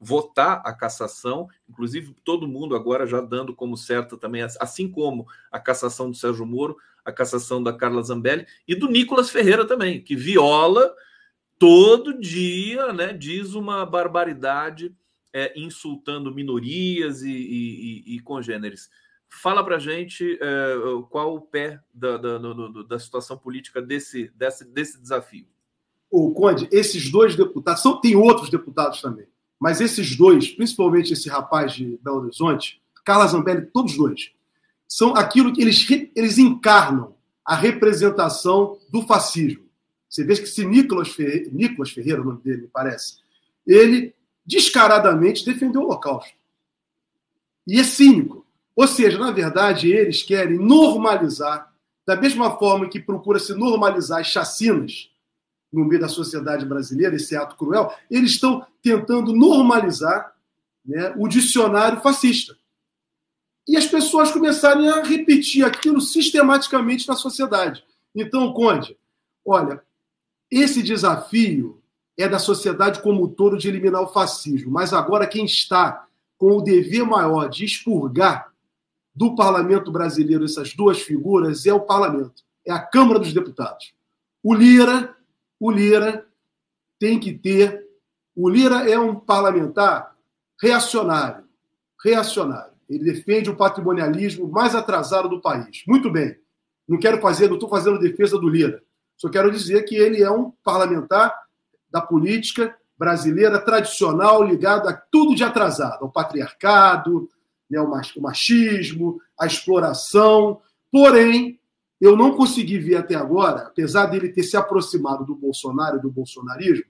votar a cassação, inclusive todo mundo agora já dando como certa também, assim como a cassação do Sérgio Moro, a cassação da Carla Zambelli e do Nicolas Ferreira também, que viola todo dia, né, diz uma barbaridade é, insultando minorias e, e, e congêneres. Fala para gente é, qual o pé da, da, da situação política desse, desse, desse desafio. O Conde, esses dois deputados, são, tem outros deputados também, mas esses dois, principalmente esse rapaz de Belo Horizonte, Carla Zambelli, todos dois, são aquilo que eles, eles encarnam a representação do fascismo. Você vê que se Nicolas Ferreira, Nicolas Ferreira, o nome dele, me parece, ele descaradamente defendeu o Holocausto. E é cínico. Ou seja, na verdade, eles querem normalizar, da mesma forma que procura se normalizar as chacinas no meio da sociedade brasileira, esse ato cruel, eles estão tentando normalizar né, o dicionário fascista. E as pessoas começarem a repetir aquilo sistematicamente na sociedade. Então, Conde, olha, esse desafio é da sociedade como um todo de eliminar o fascismo, mas agora quem está com o dever maior de expurgar do parlamento brasileiro essas duas figuras é o parlamento, é a Câmara dos Deputados. O Lira, o Lira tem que ter. O Lira é um parlamentar reacionário, reacionário. Ele defende o patrimonialismo mais atrasado do país. Muito bem. Não quero fazer, não estou fazendo defesa do Lira. Só quero dizer que ele é um parlamentar da política brasileira tradicional ligado a tudo de atrasado, ao patriarcado, né, o machismo, a exploração. Porém, eu não consegui ver até agora, apesar dele ter se aproximado do Bolsonaro e do bolsonarismo,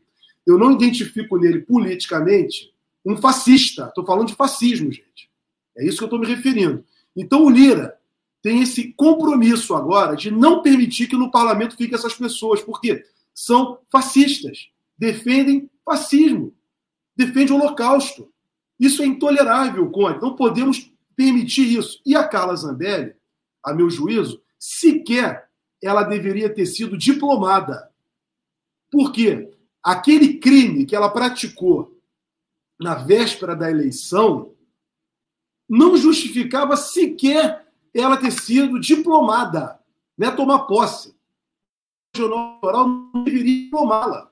eu não identifico nele politicamente um fascista. Estou falando de fascismo, gente. É isso que eu estou me referindo. Então, o Lira tem esse compromisso agora de não permitir que no parlamento fiquem essas pessoas, porque são fascistas, defendem fascismo, defendem o holocausto. Isso é intolerável, Conde. Não podemos permitir isso. E a Carla Zambelli, a meu juízo, sequer ela deveria ter sido diplomada. Por quê? Aquele crime que ela praticou na véspera da eleição não justificava sequer ela ter sido diplomada, né? tomar posse. O Jornal não deveria diplomá-la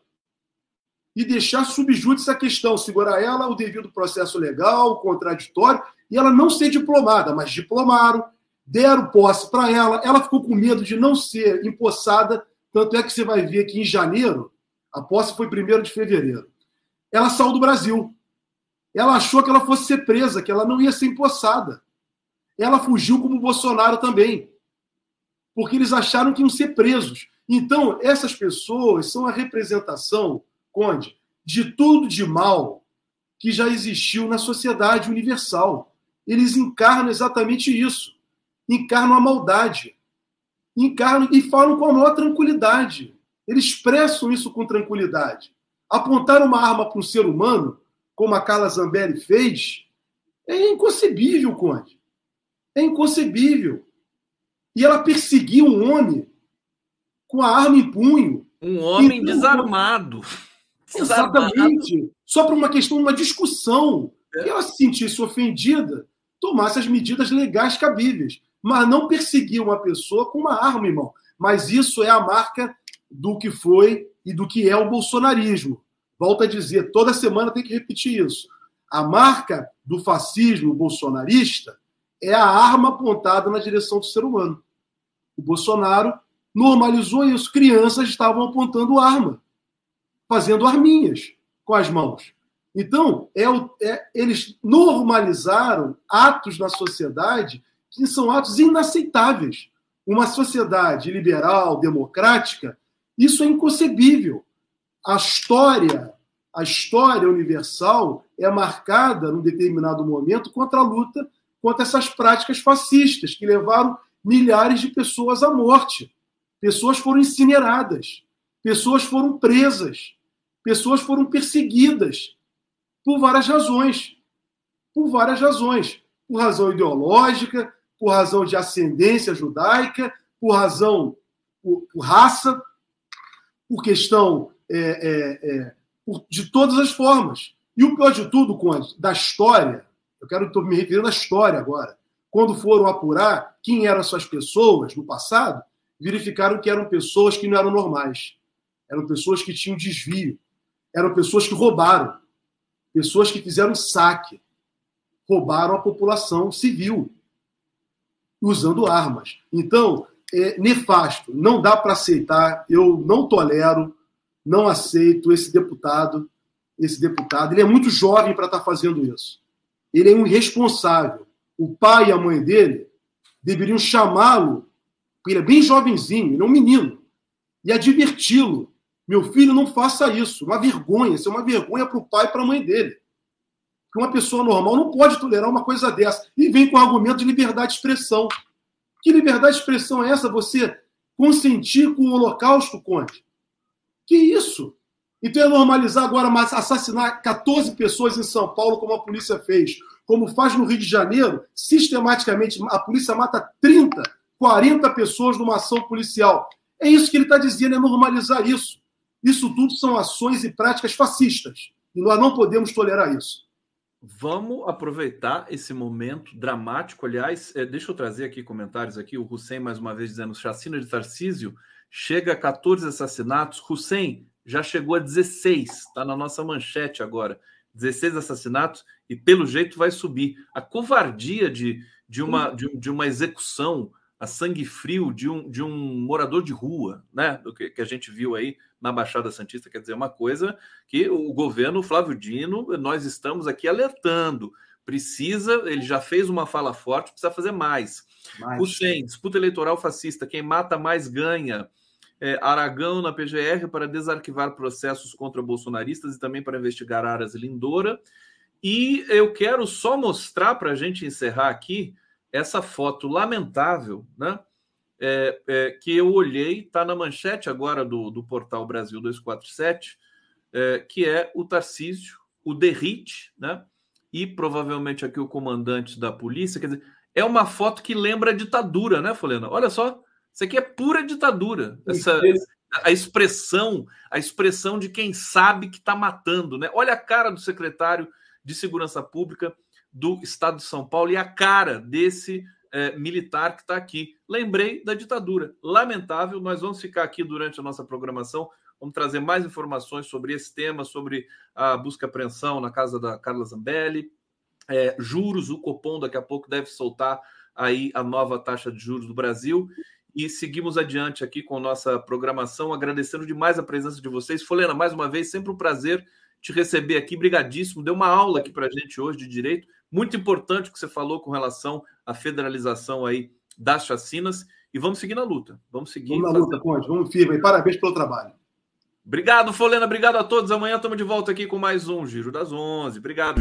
e deixar subjúdice a questão, segurar ela o devido processo legal, contraditório, e ela não ser diplomada, mas diplomaram, deram posse para ela, ela ficou com medo de não ser empossada, tanto é que você vai ver que em janeiro, a posse foi 1 de fevereiro, ela saiu do Brasil. Ela achou que ela fosse ser presa, que ela não ia ser empossada. Ela fugiu como o Bolsonaro também, porque eles acharam que iam ser presos. Então, essas pessoas são a representação Conde, de tudo de mal que já existiu na sociedade universal. Eles encarnam exatamente isso. Encarnam a maldade. Encarnam e falam com a maior tranquilidade. Eles expressam isso com tranquilidade. Apontar uma arma para um ser humano, como a Carla Zambelli fez, é inconcebível, Conde. É inconcebível. E ela perseguiu um homem com a arma em punho. Um homem então, desarmado. Exatamente. Só por uma questão, uma discussão. É. Ela se sentisse ofendida, tomasse as medidas legais cabíveis. Mas não perseguir uma pessoa com uma arma, irmão. Mas isso é a marca do que foi e do que é o bolsonarismo. Volto a dizer, toda semana tem que repetir isso. A marca do fascismo bolsonarista é a arma apontada na direção do ser humano. O Bolsonaro normalizou isso. Crianças estavam apontando arma fazendo arminhas com as mãos. Então, é, é, eles normalizaram atos na sociedade que são atos inaceitáveis. Uma sociedade liberal, democrática, isso é inconcebível. A história, a história universal é marcada, num determinado momento, contra a luta contra essas práticas fascistas que levaram milhares de pessoas à morte. Pessoas foram incineradas, pessoas foram presas, pessoas foram perseguidas por várias razões. Por várias razões. Por razão ideológica, por razão de ascendência judaica, por razão, por, por raça, por questão é, é, é, por, de todas as formas. E o pior de tudo, Conde, da história, eu quero me referindo à história agora. Quando foram apurar quem eram essas pessoas no passado, verificaram que eram pessoas que não eram normais. Eram pessoas que tinham desvio, eram pessoas que roubaram, pessoas que fizeram saque, roubaram a população civil usando armas. Então, é nefasto, não dá para aceitar, eu não tolero, não aceito esse deputado, esse deputado, ele é muito jovem para estar tá fazendo isso. Ele é um irresponsável. O pai e a mãe dele deveriam chamá-lo, ele é bem jovenzinho, ele é um menino, e adverti-lo. Meu filho, não faça isso. Uma vergonha, isso é uma vergonha para o pai e para a mãe dele. Que uma pessoa normal não pode tolerar uma coisa dessa. E vem com argumento de liberdade de expressão. Que liberdade de expressão é essa? Você consentir com o holocausto, Conte? Que isso? Então é normalizar agora assassinar 14 pessoas em São Paulo, como a polícia fez, como faz no Rio de Janeiro, sistematicamente, a polícia mata 30, 40 pessoas numa ação policial. É isso que ele está dizendo, é normalizar isso. Isso tudo são ações e práticas fascistas. E nós não podemos tolerar isso. Vamos aproveitar esse momento dramático. Aliás, é, deixa eu trazer aqui comentários aqui. O Hussein, mais uma vez, dizendo: chacina de Tarcísio chega a 14 assassinatos. Hussein já chegou a 16, está na nossa manchete agora. 16 assassinatos e, pelo jeito, vai subir. A covardia de, de, uma, de, de uma execução a sangue frio de um, de um morador de rua, né? Do que, que, a gente viu aí na Baixada Santista, quer dizer, uma coisa que o governo Flávio Dino, nós estamos aqui alertando. Precisa, ele já fez uma fala forte, precisa fazer mais. mais. O SEM, disputa eleitoral fascista, quem mata mais ganha. É, Aragão na PGR para desarquivar processos contra bolsonaristas e também para investigar áreas Lindora. E eu quero só mostrar para a gente encerrar aqui essa foto lamentável, né? É, é, que eu olhei, está na manchete agora do, do portal Brasil 247, é, que é o Tarcísio, o Derrite, né? E provavelmente aqui o comandante da polícia. Quer dizer, é uma foto que lembra a ditadura, né, Folena? Olha só, isso aqui é pura ditadura. Essa, a expressão, a expressão de quem sabe que está matando, né? Olha a cara do secretário de Segurança Pública do Estado de São Paulo e a cara desse é, militar que está aqui. Lembrei da ditadura. Lamentável, nós vamos ficar aqui durante a nossa programação. Vamos trazer mais informações sobre esse tema, sobre a busca e apreensão na casa da Carla Zambelli, é, juros, o Copom daqui a pouco deve soltar aí a nova taxa de juros do Brasil. E seguimos adiante aqui com nossa programação, agradecendo demais a presença de vocês. Folena, mais uma vez, sempre um prazer te receber aqui, brigadíssimo. Deu uma aula aqui para a gente hoje de direito. Muito importante o que você falou com relação à federalização aí das chacinas. E vamos seguir na luta. Vamos seguir. Vamos na luta, Conde. Vamos firme. Parabéns pelo trabalho. Obrigado, Folena. Obrigado a todos. Amanhã estamos de volta aqui com mais um Giro das Onze. Obrigado.